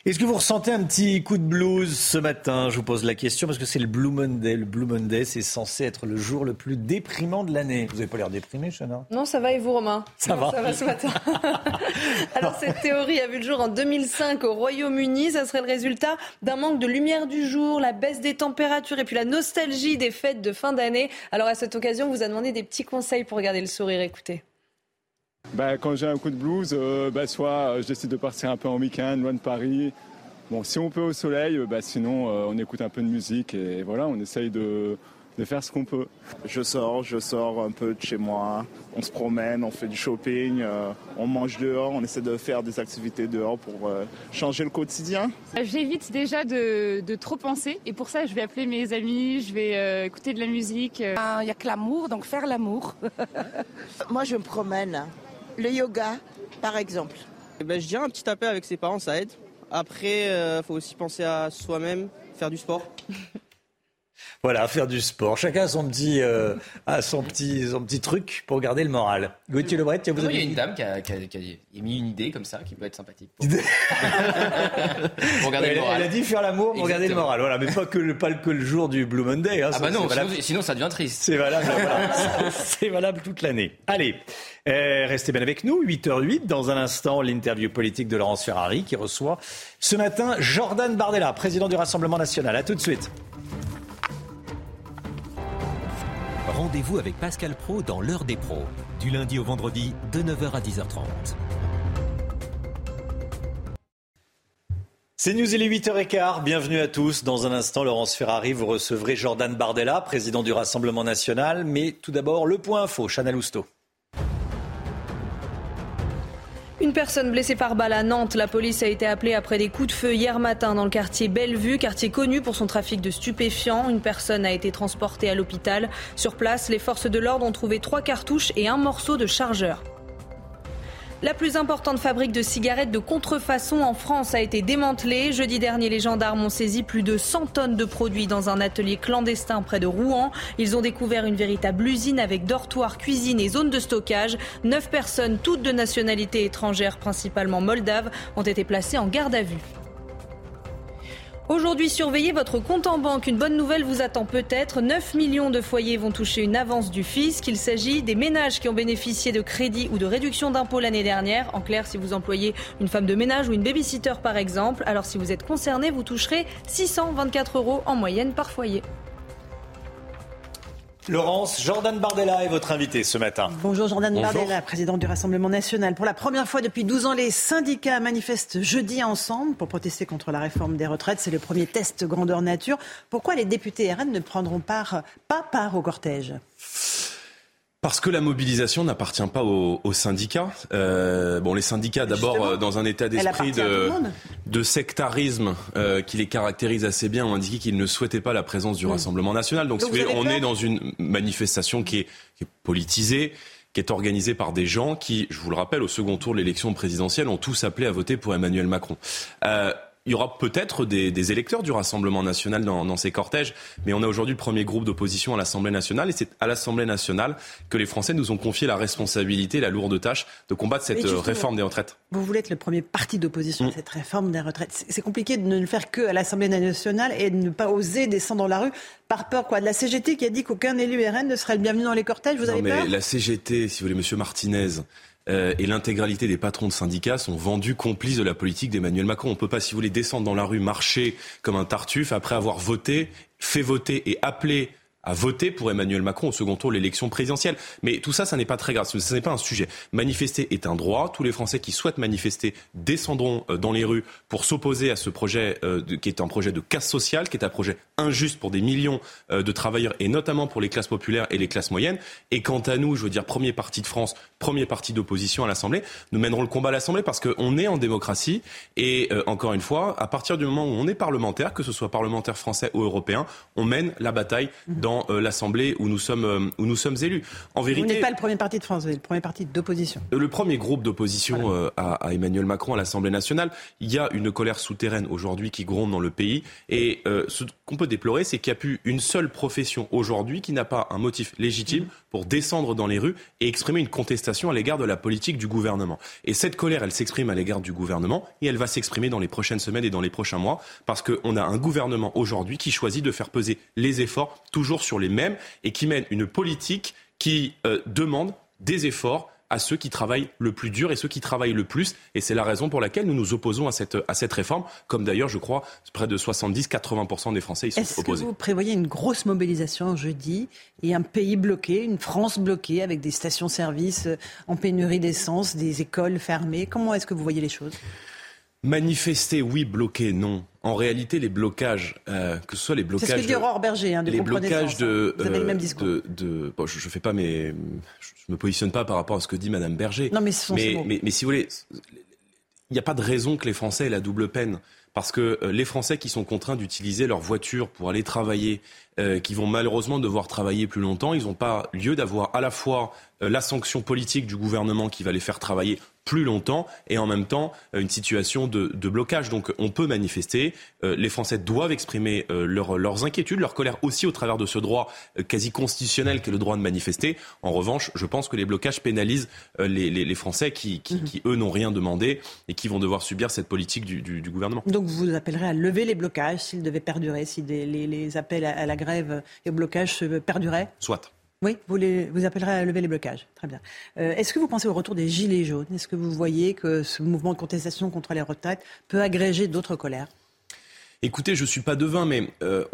Est-ce que vous ressentez un petit coup de blues ce matin? Je vous pose la question parce que c'est le Blue Monday. Le Blue Monday, c'est censé être le jour le plus déprimant de l'année. Vous n'avez pas l'air déprimé, Chana? Non, ça va et vous, Romain? Ça va. Ça va ce matin. [laughs] Alors, cette théorie a vu le jour en 2005 au Royaume-Uni. Ça serait le résultat d'un manque de lumière du jour, la baisse des températures et puis la nostalgie des fêtes de fin d'année. Alors, à cette occasion, on vous a demandé des petits conseils pour garder le sourire. Écoutez. Bah, quand j'ai un coup de blues, euh, bah, soit euh, je décide de partir un peu en week-end, loin de Paris. Bon, si on peut au soleil, euh, bah, sinon on écoute un peu de musique et voilà, on essaye de, de faire ce qu'on peut. Je sors, je sors un peu de chez moi, on se promène, on fait du shopping, on mange dehors, on essaie de faire des activités dehors pour changer le quotidien. J'évite déjà de, de, trop penser et pour ça je vais appeler mes amis, je vais écouter de la musique. Il n'y a que l'amour, donc faire l'amour. [laughs] Moi je me promène. Le yoga, par exemple. Eh ben, je dirais un petit tapé avec ses parents, ça aide. Après, il euh, faut aussi penser à soi-même, faire du sport. [laughs] Voilà, faire du sport. Chacun a son petit, euh, a son petit, son petit truc pour garder le moral. Gauthier Lebret, vous avez... Il y a une dame qui a, qui, a, qui a, mis une idée comme ça qui peut être sympathique. Pour, [laughs] pour garder elle, le moral. Elle a dit faire l'amour pour garder le moral. Voilà, mais pas que le, pas que le jour du Blue Monday. Hein, ah bah non, sinon, sinon, ça devient triste. C'est valable, voilà. [laughs] c'est valable toute l'année. Allez, euh, restez bien avec nous. 8h08 dans un instant l'interview politique de Laurence Ferrari qui reçoit ce matin Jordan Bardella, président du Rassemblement national. À tout de suite. Rendez-vous avec Pascal Pro dans l'heure des pros, du lundi au vendredi de 9h à 10h30. C'est News, il est 8h15. Bienvenue à tous. Dans un instant, Laurence Ferrari, vous recevrez Jordan Bardella, président du Rassemblement national. Mais tout d'abord, le point info, Chanel Lousteau. Une personne blessée par balle à Nantes. La police a été appelée après des coups de feu hier matin dans le quartier Bellevue, quartier connu pour son trafic de stupéfiants. Une personne a été transportée à l'hôpital. Sur place, les forces de l'ordre ont trouvé trois cartouches et un morceau de chargeur. La plus importante fabrique de cigarettes de contrefaçon en France a été démantelée. Jeudi dernier, les gendarmes ont saisi plus de 100 tonnes de produits dans un atelier clandestin près de Rouen. Ils ont découvert une véritable usine avec dortoir, cuisine et zone de stockage. Neuf personnes, toutes de nationalité étrangère, principalement moldaves, ont été placées en garde à vue. Aujourd'hui, surveillez votre compte en banque. Une bonne nouvelle vous attend peut-être. 9 millions de foyers vont toucher une avance du fisc. Il s'agit des ménages qui ont bénéficié de crédits ou de réduction d'impôts l'année dernière. En clair, si vous employez une femme de ménage ou une babysitter par exemple. Alors si vous êtes concerné, vous toucherez 624 euros en moyenne par foyer. Laurence, Jordan Bardella est votre invité ce matin. Bonjour Jordan Bonjour. Bardella, président du Rassemblement national. Pour la première fois depuis 12 ans, les syndicats manifestent jeudi ensemble pour protester contre la réforme des retraites. C'est le premier test grandeur nature. Pourquoi les députés RN ne prendront part, pas part au cortège? Parce que la mobilisation n'appartient pas aux, aux syndicats. Euh, bon, les syndicats, d'abord, euh, dans un état d'esprit de, de, sectarisme euh, qui les caractérise assez bien, ont indiqué qu'ils ne souhaitaient pas la présence du Rassemblement national. Donc, Donc si on est dans une manifestation qui est, qui est politisée, qui est organisée par des gens qui, je vous le rappelle, au second tour de l'élection présidentielle, ont tous appelé à voter pour Emmanuel Macron. Euh, il y aura peut-être des, des, électeurs du Rassemblement national dans, dans, ces cortèges, mais on a aujourd'hui le premier groupe d'opposition à l'Assemblée nationale, et c'est à l'Assemblée nationale que les Français nous ont confié la responsabilité, la lourde tâche de combattre cette réforme des retraites. Vous voulez être le premier parti d'opposition mmh. à cette réforme des retraites. C'est compliqué de ne le faire que à l'Assemblée nationale et de ne pas oser descendre dans la rue par peur quoi de la CGT qui a dit qu'aucun élu RN ne serait le bienvenu dans les cortèges. Vous non, avez mais peur? La CGT, si vous voulez, Monsieur Martinez. Euh, et l'intégralité des patrons de syndicats sont vendus complices de la politique d'Emmanuel Macron. On ne peut pas, si vous voulez, descendre dans la rue, marcher comme un tartuffe après avoir voté, fait voter et appelé à voter pour Emmanuel Macron au second tour de l'élection présidentielle. Mais tout ça, ça n'est pas très grave, ce n'est pas un sujet. Manifester est un droit. Tous les Français qui souhaitent manifester descendront dans les rues pour s'opposer à ce projet euh, qui est un projet de casse sociale, qui est un projet injuste pour des millions euh, de travailleurs et notamment pour les classes populaires et les classes moyennes. Et quant à nous, je veux dire, premier parti de France, premier parti d'opposition à l'Assemblée, nous mènerons le combat à l'Assemblée parce qu'on est en démocratie et euh, encore une fois, à partir du moment où on est parlementaire, que ce soit parlementaire français ou européen, on mène la bataille dans dans euh, l'Assemblée où nous sommes euh, où nous sommes élus. En vérité, vous n'êtes pas le premier parti de France, vous êtes le premier parti d'opposition. Le premier groupe d'opposition voilà. à, à, Emmanuel Macron à l'Assemblée nationale. Il y a une colère souterraine aujourd'hui qui gronde dans le pays et euh, ce qu'on peut déplorer, c'est qu'il n'y a plus une seule profession aujourd'hui qui n'a pas un motif légitime pour descendre dans les rues et exprimer une contestation à l'égard de la politique du gouvernement. Et cette colère, elle s'exprime à l'égard du gouvernement et elle va s'exprimer dans les prochaines semaines et dans les prochains mois parce qu'on a un gouvernement aujourd'hui qui choisit de faire peser les efforts toujours sur les mêmes et qui mène une politique qui euh, demande des efforts à ceux qui travaillent le plus dur et ceux qui travaillent le plus. Et c'est la raison pour laquelle nous nous opposons à cette, à cette réforme, comme d'ailleurs, je crois, près de 70-80% des Français y sont opposés. Est-ce que vous prévoyez une grosse mobilisation jeudi et un pays bloqué, une France bloquée avec des stations-service en pénurie d'essence, des écoles fermées? Comment est-ce que vous voyez les choses? Manifester, oui. Bloquer, non. En réalité, les blocages, euh, que ce soit les blocages. C'est ce que dit Aurore Berger, hein, de les blocages de, Vous avez le même discours. de, de bon, je, je fais pas mes, je me positionne pas par rapport à ce que dit Madame Berger. Non, mais ce sont mais, ces mots. mais, mais si vous voulez, il n'y a pas de raison que les Français aient la double peine. Parce que euh, les Français qui sont contraints d'utiliser leur voiture pour aller travailler, euh, qui vont malheureusement devoir travailler plus longtemps, ils n'ont pas lieu d'avoir à la fois euh, la sanction politique du gouvernement qui va les faire travailler plus longtemps et en même temps euh, une situation de, de blocage. Donc on peut manifester. Euh, les Français doivent exprimer euh, leur- leurs inquiétudes, leur colère aussi au travers de ce droit euh, quasi constitutionnel qu'est le droit de manifester. En revanche, je pense que les blocages pénalisent les, les- les Français qui, qui, qui, eux, n'ont rien demandé et qui vont devoir subir cette politique du, du- du gouvernement. Donc vous appellerez à lever les blocages s'ils devaient perdurer, si des- les, les appels à, à la grève et au blocage perduraient Soit. Oui, vous, vous appellerez à lever les blocages. Très bien. Euh, Est-ce que vous pensez au retour des Gilets jaunes? Est-ce que vous voyez que ce mouvement de contestation contre les retraites peut agréger d'autres colères? Écoutez, je suis pas devin, mais euh,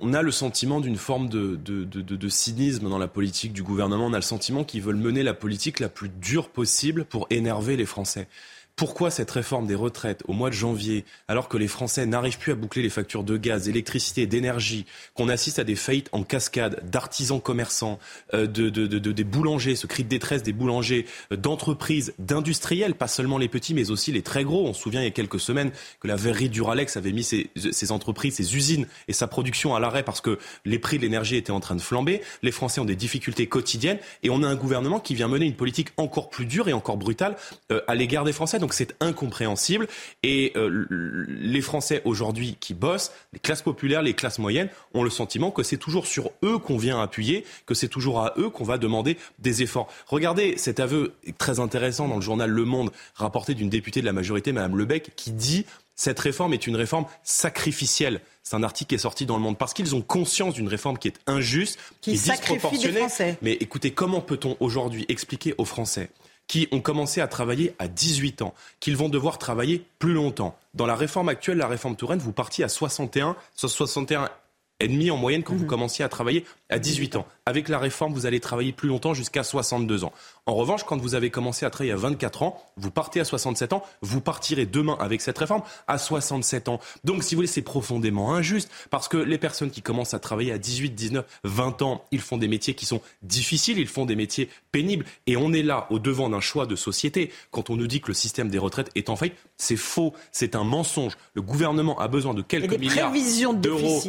on, a le sentiment d'une forme de- de cynisme dans la politique du gouvernement. On a le sentiment qu'ils veulent mener la politique la plus dure possible pour énerver les Français. Pourquoi cette réforme des retraites au mois de janvier, alors que les Français n'arrivent plus à boucler les factures de gaz, d'électricité, d'énergie, qu'on assiste à des faillites en cascade d'artisans commerçants, euh, de, de, de- de- des boulangers, ce cri de détresse des boulangers, euh, d'entreprises, d'industriels, pas seulement les petits, mais aussi les très gros. On se souvient il y a quelques semaines que la verrerie Duralex avait mis ses, ses entreprises, ses usines et sa production à l'arrêt parce que les prix de l'énergie étaient en train de flamber. Les Français ont des difficultés quotidiennes et on a un gouvernement qui vient mener une politique encore plus dure et encore brutale euh, à l'égard des Français. Donc c'est incompréhensible. Et euh, les Français aujourd'hui qui bossent, les classes populaires, les classes moyennes, ont le sentiment que c'est toujours sur eux qu'on vient appuyer, que c'est toujours à eux qu'on va demander des efforts. Regardez cet aveu très intéressant dans le journal Le Monde, rapporté d'une députée de la majorité, Madame Lebec, qui dit cette réforme est une réforme sacrificielle. C'est un article qui est sorti dans le monde parce qu'ils ont conscience d'une réforme qui est injuste, Qui qui, est disproportionnée. Mais écoutez, comment peut-on aujourd'hui expliquer aux Français qui ont commencé à travailler à 18 ans, qu'ils vont devoir travailler plus longtemps. Dans la réforme actuelle, la réforme Touraine, vous partiez à 61, 61 et demi en moyenne quand vous commenciez à travailler à 18 ans. Avec la réforme, vous allez travailler plus longtemps jusqu'à 62 ans. En revanche, quand vous avez commencé à travailler à 24 ans, vous partez à 67 ans, vous partirez demain avec cette réforme à 67 ans. Donc, si vous voulez, c'est profondément injuste parce que les personnes qui commencent à travailler à 18, 19, 20 ans, ils font des métiers qui sont difficiles, ils font des métiers pénibles et on est là au devant d'un choix de société. Quand on nous dit que le système des retraites est en faillite, c'est faux, c'est un mensonge. Le gouvernement a besoin de quelques milliards d'euros.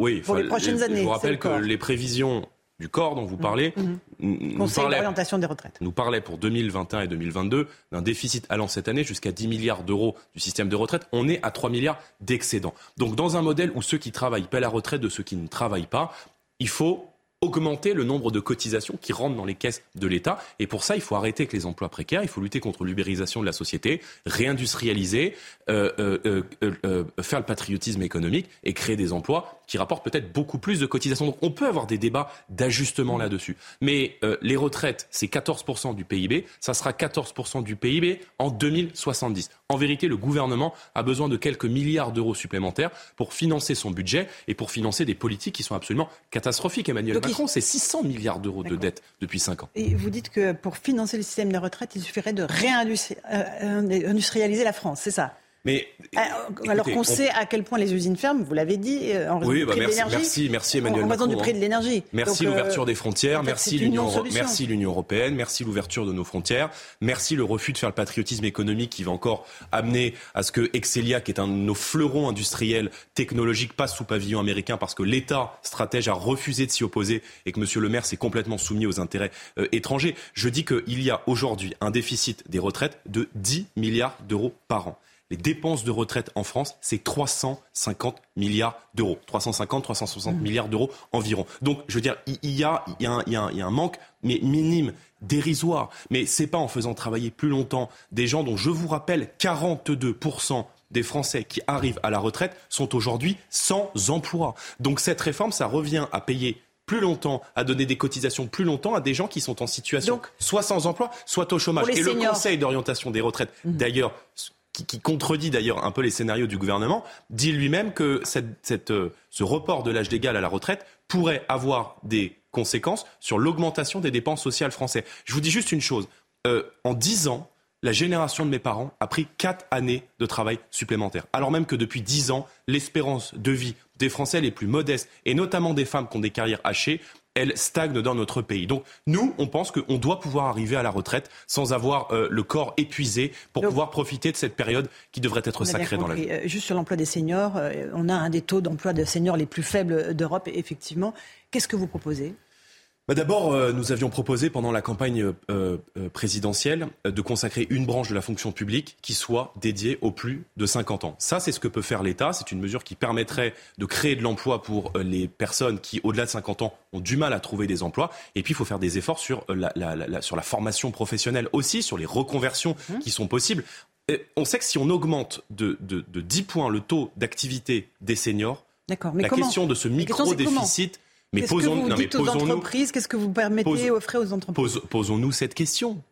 Oui, pour les prochaines je- années, Je vous rappelle le que corps. les prévisions du corps dont vous parlez nous Conseil parlaient d'orientation des retraites. nous parlait pour 2021 et 2022 d'un déficit allant cette année jusqu'à 10 milliards d'euros du système de retraite. On est à 3 milliards d'excédent. Donc dans un modèle où ceux qui travaillent paient la retraite de ceux qui ne travaillent pas, il faut augmenter le nombre de cotisations qui rentrent dans les caisses de l'État. Et pour ça, il faut arrêter avec les emplois précaires, il faut lutter contre l'ubérisation de la société, réindustrialiser, euh, euh, euh, faire le patriotisme économique et créer des emplois qui rapportent peut-être beaucoup plus de cotisations. Donc on peut avoir des débats d'ajustement là-dessus. Mais euh, les retraites, c'est 14% du PIB, ça sera 14% du PIB en 2070. En vérité, le gouvernement a besoin de quelques milliards d'euros supplémentaires pour financer son budget et pour financer des politiques qui sont absolument catastrophiques. Emmanuel Donc, il- Macron, c'est 600 milliards d'euros de dette depuis 5 ans. Et vous dites que pour financer le système de retraite, il suffirait de réindustrialiser la France, c'est ça? Mais Euh, Alors qu'on on- sait à quel point les usines ferment, vous l'avez dit, euh, en raison Oui, du bah prix de merci, l'énergie. merci, merci Emmanuel En Macron, du prix hein. de l'énergie. Merci euh, l'ouverture des frontières, merci l'Union, Euro- merci l'Union européenne, merci l'ouverture de nos frontières, merci le refus de faire le patriotisme économique qui va encore amener à ce que Excelia, qui est un de nos fleurons industriels technologiques, passe sous pavillon américain parce que l'État stratège a refusé de s'y opposer et que Monsieur le Maire s'est complètement soumis aux intérêts euh, étrangers. Je dis qu'il y a aujourd'hui un déficit des retraites de 10 milliards d'euros par an. Les dépenses de retraite en France, c'est 350 milliards d'euros. 350, 360 mmh. milliards d'euros environ. Donc, je veux dire, il y a, il y a, un, il y a, un, il y a un manque, mais minime, dérisoire. Mais c'est pas en faisant travailler plus longtemps des gens dont, je vous rappelle, 42% des Français qui arrivent à la retraite sont aujourd'hui sans emploi. Donc cette réforme, ça revient à payer plus longtemps, à donner des cotisations plus longtemps à des gens qui sont en situation soit sans emploi, soit au chômage. Et le Conseil d'orientation des retraites, mmh. d'ailleurs, qui, contredit d'ailleurs un peu les scénarios du gouvernement, dit lui-même que euh, ce report de l'âge légal à la retraite pourrait avoir des conséquences sur l'augmentation des dépenses sociales françaises. Je vous dis juste une chose. Euh, en dix ans, la génération de mes parents a pris quatre années de travail supplémentaire. Alors même que depuis dix ans, l'espérance de vie des Français les plus modestes, et notamment des femmes qui ont des carrières hachées, elle stagne dans notre pays. Donc nous, on pense qu'on doit pouvoir arriver à la retraite sans avoir euh, le corps épuisé pour pouvoir profiter de cette période qui devrait être sacrée dans la vie. Euh, juste sur l'emploi des seniors, euh, on a un des taux d'emploi de seniors les plus faibles d'Europe, effectivement. Qu'est-ce que vous proposez? Bah, d'abord, euh, nous avions proposé pendant la campagne euh, euh, présidentielle de consacrer une branche de la fonction publique qui soit dédiée aux plus de 50 ans. Ça, c'est ce que peut faire l'État. C'est une mesure qui permettrait de créer de l'emploi pour les personnes qui, au-delà de 50 ans, ont du mal à trouver des emplois. Et puis, il faut faire des efforts sur la, sur la formation professionnelle aussi, sur les reconversions mmh. qui sont possibles. on sait que si on augmente de, de, de 10 points le taux d'activité des seniors, la question de ce micro-déficit mais posons, que vous dites aux entreprises? Qu'est-ce que vous permettez aux frais aux entreprises? Posons-nous cette question.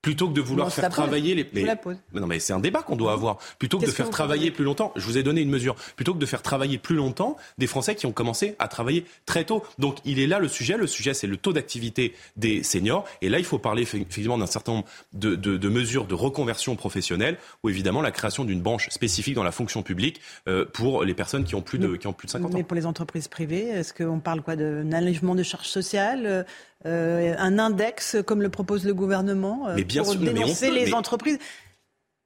Plutôt que de vouloir faire travailler les. Mais, non, mais c'est un débat qu'on doit avoir. Plutôt que de faire travailler plus longtemps, je vous ai donné une mesure. Plutôt que de faire travailler plus longtemps des Français qui ont commencé à travailler très tôt. Donc il est là le sujet. Le sujet, c'est le taux d'activité des seniors. Et là, il faut parler effectivement d'un certain nombre de, de, de, mesures de reconversion professionnelle, ou évidemment la création d'une branche spécifique dans la fonction publique euh, pour les personnes qui ont plus de, qui ont plus de 50 ans. Mais pour les entreprises privées, est-ce qu'on parle quoi d'un allègement de charges sociales euh, un index comme le propose le gouvernement euh, pour dénoncer les entreprises.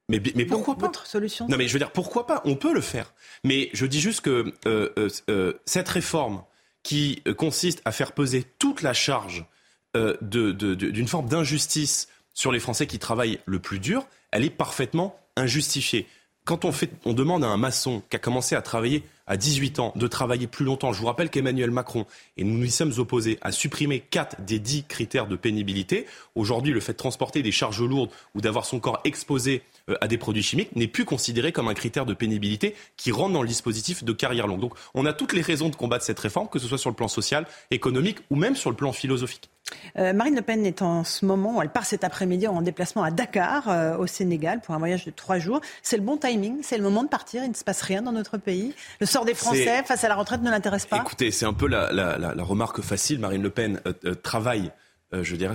Mais, mais pourquoi pas solution? Non, mais je veux dire, pourquoi pas? On peut le faire. Mais je dis juste que euh, cette réforme qui consiste à faire peser toute la charge d'une forme d'injustice sur les Français qui travaillent le plus dur, elle est parfaitement injustifiée. Quand on, fait, on demande à un maçon qui a commencé à travailler à 18 ans de travailler plus longtemps. Je vous rappelle qu'Emmanuel Macron, et nous nous sommes opposés, à supprimer 4 des 10 critères de pénibilité. Aujourd'hui, le fait de transporter des charges lourdes ou d'avoir son corps exposé à des produits chimiques n'est plus considéré comme un critère de pénibilité qui rentre dans le dispositif de carrière longue. Donc on a toutes les raisons de combattre cette réforme, que ce soit sur le plan social, économique ou même sur le plan philosophique. Euh, Marine Le Pen est en ce moment, elle part cet après-midi en déplacement à Dakar, euh, au Sénégal, pour un voyage de trois jours. C'est le bon timing, c'est le moment de partir, il ne se passe rien dans notre pays. Le sort des Français face à la retraite ne l'intéresse pas Écoutez, c'est un peu la, remarque facile. Marine Le Pen travaille, je dirais,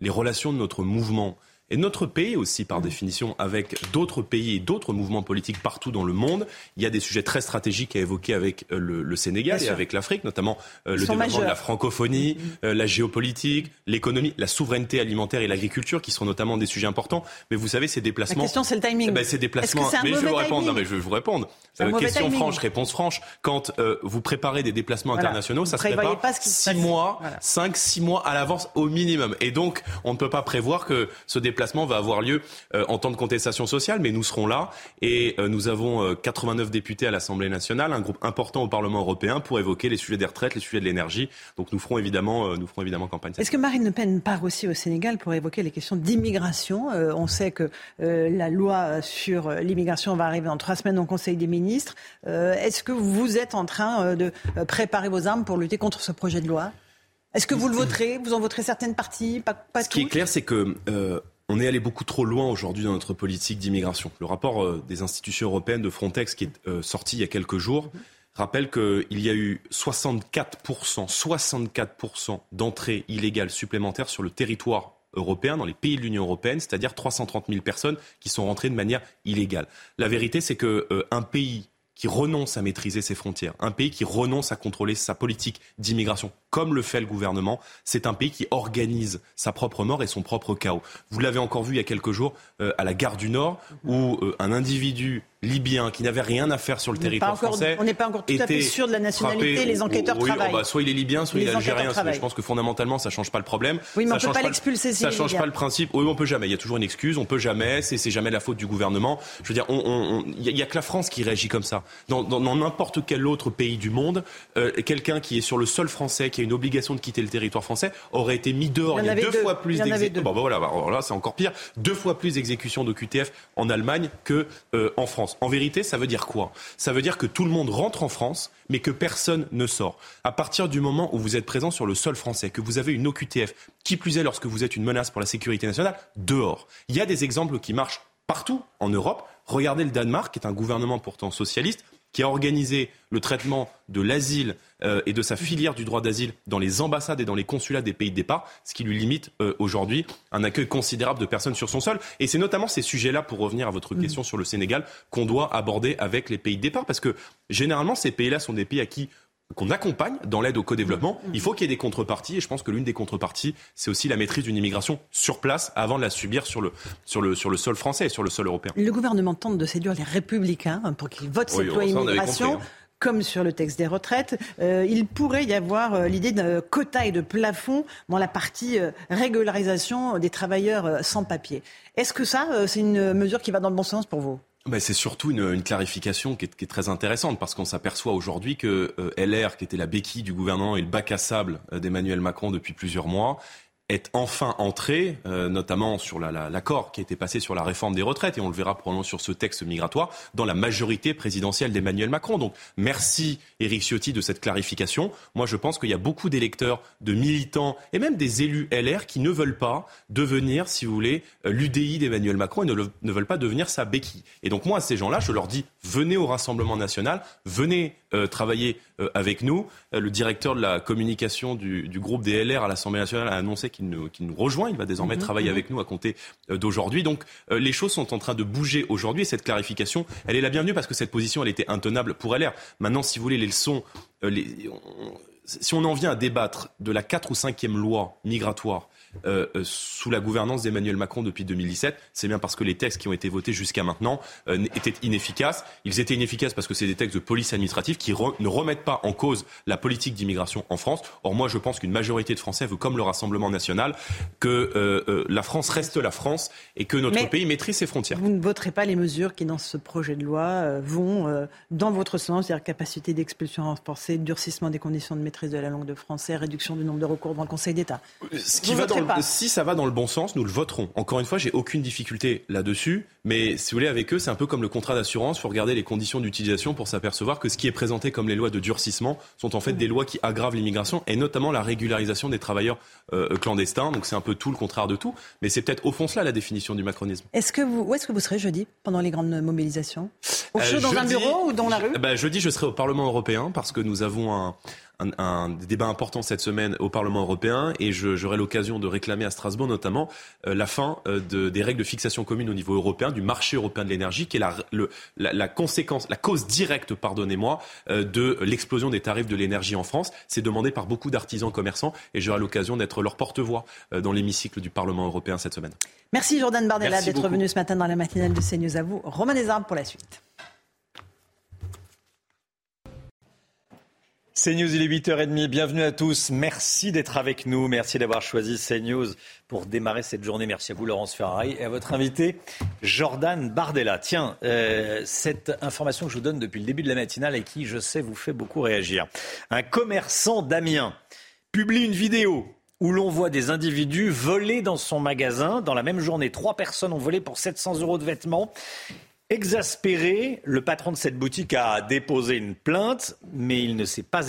les relations de notre mouvement et notre pays aussi, par mmh. définition, avec d'autres pays et d'autres mouvements politiques partout dans le monde. Il y a des sujets très stratégiques à évoquer avec euh, le, Sénégal et avec l'Afrique, notamment euh, le développement de la francophonie, mmh. euh, la géopolitique, l'économie, la souveraineté alimentaire et l'agriculture, qui sont notamment des sujets importants. Mais vous savez, ces déplacements. La question, c'est le timing. Eh ben, ces déplacements. mais je vais vous répondre. Non, mais je vais vous répondre. question franche, réponse franche. Quand vous préparez des déplacements internationaux, ça se prépare pas six mois, cinq, six mois à l'avance au minimum. Et donc, on ne peut pas prévoir que ce déplacement déplacement va avoir lieu euh, en temps de contestation sociale, mais nous serons là et euh, nous avons 89 euh, députés à l'Assemblée nationale, un groupe important au Parlement européen pour évoquer les sujets des retraites, les sujets de l'énergie. Donc nous ferons évidemment, nous ferons évidemment campagne. Est-ce que Marine Le Pen part aussi au Sénégal pour évoquer les questions d'immigration On sait que la loi sur l'immigration va arriver en trois semaines au Conseil des ministres. Est-ce que vous êtes en train de préparer vos armes pour lutter contre ce projet de loi? Est-ce que vous le voterez? Vous en voterez certaines parties? Pas, pas Ce qui est clair, c'est que on est allé beaucoup trop loin aujourd'hui dans notre politique d'immigration. Le rapport euh, des institutions européennes de Frontex qui est euh, sorti il y a quelques jours rappelle qu'il y a eu 64%, 64% d'entrées illégales supplémentaires sur le territoire européen, dans les pays de l'Union européenne, c'est-à-dire 330 000 personnes qui sont rentrées de manière illégale. La vérité, c'est qu'un euh, pays qui renonce à maîtriser ses frontières, un pays qui renonce à contrôler sa politique d'immigration, comme le fait le gouvernement, c'est un pays qui organise sa propre mort et son propre chaos. Vous l'avez encore vu il y a quelques jours euh, à la gare du Nord, où euh, un individu libyens qui n'avaient rien à faire sur le territoire français. On n'est pas encore tout à fait sûr de la nationalité. Les enquêteurs travaillent. bah, soit il est libyen, soit il est algérien. Je pense que fondamentalement, ça change pas le problème. Oui, mais ça on peut pas l'expulser. Ça change pas le principe. Oui, on peut jamais. Il y a toujours une excuse. On peut jamais. C'est jamais la faute du gouvernement. Je veux dire, il y, a que la France qui réagit comme ça. Dans n'importe quel autre pays du monde, euh, quelqu'un qui est sur le sol français, qui a une obligation de quitter le territoire français, aurait été mis dehors. Il y, a deux, fois plus d'exécutions. Bon, bah, voilà, bah, là, c'est encore pire. Deux fois plus d'exécutions de QTF en Allemagne que euh, en En vérité, ça veut dire quoi? Ça veut dire que tout le monde rentre en France, mais que personne ne sort. À partir du moment où vous êtes présent sur le sol français, que vous avez une OQTF, qui plus est lorsque vous êtes une menace pour la sécurité nationale, dehors. Il y a des exemples qui marchent partout en Europe. Regardez le Danemark, qui est un gouvernement pourtant socialiste, qui a organisé le traitement de l'asile euh, et de sa filière du droit d'asile dans les ambassades et dans les consulats des pays de départ, ce qui lui limite euh, aujourd'hui un accueil considérable de personnes sur son sol. Et c'est notamment ces sujets-là, pour revenir à votre mm. question sur le Sénégal, qu'on doit aborder avec les pays de départ, parce que généralement, ces pays-là sont des pays à qui qu'on accompagne dans l'aide au co-développement, mm. il faut qu'il y ait des contreparties. Et je pense que l'une des contreparties, c'est aussi la maîtrise d'une immigration sur place avant de la subir sur le, sur le, sur le sol français et sur le sol européen. Le gouvernement tente de séduire les républicains pour qu'ils votent cette loi immigration. Hein. Comme sur le texte des retraites, euh, il pourrait y avoir euh, l'idée d'un quota et de plafond dans la partie euh, régularisation des travailleurs sans papier. Est-ce que ça, c'est une mesure qui va dans le bon sens pour vous? C'est surtout une, clarification qui est, très intéressante parce qu'on s'aperçoit aujourd'hui que euh, LR, qui était la béquille du gouvernement et le bac à sable euh, d'Emmanuel Macron depuis plusieurs mois, est enfin entré, euh, notamment sur l'accord la, qui a été passé sur la réforme des retraites, et on le verra probablement sur ce texte migratoire, dans la majorité présidentielle d'Emmanuel Macron. Donc merci Éric Ciotti de cette clarification. Moi je pense qu'il y a beaucoup d'électeurs, de militants et même des élus LR qui ne veulent pas devenir, si vous voulez, euh, l'UDI d'Emmanuel Macron et ne, ne, veulent pas devenir sa béquille. Et donc moi à ces gens-là, je leur dis venez au Rassemblement national, venez travailler euh, avec nous. Euh, le directeur de la communication du, du groupe des LR à l'Assemblée nationale a annoncé qu'il nous, nous, rejoint. Il va désormais mhm, travailler mhm. avec nous à compter d'aujourd'hui. Donc les choses sont en train de bouger aujourd'hui et cette clarification, elle est la bienvenue parce que cette position, elle était intenable pour LR. Maintenant, si vous voulez, les leçons, les, si on en vient à débattre de la 4 ou 5e loi migratoire euh, euh, sous la gouvernance d'Emmanuel Macron depuis 2017. C'est bien parce que les textes qui ont été votés jusqu'à maintenant euh, étaient inefficaces. Ils étaient inefficaces parce que c'est des textes de police administrative qui ne remettent pas en cause la politique d'immigration en France. Or, moi, je pense qu'une majorité de Français veut, comme le Rassemblement national, que la France reste la France et que notre pays maîtrise ses frontières. Vous ne voterez pas les mesures qui, dans ce projet de loi, vont dans votre sens, c'est-à-dire capacité d'expulsion renforcée, durcissement des conditions de maîtrise de la langue de français, réduction du nombre de recours devant le Conseil d'État. Ce qui va dans si ça va dans le bon sens, nous le voterons. Encore une fois, j'ai aucune difficulté là-dessus. Mais si vous voulez, avec eux, c'est un peu comme le contrat d'assurance. Il faut regarder les conditions d'utilisation pour s'apercevoir que ce qui est présenté comme les lois de durcissement sont en fait des lois qui aggravent l'immigration et notamment la régularisation des travailleurs euh, clandestins. Donc c'est un peu tout le contraire de tout. Mais c'est peut-être au fond cela la définition du macronisme. Est-ce que vous, où est-ce que vous serez jeudi pendant les grandes mobilisations? Au euh, dans un bureau ou dans la rue? bah, Jeudi, je serai au Parlement européen parce que nous avons un, un, un, débat important cette semaine au Parlement européen et j'aurai l'occasion de réclamer à Strasbourg notamment euh, la fin euh, de, des règles de fixation commune au niveau européen, du marché européen de l'énergie, qui est la, le, la, la, conséquence, la cause directe, pardonnez-moi, euh, de l'explosion des tarifs de l'énergie en France. C'est demandé par beaucoup d'artisans commerçants et j'aurai l'occasion d'être leur porte-voix dans l'hémicycle du Parlement européen cette semaine. Merci Jordan Bardella d'être venu ce matin dans la matinale de CNews. À vous, Romain Desarmes pour la suite. CNews, il est 8h30. Bienvenue à tous. Merci d'être avec nous. Merci d'avoir choisi CNews pour démarrer cette journée. Merci à vous, Laurence Ferrari, et à votre invité, Jordan Bardella. Tiens, euh, cette information que je vous donne depuis le début de la matinale et qui, je sais, vous fait beaucoup réagir. Un commerçant d'Amiens publie une vidéo où l'on voit des individus voler dans son magasin. Dans la même journée, trois personnes ont volé pour 700 euros de vêtements. Exaspéré, le patron de cette boutique a déposé une plainte, mais il ne s'est pas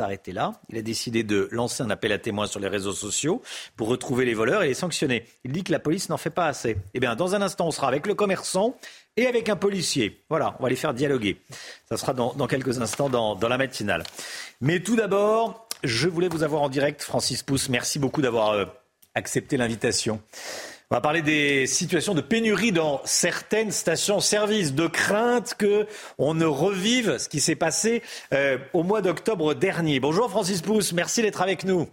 arrêté là. Il a décidé de lancer un appel à témoins sur les réseaux sociaux pour retrouver les voleurs et les sanctionner. Il dit que la police n'en fait pas assez. Eh bien, dans un instant, on sera avec le commerçant et avec un policier. Voilà, on va les faire dialoguer. Ça sera dans, quelques instants dans, dans, la matinale. Mais tout d'abord, je voulais vous avoir en direct, Francis Pousse. Merci beaucoup d'avoir euh, accepté l'invitation. On va parler des situations de pénurie dans certaines stations-service, de crainte que on ne revive ce qui s'est passé euh, au mois d'octobre dernier. Bonjour Francis Pousse, merci d'être avec nous.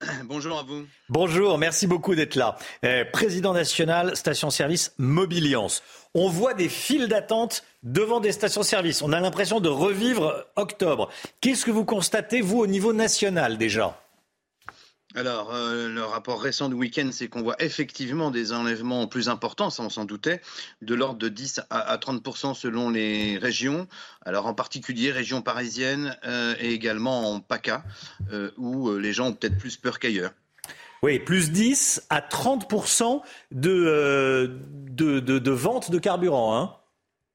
[clears throat] Bonjour à vous. Bonjour, merci beaucoup d'être là. Euh, président national, station-service Mobiliance. On voit des files d'attente devant des stations-service. On a l'impression de revivre octobre. Qu'est-ce que vous constatez, vous, au niveau national déjà? Alors, euh, le rapport récent du week-end, c'est qu'on voit effectivement des enlèvements plus importants, ça on s'en doutait, de l'ordre de 10 à, 30% selon les régions. Alors en particulier région parisienne euh, et également en PACA, euh, où les gens ont peut-être plus peur qu'ailleurs. Oui, plus 10 à 30 de, de, de, de vente de carburant. Hein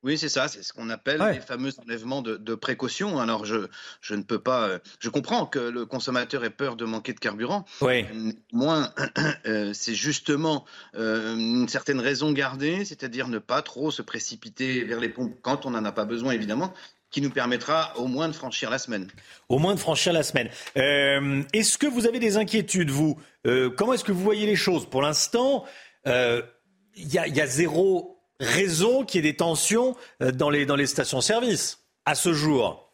oui, c'est ça, c'est ce qu'on appelle les fameux enlèvements de, de, précaution. Alors, je, je ne peux pas. Euh, je comprends que le consommateur ait peur de manquer de carburant. Oui. Moins, [clears throat] euh, c'est justement euh, une certaine raison gardée, c'est-à-dire ne pas trop se précipiter vers les pompes quand on n'en a pas besoin, évidemment qui nous permettra au moins de franchir la semaine. Au moins de franchir la semaine. est-ce que vous avez des inquiétudes, vous? Comment est-ce que vous voyez les choses? Pour l'instant, il y, y, a zéro raison qu'il y ait des tensions euh, dans les, dans les stations-service à ce jour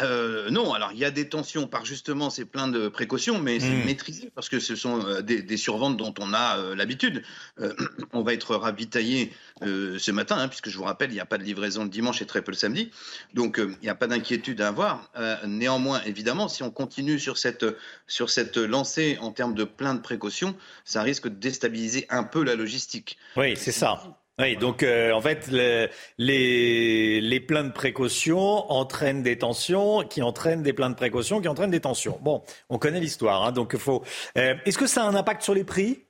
euh, non, alors il y a des tensions par justement c'est plein de précautions, mais c'est hmm. maîtrisé parce que ce sont euh, des, surventes dont on a l'habitude. [clears throat] on va être ravitaillé ce matin, hein, puisque je vous rappelle, il n'y a pas de livraison le dimanche et très peu le samedi, donc il n'y a pas d'inquiétude à avoir. néanmoins, évidemment, si on continue sur cette, sur cette lancée en termes de plein de précautions, ça risque de déstabiliser un peu la logistique. Oui, c'est ça. Oui, donc euh, en fait, les, les pleins de précautions entraînent des tensions, qui entraînent des pleins de précautions, qui entraînent des tensions. Bon, on connaît l'histoire, hein, donc il faut. Euh, est-ce que ça a un impact sur les prix?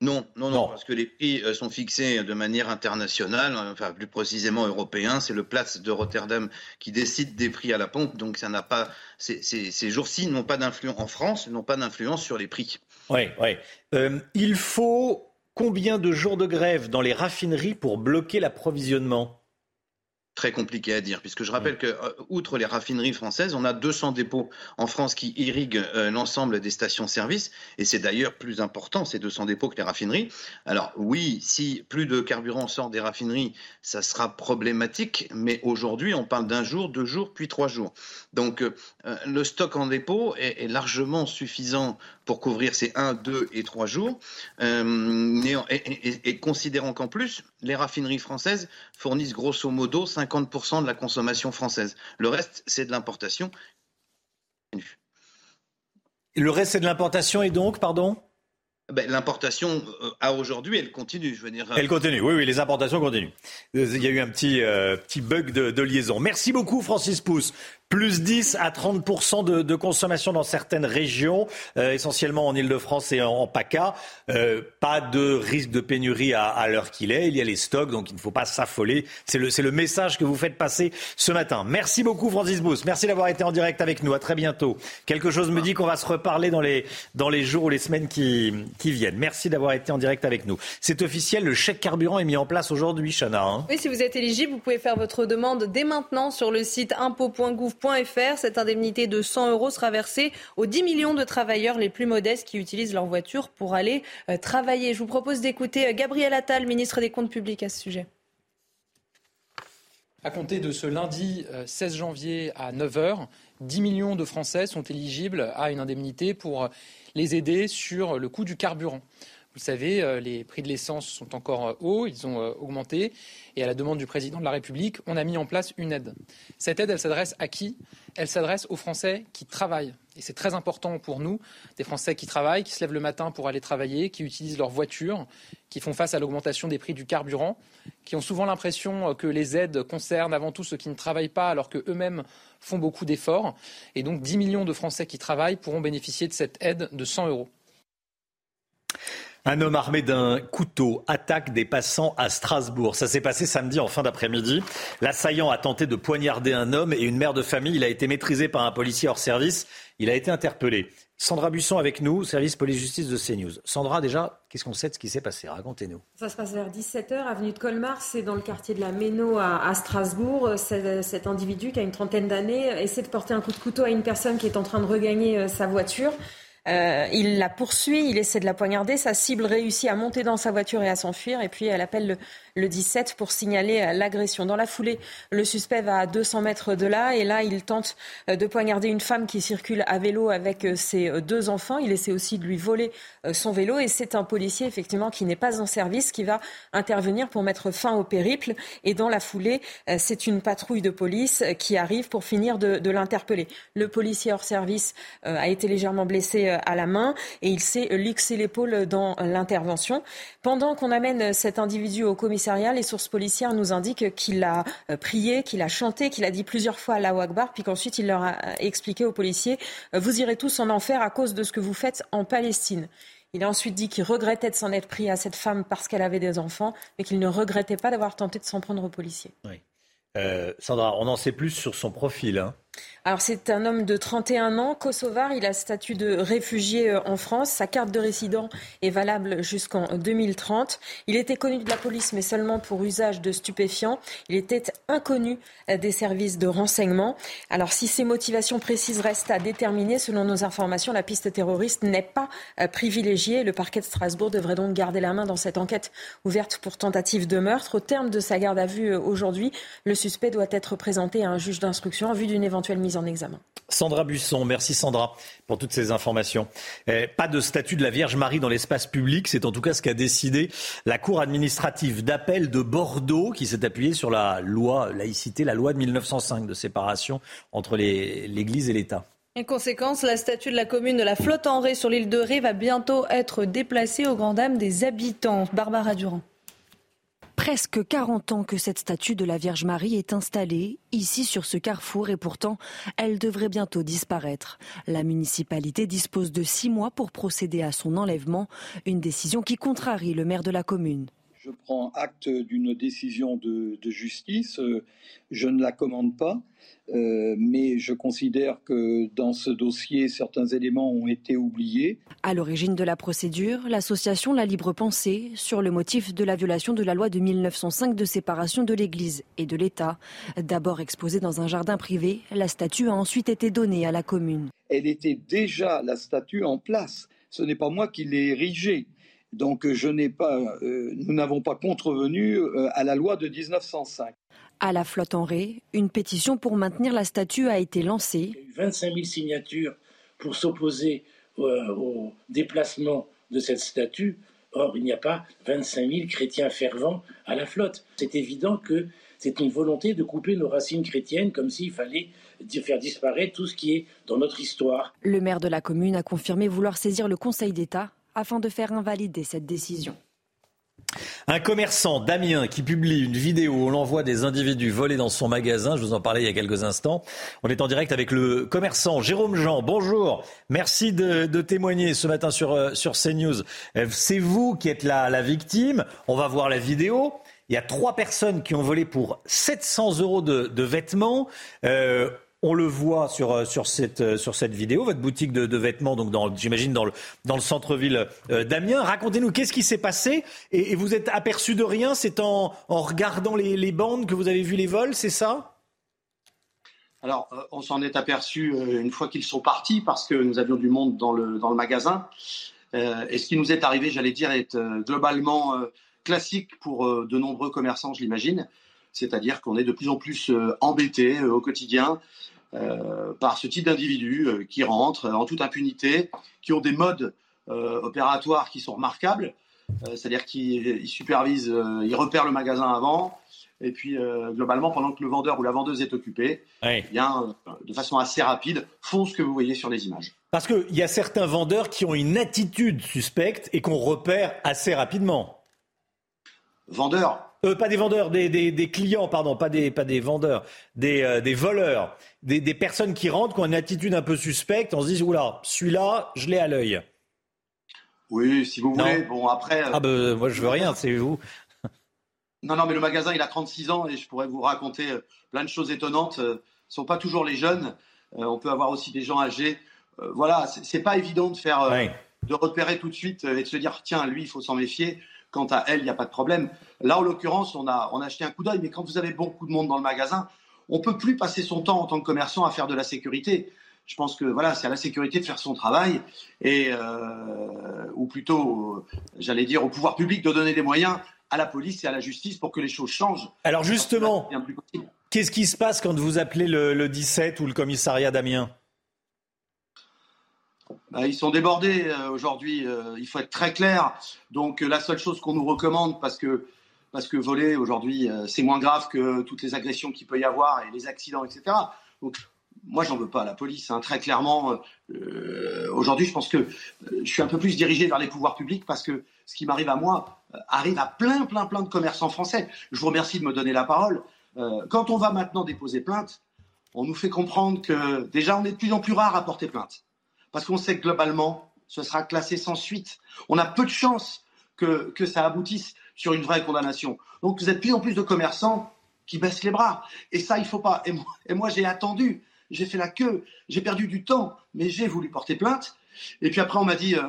Non, non, non, parce que les prix euh, sont fixés de manière internationale, enfin plus précisément européen. C'est le Platz de Rotterdam qui décide des prix à la pompe, donc ça n'a pas. Ces, ces jours-ci n'ont pas d'influence en France, n'ont pas d'influence sur les prix. Oui, oui. il faut Combien de jours de grève dans les raffineries pour bloquer l'approvisionnement très compliqué à dire, puisque je rappelle que, euh, outre les raffineries françaises, on a 200 dépôts en France qui irriguent euh, l'ensemble des stations-service, et c'est d'ailleurs plus important, ces 200 dépôts, que les raffineries. Alors oui, si plus de carburant sort des raffineries, ça sera problématique, mais aujourd'hui, on parle d'un jour, deux jours, puis trois jours. Donc euh, le stock en dépôt est, largement suffisant pour couvrir ces 1, 2 et 3 jours, et, et considérant qu'en plus, les raffineries françaises fournissent grosso modo 50% de la consommation française. Le reste, c'est de l'importation. Le reste, c'est de l'importation et donc, pardon? Ben, L'importation euh, à aujourd'hui, elle continue. Je veux dire. Elle continue, oui, oui, les importations continuent. Il y a eu un petit, euh, petit bug de, de, liaison. Merci beaucoup, Francis Pousse plus 10 à 30 de, de, consommation dans certaines régions, euh, essentiellement en Ile-de-France et en, PACA. Euh, pas de risque de pénurie à, l'heure qu'il est. Il y a les stocks, donc il ne faut pas s'affoler. C'est le, message que vous faites passer ce matin. Merci beaucoup, Francis Bous. Merci d'avoir été en direct avec nous. À très bientôt. Quelque chose me dit qu'on va se reparler dans les, jours ou les semaines qui, qui viennent. Merci d'avoir été en direct avec nous. C'est officiel, le chèque carburant est mis en place aujourd'hui, Chana. Hein. oui, si vous êtes éligible, vous pouvez faire votre demande dès maintenant sur le site impôt.gouv cette indemnité de 100 euros sera versée aux 10 millions de travailleurs les plus modestes qui utilisent leur voiture pour aller euh, travailler. Je vous propose d'écouter euh, Gabriel Attal, ministre des Comptes publics, à ce sujet. À compter de ce lundi 16 euh, janvier à 9h, 10 millions de Français sont éligibles à une indemnité pour les aider sur le coût du carburant. Vous savez, les prix de l'essence sont encore hauts, ils ont augmenté. Et à la demande du président de la République, on a mis en place une aide. Cette aide, elle s'adresse à qui? Elle s'adresse aux Français qui travaillent. Et c'est très important pour nous, des Français qui travaillent, qui se lèvent le matin pour aller travailler, qui utilisent leur voiture, qui font face à l'augmentation des prix du carburant, qui ont souvent l'impression que les aides concernent avant tout ceux qui ne travaillent pas alors qu'eux-mêmes font beaucoup d'efforts. Et donc 10 millions de Français qui travaillent pourront bénéficier de cette aide de 100 euros. Un homme armé d'un couteau attaque des passants à Strasbourg. Ça s'est passé samedi en fin d'après-midi. L'assaillant a tenté de poignarder un homme et une mère de famille. Il a été maîtrisé par un policier hors service. Il a été interpellé. Sandra Busson avec nous, service police-justice de CNews. Sandra, déjà, qu'est-ce qu'on sait de ce qui s'est passé? Racontez-nous. Ça se passe vers 17h, avenue de Colmar, c'est dans le quartier de la Méno à, Strasbourg. Cet individu qui a une trentaine d'années essaie de porter un coup de couteau à une personne qui est en train de regagner euh, sa voiture. Euh, il la poursuit, il essaie de la poignarder. Sa cible réussit à monter dans sa voiture et à s'enfuir. Et puis elle appelle le, le 17 pour signaler euh, l'agression. Dans la foulée, le suspect va à 200 mètres de là et là, il tente euh, de poignarder une femme qui circule à vélo avec ses deux enfants. Il essaie aussi de lui voler son vélo et c'est un policier effectivement qui n'est pas en service qui va intervenir pour mettre fin au périple. Et dans la foulée, c'est une patrouille de police qui arrive pour finir de, l'interpeller. Le policier hors service a été légèrement blessé euh, à la main et il s'est luxé l'épaule dans l'intervention. Pendant qu'on amène cet individu au commissariat, les sources policières nous indiquent qu'il a euh, prié, qu'il a chanté, qu'il a dit plusieurs fois la Akbar, puis qu'ensuite il leur a euh, expliqué aux policiers Vous irez tous en enfer à cause de ce que vous faites en Palestine. Il a ensuite dit qu'il regrettait de s'en être pris à cette femme parce qu'elle avait des enfants, mais qu'il ne regrettait pas d'avoir tenté de s'en prendre aux policiers. Sandra, on en sait plus sur son profil. Hein. Alors c'est un homme de 31 ans, kosovar, il a statut de réfugié euh, en France, sa carte de résident est valable jusqu'en 2030. Il était connu de la police mais seulement pour usage de stupéfiants. Il était inconnu euh, des services de renseignement. Alors si ses motivations précises restent à déterminer, selon nos informations, la piste terroriste n'est pas euh, privilégiée. Le parquet de Strasbourg devrait donc garder la main dans cette enquête ouverte pour tentative de meurtre. Au terme de sa garde à vue aujourd'hui, le suspect doit être présenté à un juge d'instruction en vue d'une éventuelle mise en examen. Sandra Busson, merci Sandra pour toutes ces informations. Eh, pas de statut de la Vierge Marie dans l'espace public, c'est en tout cas ce qu'a décidé la Cour administrative d'appel de Bordeaux qui s'est appuyée sur la loi laïcité, la loi de 1905 de séparation entre l'Église et l'État. En conséquence, la statue de la commune de la Flotte en Ré sur l'île de Ré va bientôt être déplacée au grand dam des habitants. Barbara Durand presque 40 ans que cette statue de la Vierge Marie est installée ici sur ce carrefour et pourtant elle devrait bientôt disparaître. La municipalité dispose de six mois pour procéder à son enlèvement, une décision qui contrarie le maire de la commune. Je prends acte d'une décision de, justice, je ne la commande pas. Euh, mais je considère que dans ce dossier, certains éléments ont été oubliés. À l'origine de la procédure, l'association La Libre Pensée sur le motif de la violation de la loi de 1905 de séparation de l'Église et de l'État. D'abord exposée dans un jardin privé, la statue a ensuite été donnée à la commune. Elle était déjà la statue en place. Ce n'est pas moi qui l'ai érigée. Donc je n'ai pas, euh, nous n'avons pas contrevenu euh, à la loi de 1905. À la flotte en Ré, une pétition pour maintenir la statue a été lancée. Il y a eu 25 000 signatures pour s'opposer au, déplacement de cette statue. Or, il n'y a pas 25 000 chrétiens fervents à la flotte. C'est évident que c'est une volonté de couper nos racines chrétiennes comme s'il fallait faire disparaître tout ce qui est dans notre histoire. Le maire de la commune a confirmé vouloir saisir le Conseil d'État afin de faire invalider cette décision. Un commerçant, Damien, qui publie une vidéo où l'on voit des individus voler dans son magasin. Je vous en parlais il y a quelques instants. On est en direct avec le commerçant Jérôme Jean. Bonjour. Merci de, témoigner ce matin sur, euh, sur CNews. Euh, c'est vous qui êtes la, la victime. On va voir la vidéo. Il y a trois personnes qui ont volé pour 700 euros de, vêtements. Euh, on le voit sur, euh, sur, cette, euh, sur cette vidéo, votre boutique de, vêtements, donc j'imagine dans le, dans le centre-ville euh, d'Amiens. Racontez-nous, qu'est-ce qui s'est passé et, vous êtes aperçu de rien C'est en, en regardant les, bandes que vous avez vu les vols, c'est ça? Alors, on s'en est aperçu une fois qu'ils sont partis parce que nous avions du monde dans le, dans le magasin. et ce qui nous est arrivé, j'allais dire, est globalement classique pour de nombreux commerçants, je l'imagine c'est-à-dire qu'on est de plus en plus embêté au quotidien par ce type d'individus euh, qui rentrent en toute impunité, qui ont des modes euh, opératoires qui sont remarquables, c'est-à-dire qu'ils supervisent, ils repèrent le magasin avant, et puis globalement, pendant que le vendeur ou la vendeuse est occupé, eh bien, de façon assez rapide, font ce que vous voyez sur les images. Parce qu'il y a certains vendeurs qui ont une attitude suspecte et qu'on repère assez rapidement. Vendeurs euh, pas des vendeurs, des, clients, pardon, pas des, pas des vendeurs, des, euh, voleurs, des, personnes qui rentrent, qui ont une attitude un peu suspecte, on se dit, oula, celui-là, je l'ai à l'œil. Oui, si vous voulez. Bon, après. Euh, ah, ben, moi, je veux rien, c'est vous. [laughs] non, non, mais le magasin, il a 36 ans et je pourrais vous raconter plein de choses étonnantes. Ce ne sont pas toujours les jeunes. on peut avoir aussi des gens âgés. voilà, c'est pas évident de faire. de repérer tout de suite et de se dire, tiens, lui, il faut s'en méfier. Quant à elle, il n'y a pas de problème. Là, en l'occurrence, on a, on a un coup d'œil, mais quand vous avez beaucoup de monde dans le magasin, on ne peut plus passer son temps en tant que commerçant à faire de la sécurité. Je pense que voilà, c'est à la sécurité de faire son travail et ou plutôt, j'allais dire, au pouvoir public de donner des moyens à la police et à la justice pour que les choses changent. Alors justement, qu'est-ce qui se passe quand vous appelez le, le 17 ou le commissariat d'Amiens? Bah, ils sont débordés euh, aujourd'hui. Euh, il faut être très clair. Donc euh, la seule chose qu'on nous recommande, parce que parce que voler aujourd'hui, c'est moins grave que toutes les agressions qu'il peut y avoir et les accidents, etc. Donc moi, j'en veux pas à la police. Hein. Très clairement, aujourd'hui, je pense que je suis un peu plus dirigé vers les pouvoirs publics parce que ce qui m'arrive à moi arrive à plein, plein, plein de commerçants français. Je vous remercie de me donner la parole. quand on va maintenant déposer plainte, on nous fait comprendre que déjà, on est de plus en plus rare à porter plainte parce qu'on sait que globalement, ce sera classé sans suite. On a peu de chances que, ça aboutisse sur une vraie condamnation. Donc vous êtes plus en plus de commerçants qui baissent les bras. Et ça, il faut pas. Et moi, et moi j'ai attendu, j'ai fait la queue, j'ai perdu du temps, mais j'ai voulu porter plainte. Et puis après, on m'a dit, euh,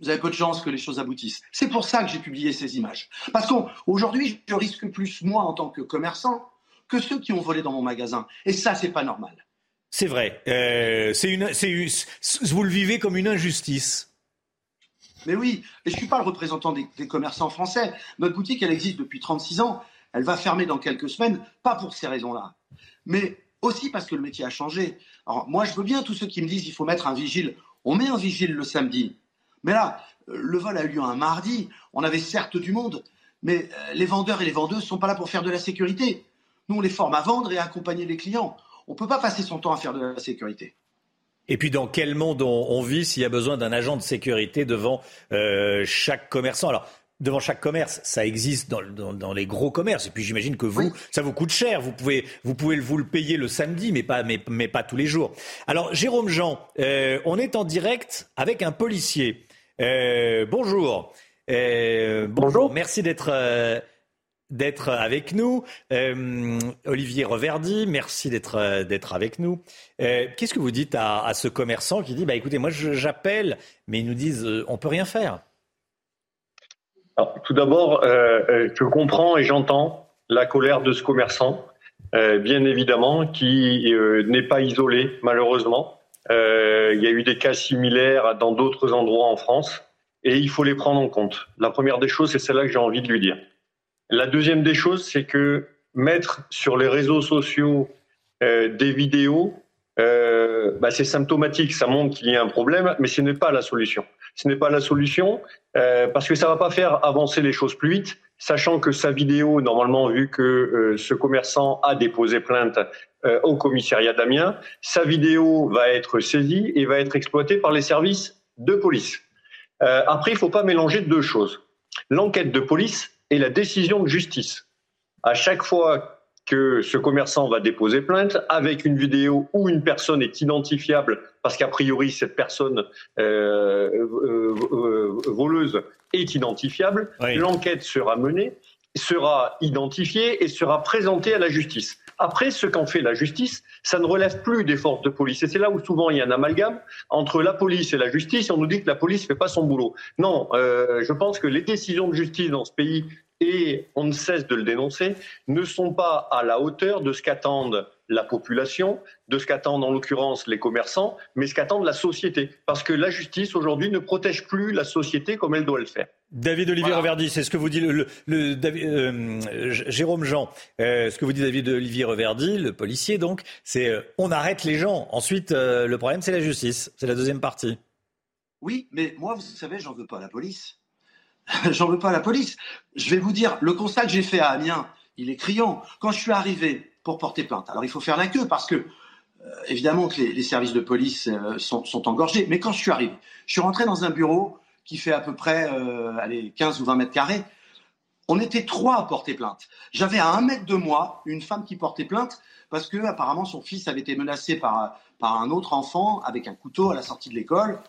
vous avez peu de chances que les choses aboutissent. C'est pour ça que j'ai publié ces images. Parce qu'aujourd'hui, je risque plus, moi, en tant que commerçant, que ceux qui ont volé dans mon magasin. Et ça, c'est pas normal. C'est vrai. Euh, c'est une, vous le vivez comme une injustice. Mais oui, et je ne suis pas le représentant des, commerçants français. Notre boutique, elle existe depuis 36 ans. Elle va fermer dans quelques semaines, pas pour ces raisons-là, mais aussi parce que le métier a changé. Alors moi, je veux bien tous ceux qui me disent qu'il faut mettre un vigile. On met un vigile le samedi. Mais là, le vol a eu lieu un mardi. On avait certes du monde, mais euh, les vendeurs et les vendeuses ne sont pas là pour faire de la sécurité. Nous, on les forme à vendre et à accompagner les clients. On ne peut pas passer son temps à faire de la sécurité. Et puis dans quel monde on, vit s'il y a besoin d'un agent de sécurité devant euh, chaque commerçant? Alors devant chaque commerce, ça existe dans, les gros commerces. Et puis j'imagine que vous, ça vous coûte cher. Vous pouvez, vous pouvez vous le payer le samedi, mais pas, mais, pas tous les jours. Alors Jérôme Jean, euh, on est en direct avec un policier. Euh, bonjour. bonjour. Merci d'être d'être avec nous. Euh, Olivier Reverdy, merci d'être euh, avec nous. Euh, qu'est-ce que vous dites à, ce commerçant qui dit bah écoutez moi j'appelle mais ils nous disent on peut rien faire? tout d'abord je comprends et j'entends la colère de ce commerçant bien évidemment qui n'est pas isolé malheureusement. il y a eu des cas similaires dans d'autres endroits en France et il faut les prendre en compte. La première des choses c'est celle-là que j'ai envie de lui dire. La deuxième des choses, c'est que mettre sur les réseaux sociaux euh, des vidéos, euh, bah, c'est symptomatique, ça montre qu'il y a un problème, mais ce n'est pas la solution. Ce n'est pas la solution euh, parce que ça va pas faire avancer les choses plus vite, sachant que sa vidéo, normalement, vu que ce commerçant a déposé plainte au commissariat d'Amiens, sa vidéo va être saisie et va être exploitée par les services de police. après, il ne faut pas mélanger deux choses. L'enquête de police, et la décision de justice. À chaque fois que ce commerçant va déposer plainte avec une vidéo où une personne est identifiable parce qu'a priori cette personne euh, euh, euh, voleuse est identifiable, l'enquête sera menée, sera identifiée et sera présentée à la justice. Après, ce qu'en fait la justice, ça ne relève plus des forces de police. Et c'est là où souvent il y a un amalgame entre la police et la justice. on nous dit que la police ne fait pas son boulot. Non, je pense que les décisions de justice dans ce pays et on ne cesse de le dénoncer, ne sont pas à la hauteur de ce qu'attendent la population, de ce qu'attendent en l'occurrence les commerçants, mais ce qu'attendent la société. Parce que la justice aujourd'hui ne protège plus la société comme elle doit le faire. David Olivier Reverdy, c'est ce que vous dit le, euh, Jérôme Jean. Euh, ce que vous dit David Olivier Reverdy, le policier donc, c'est euh, on arrête les gens. Ensuite, le problème c'est la justice. C'est la deuxième partie. Oui, mais moi, vous savez, j'en veux pas à la police. [laughs] J'en veux pas à la police. Je vais vous dire, le constat que j'ai fait à Amiens, il est criant. Quand je suis arrivé pour porter plainte, alors il faut faire la queue parce que, euh, évidemment, que les, services de police euh, sont, engorgés. Mais quand je suis arrivé, je suis rentré dans un bureau qui fait à peu près euh, allez, 15 ou 20 mètres carrés. On était trois à porter plainte. J'avais à un mètre de moi une femme qui portait plainte parce que apparemment son fils avait été menacé par, par un autre enfant avec un couteau à la sortie de l'école.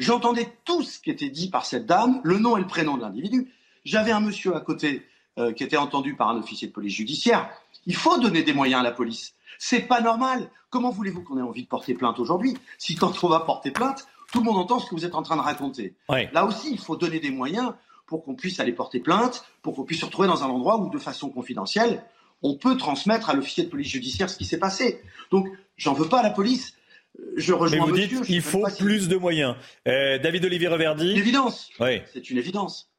J'entendais tout ce qui était dit par cette dame, le nom et le prénom de l'individu. J'avais un monsieur à côté qui était entendu par un officier de police judiciaire. Il faut donner des moyens à la police. C'est pas normal. Comment voulez-vous qu'on ait envie de porter plainte aujourd'hui si quand on va porter plainte, tout le monde entend ce que vous êtes en train de raconter Là aussi, il faut donner des moyens pour qu'on puisse aller porter plainte, pour qu'on puisse se retrouver dans un endroit où, de façon confidentielle, on peut transmettre à l'officier de police judiciaire ce qui s'est passé. Donc, j'en veux pas à la police. Je rejoins Mais vous monsieur, dites il faut si- plus de moyens. Euh, David Olivier Reverdy. Une évidence. Oui. C'est une évidence.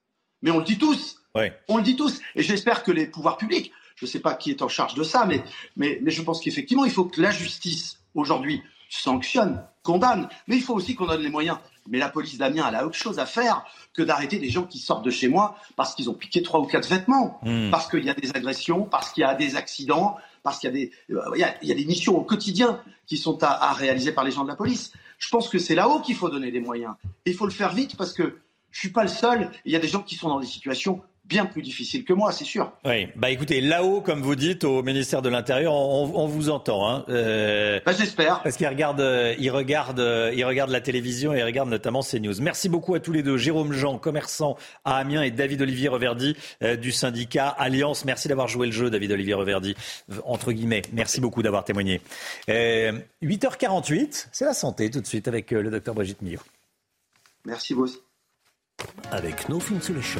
Mais on le dit tous. Oui. On le dit tous. Et j'espère que les pouvoirs publics, je ne sais pas qui est en charge de ça, mais, mais, mais je pense qu'effectivement, il faut que la justice, aujourd'hui, sanctionne, condamne. Mais il faut aussi qu'on donne les moyens. Mais la police d'Amiens, elle a autre chose à faire que d'arrêter des gens qui sortent de chez moi parce qu'ils ont piqué trois ou quatre vêtements, Hmm. parce qu'il y a des agressions, parce qu'il y a des accidents, parce qu'il y a des, euh, il y a, il y a des missions au quotidien qui sont à, à réaliser par les gens de la police. Je pense que c'est là-haut qu'il faut donner des moyens. Et il faut le faire vite parce que je suis pas le seul. Il y a des gens qui sont dans des situations bien plus difficiles que moi, c'est sûr. Oui, bah écoutez, là-haut, comme vous dites, au ministère de l'Intérieur, on, on vous entend. Hein. Euh, Bah, J'espère. Parce qu'ils regardent, euh, ils regardent, euh, ils regardent la télévision et ils regardent notamment CNews. Merci beaucoup à tous les deux, Jérôme Jean, commerçant à Amiens, et David Olivier Reverdy euh, du syndicat Alliance. Merci d'avoir joué le jeu, David Olivier Reverdy, entre guillemets. Merci beaucoup d'avoir témoigné. Euh, 8h48, c'est la santé tout de suite avec le docteur Brigitte Millot. Merci vous aussi. Avec No Fin Solution,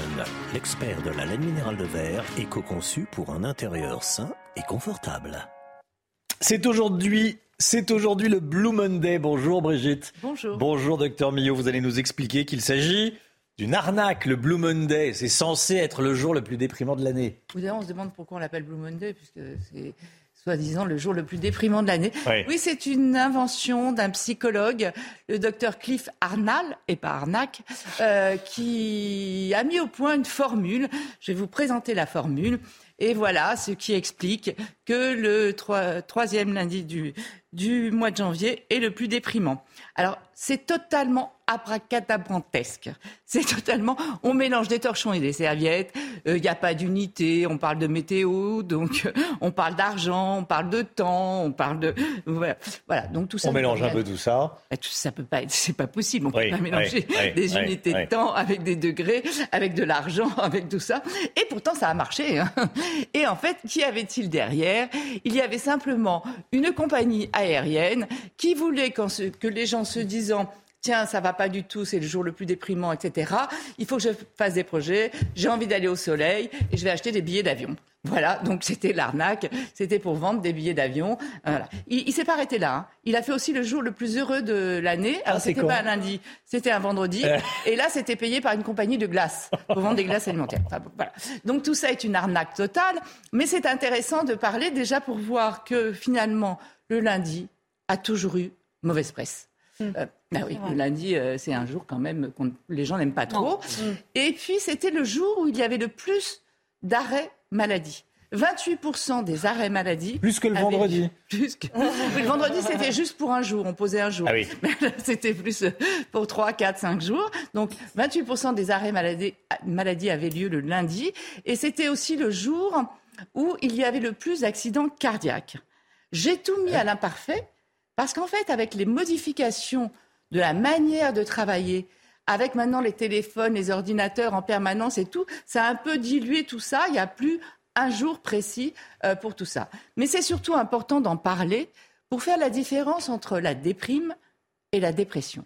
l'expert de la laine minérale de verre, éco-conçu pour un intérieur sain et confortable. C'est aujourd'hui, c'est aujourd'hui le Blue Monday. Bonjour Brigitte. Bonjour. Bonjour docteur Millot. Vous allez nous expliquer qu'il s'agit d'une arnaque. Le Blue Monday, c'est censé être le jour le plus déprimant de l'année. Vous savez, on se demande pourquoi on l'appelle Blue Monday, puisque c'est soi-disant le jour le plus déprimant de l'année. Oui. Oui, c'est une invention d'un psychologue, le docteur Cliff Arnall, et pas Arnac, euh, qui a mis au point une formule. Je vais vous présenter la formule. Et voilà ce qui explique que le troi- troisième lundi du, du mois de janvier est le plus déprimant. Alors, c'est totalement abracadabrantesque. C'est totalement, on mélange des torchons et des serviettes. Il n'y a pas d'unité. On parle de météo, donc euh, on parle d'argent, on parle de temps, on parle de voilà. Voilà, donc tout ça. On mélange un peu tout ça. Eh, tout ça peut pas être, c'est pas possible. On Oui, peut pas mélanger oui, oui, des unités de temps avec des degrés, avec de l'argent, [laughs] avec tout ça. Et pourtant, ça a marché. hein. Et en fait, qui avait-il derrière? Il y avait simplement une compagnie aérienne qui voulait que les gens se disant Tiens, ça va pas du tout, c'est le jour le plus déprimant, etc. Il faut que je fasse des projets. J'ai envie d'aller au soleil et je vais acheter des billets d'avion. Voilà, donc c'était l'arnaque. C'était pour vendre des billets d'avion. Voilà. Il, il s'est pas arrêté là. hein. Il a fait aussi le jour le plus heureux de l'année. Ah, Alors c'est c'était pas un lundi, c'était un vendredi. Euh. Et là, c'était payé par une compagnie de glace pour vendre des glaces alimentaires. Enfin, bon, voilà. Donc tout ça est une arnaque totale. Mais c'est intéressant de parler déjà pour voir que finalement, le lundi a toujours eu mauvaise presse. Euh, ah oui, le lundi, euh, c'est un jour quand même que les gens n'aiment pas trop. Et puis, c'était le jour où il y avait le plus d'arrêts maladie. 28% des arrêts maladie. Plus que le avaient- vendredi. Plus que... Oui, [laughs] le vendredi, c'était juste pour un jour. On posait un jour. Ah oui. [laughs] Mais là, c'était plus euh, pour 3, 4, 5 jours. Donc, 28% des arrêts maladie, maladie avaient lieu le lundi. Et c'était aussi le jour où il y avait le plus d'accidents cardiaques. J'ai tout mis à l'imparfait parce qu'en fait, avec les modifications de la manière de travailler, avec maintenant les téléphones, les ordinateurs en permanence et tout, ça a un peu dilué tout ça. Il n'y a plus un jour précis euh, pour tout ça. Mais c'est surtout important d'en parler pour faire la différence entre la déprime et la dépression.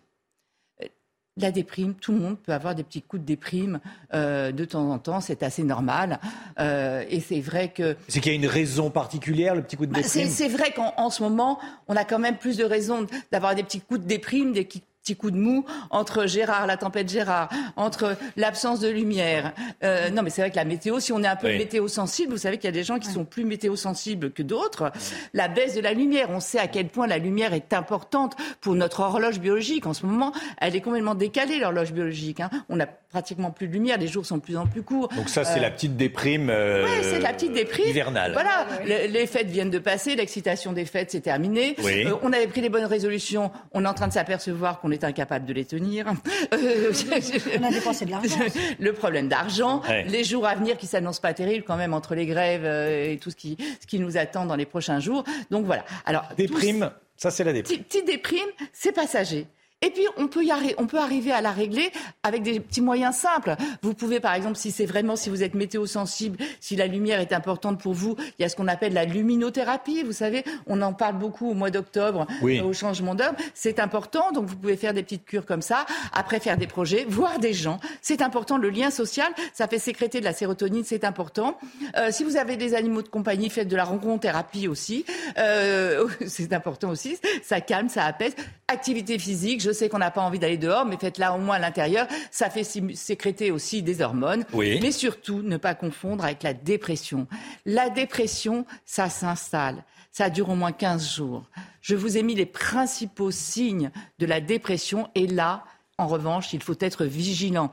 La déprime, tout le monde peut avoir des petits coups de déprime euh, de temps en temps, c'est assez normal. Euh, et c'est vrai que C'est qu'il y a une raison particulière, le petit coup de bah, déprime? c'est c'est vrai qu'en en ce moment, on a quand même plus de raisons d'avoir des petits coups de déprime, des qui- coups de mou entre Gérard, la tempête Gérard, entre l'absence de lumière. Euh, non, mais c'est vrai que la météo, si on est un peu Oui. météo sensible, vous savez qu'il y a des gens qui sont plus météo sensibles que d'autres. La baisse de la lumière, on sait à quel point la lumière est importante pour notre horloge biologique. En ce moment, elle est complètement décalée, l'horloge biologique. hein. On n'a pratiquement plus de lumière, les jours sont de plus en plus courts. Donc ça, c'est Euh, la petite déprime. euh, c'est la petite déprime. Hivernale. Voilà, les, les fêtes viennent de passer, l'excitation des fêtes, c'est terminé. Oui. Euh, on avait pris les bonnes résolutions, on est en train de s'apercevoir qu'on est incapable de les tenir. Euh, [laughs] On a dépensé de l'argent. [laughs] Le problème d'argent, Ouais. les jours à venir qui s'annoncent pas terribles quand même entre les grèves euh, et tout ce qui, ce qui nous attend dans les prochains jours. Donc voilà. Alors, Déprime, ça c'est la déprime. Petite déprime, c'est passager. Et puis, on peut, y arri- on peut arriver à la régler avec des petits moyens simples. Vous pouvez, par exemple, si c'est vraiment, si vous êtes météo sensible, si la lumière est importante pour vous, il y a ce qu'on appelle la luminothérapie. Vous savez, on en parle beaucoup au mois d'octobre, Oui. euh, au changement d'heure. C'est important, donc vous pouvez faire des petites cures comme ça, après faire des projets, voir des gens. C'est important, le lien social, ça fait sécréter de la sérotonine, c'est important. Euh, si vous avez des animaux de compagnie, faites de la rencontre-thérapie aussi. Euh, [laughs] c'est important aussi, ça calme, ça apaise. Activité physique, je sais qu'on n'a pas envie d'aller dehors, mais faites-la au moins à l'intérieur. Ça fait sécréter aussi des hormones. Oui. Mais surtout, ne pas confondre avec la dépression. La dépression, ça s'installe. Ça dure au moins 15 jours. Je vous ai mis les principaux signes de la dépression et là, en revanche, il faut être vigilant.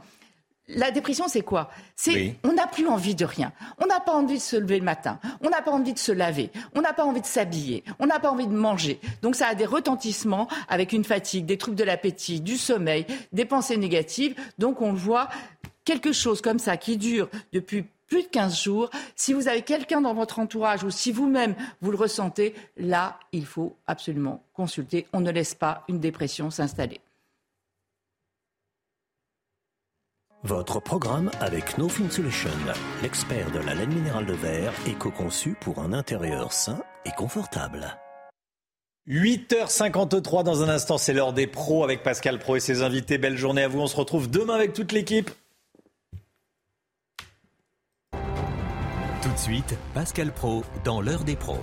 La dépression, c'est quoi? C'est Oui. on n'a plus envie de rien. On n'a pas envie de se lever le matin. On n'a pas envie de se laver. On n'a pas envie de s'habiller. On n'a pas envie de manger. Donc ça a des retentissements avec une fatigue, des troubles de l'appétit, du sommeil, des pensées négatives. Donc on voit quelque chose comme ça qui dure depuis plus de 15 jours. Si vous avez quelqu'un dans votre entourage ou si vous-même vous le ressentez, là, il faut absolument consulter. On ne laisse pas une dépression s'installer. Votre programme avec No Insulation, l'expert de la laine minérale de verre, éco-conçu pour un intérieur sain et confortable. 8h53 dans un instant, c'est l'heure des pros avec Pascal Pro et ses invités. Belle journée à vous. On se retrouve demain avec toute l'équipe. Tout de suite, Pascal Pro dans l'heure des pros.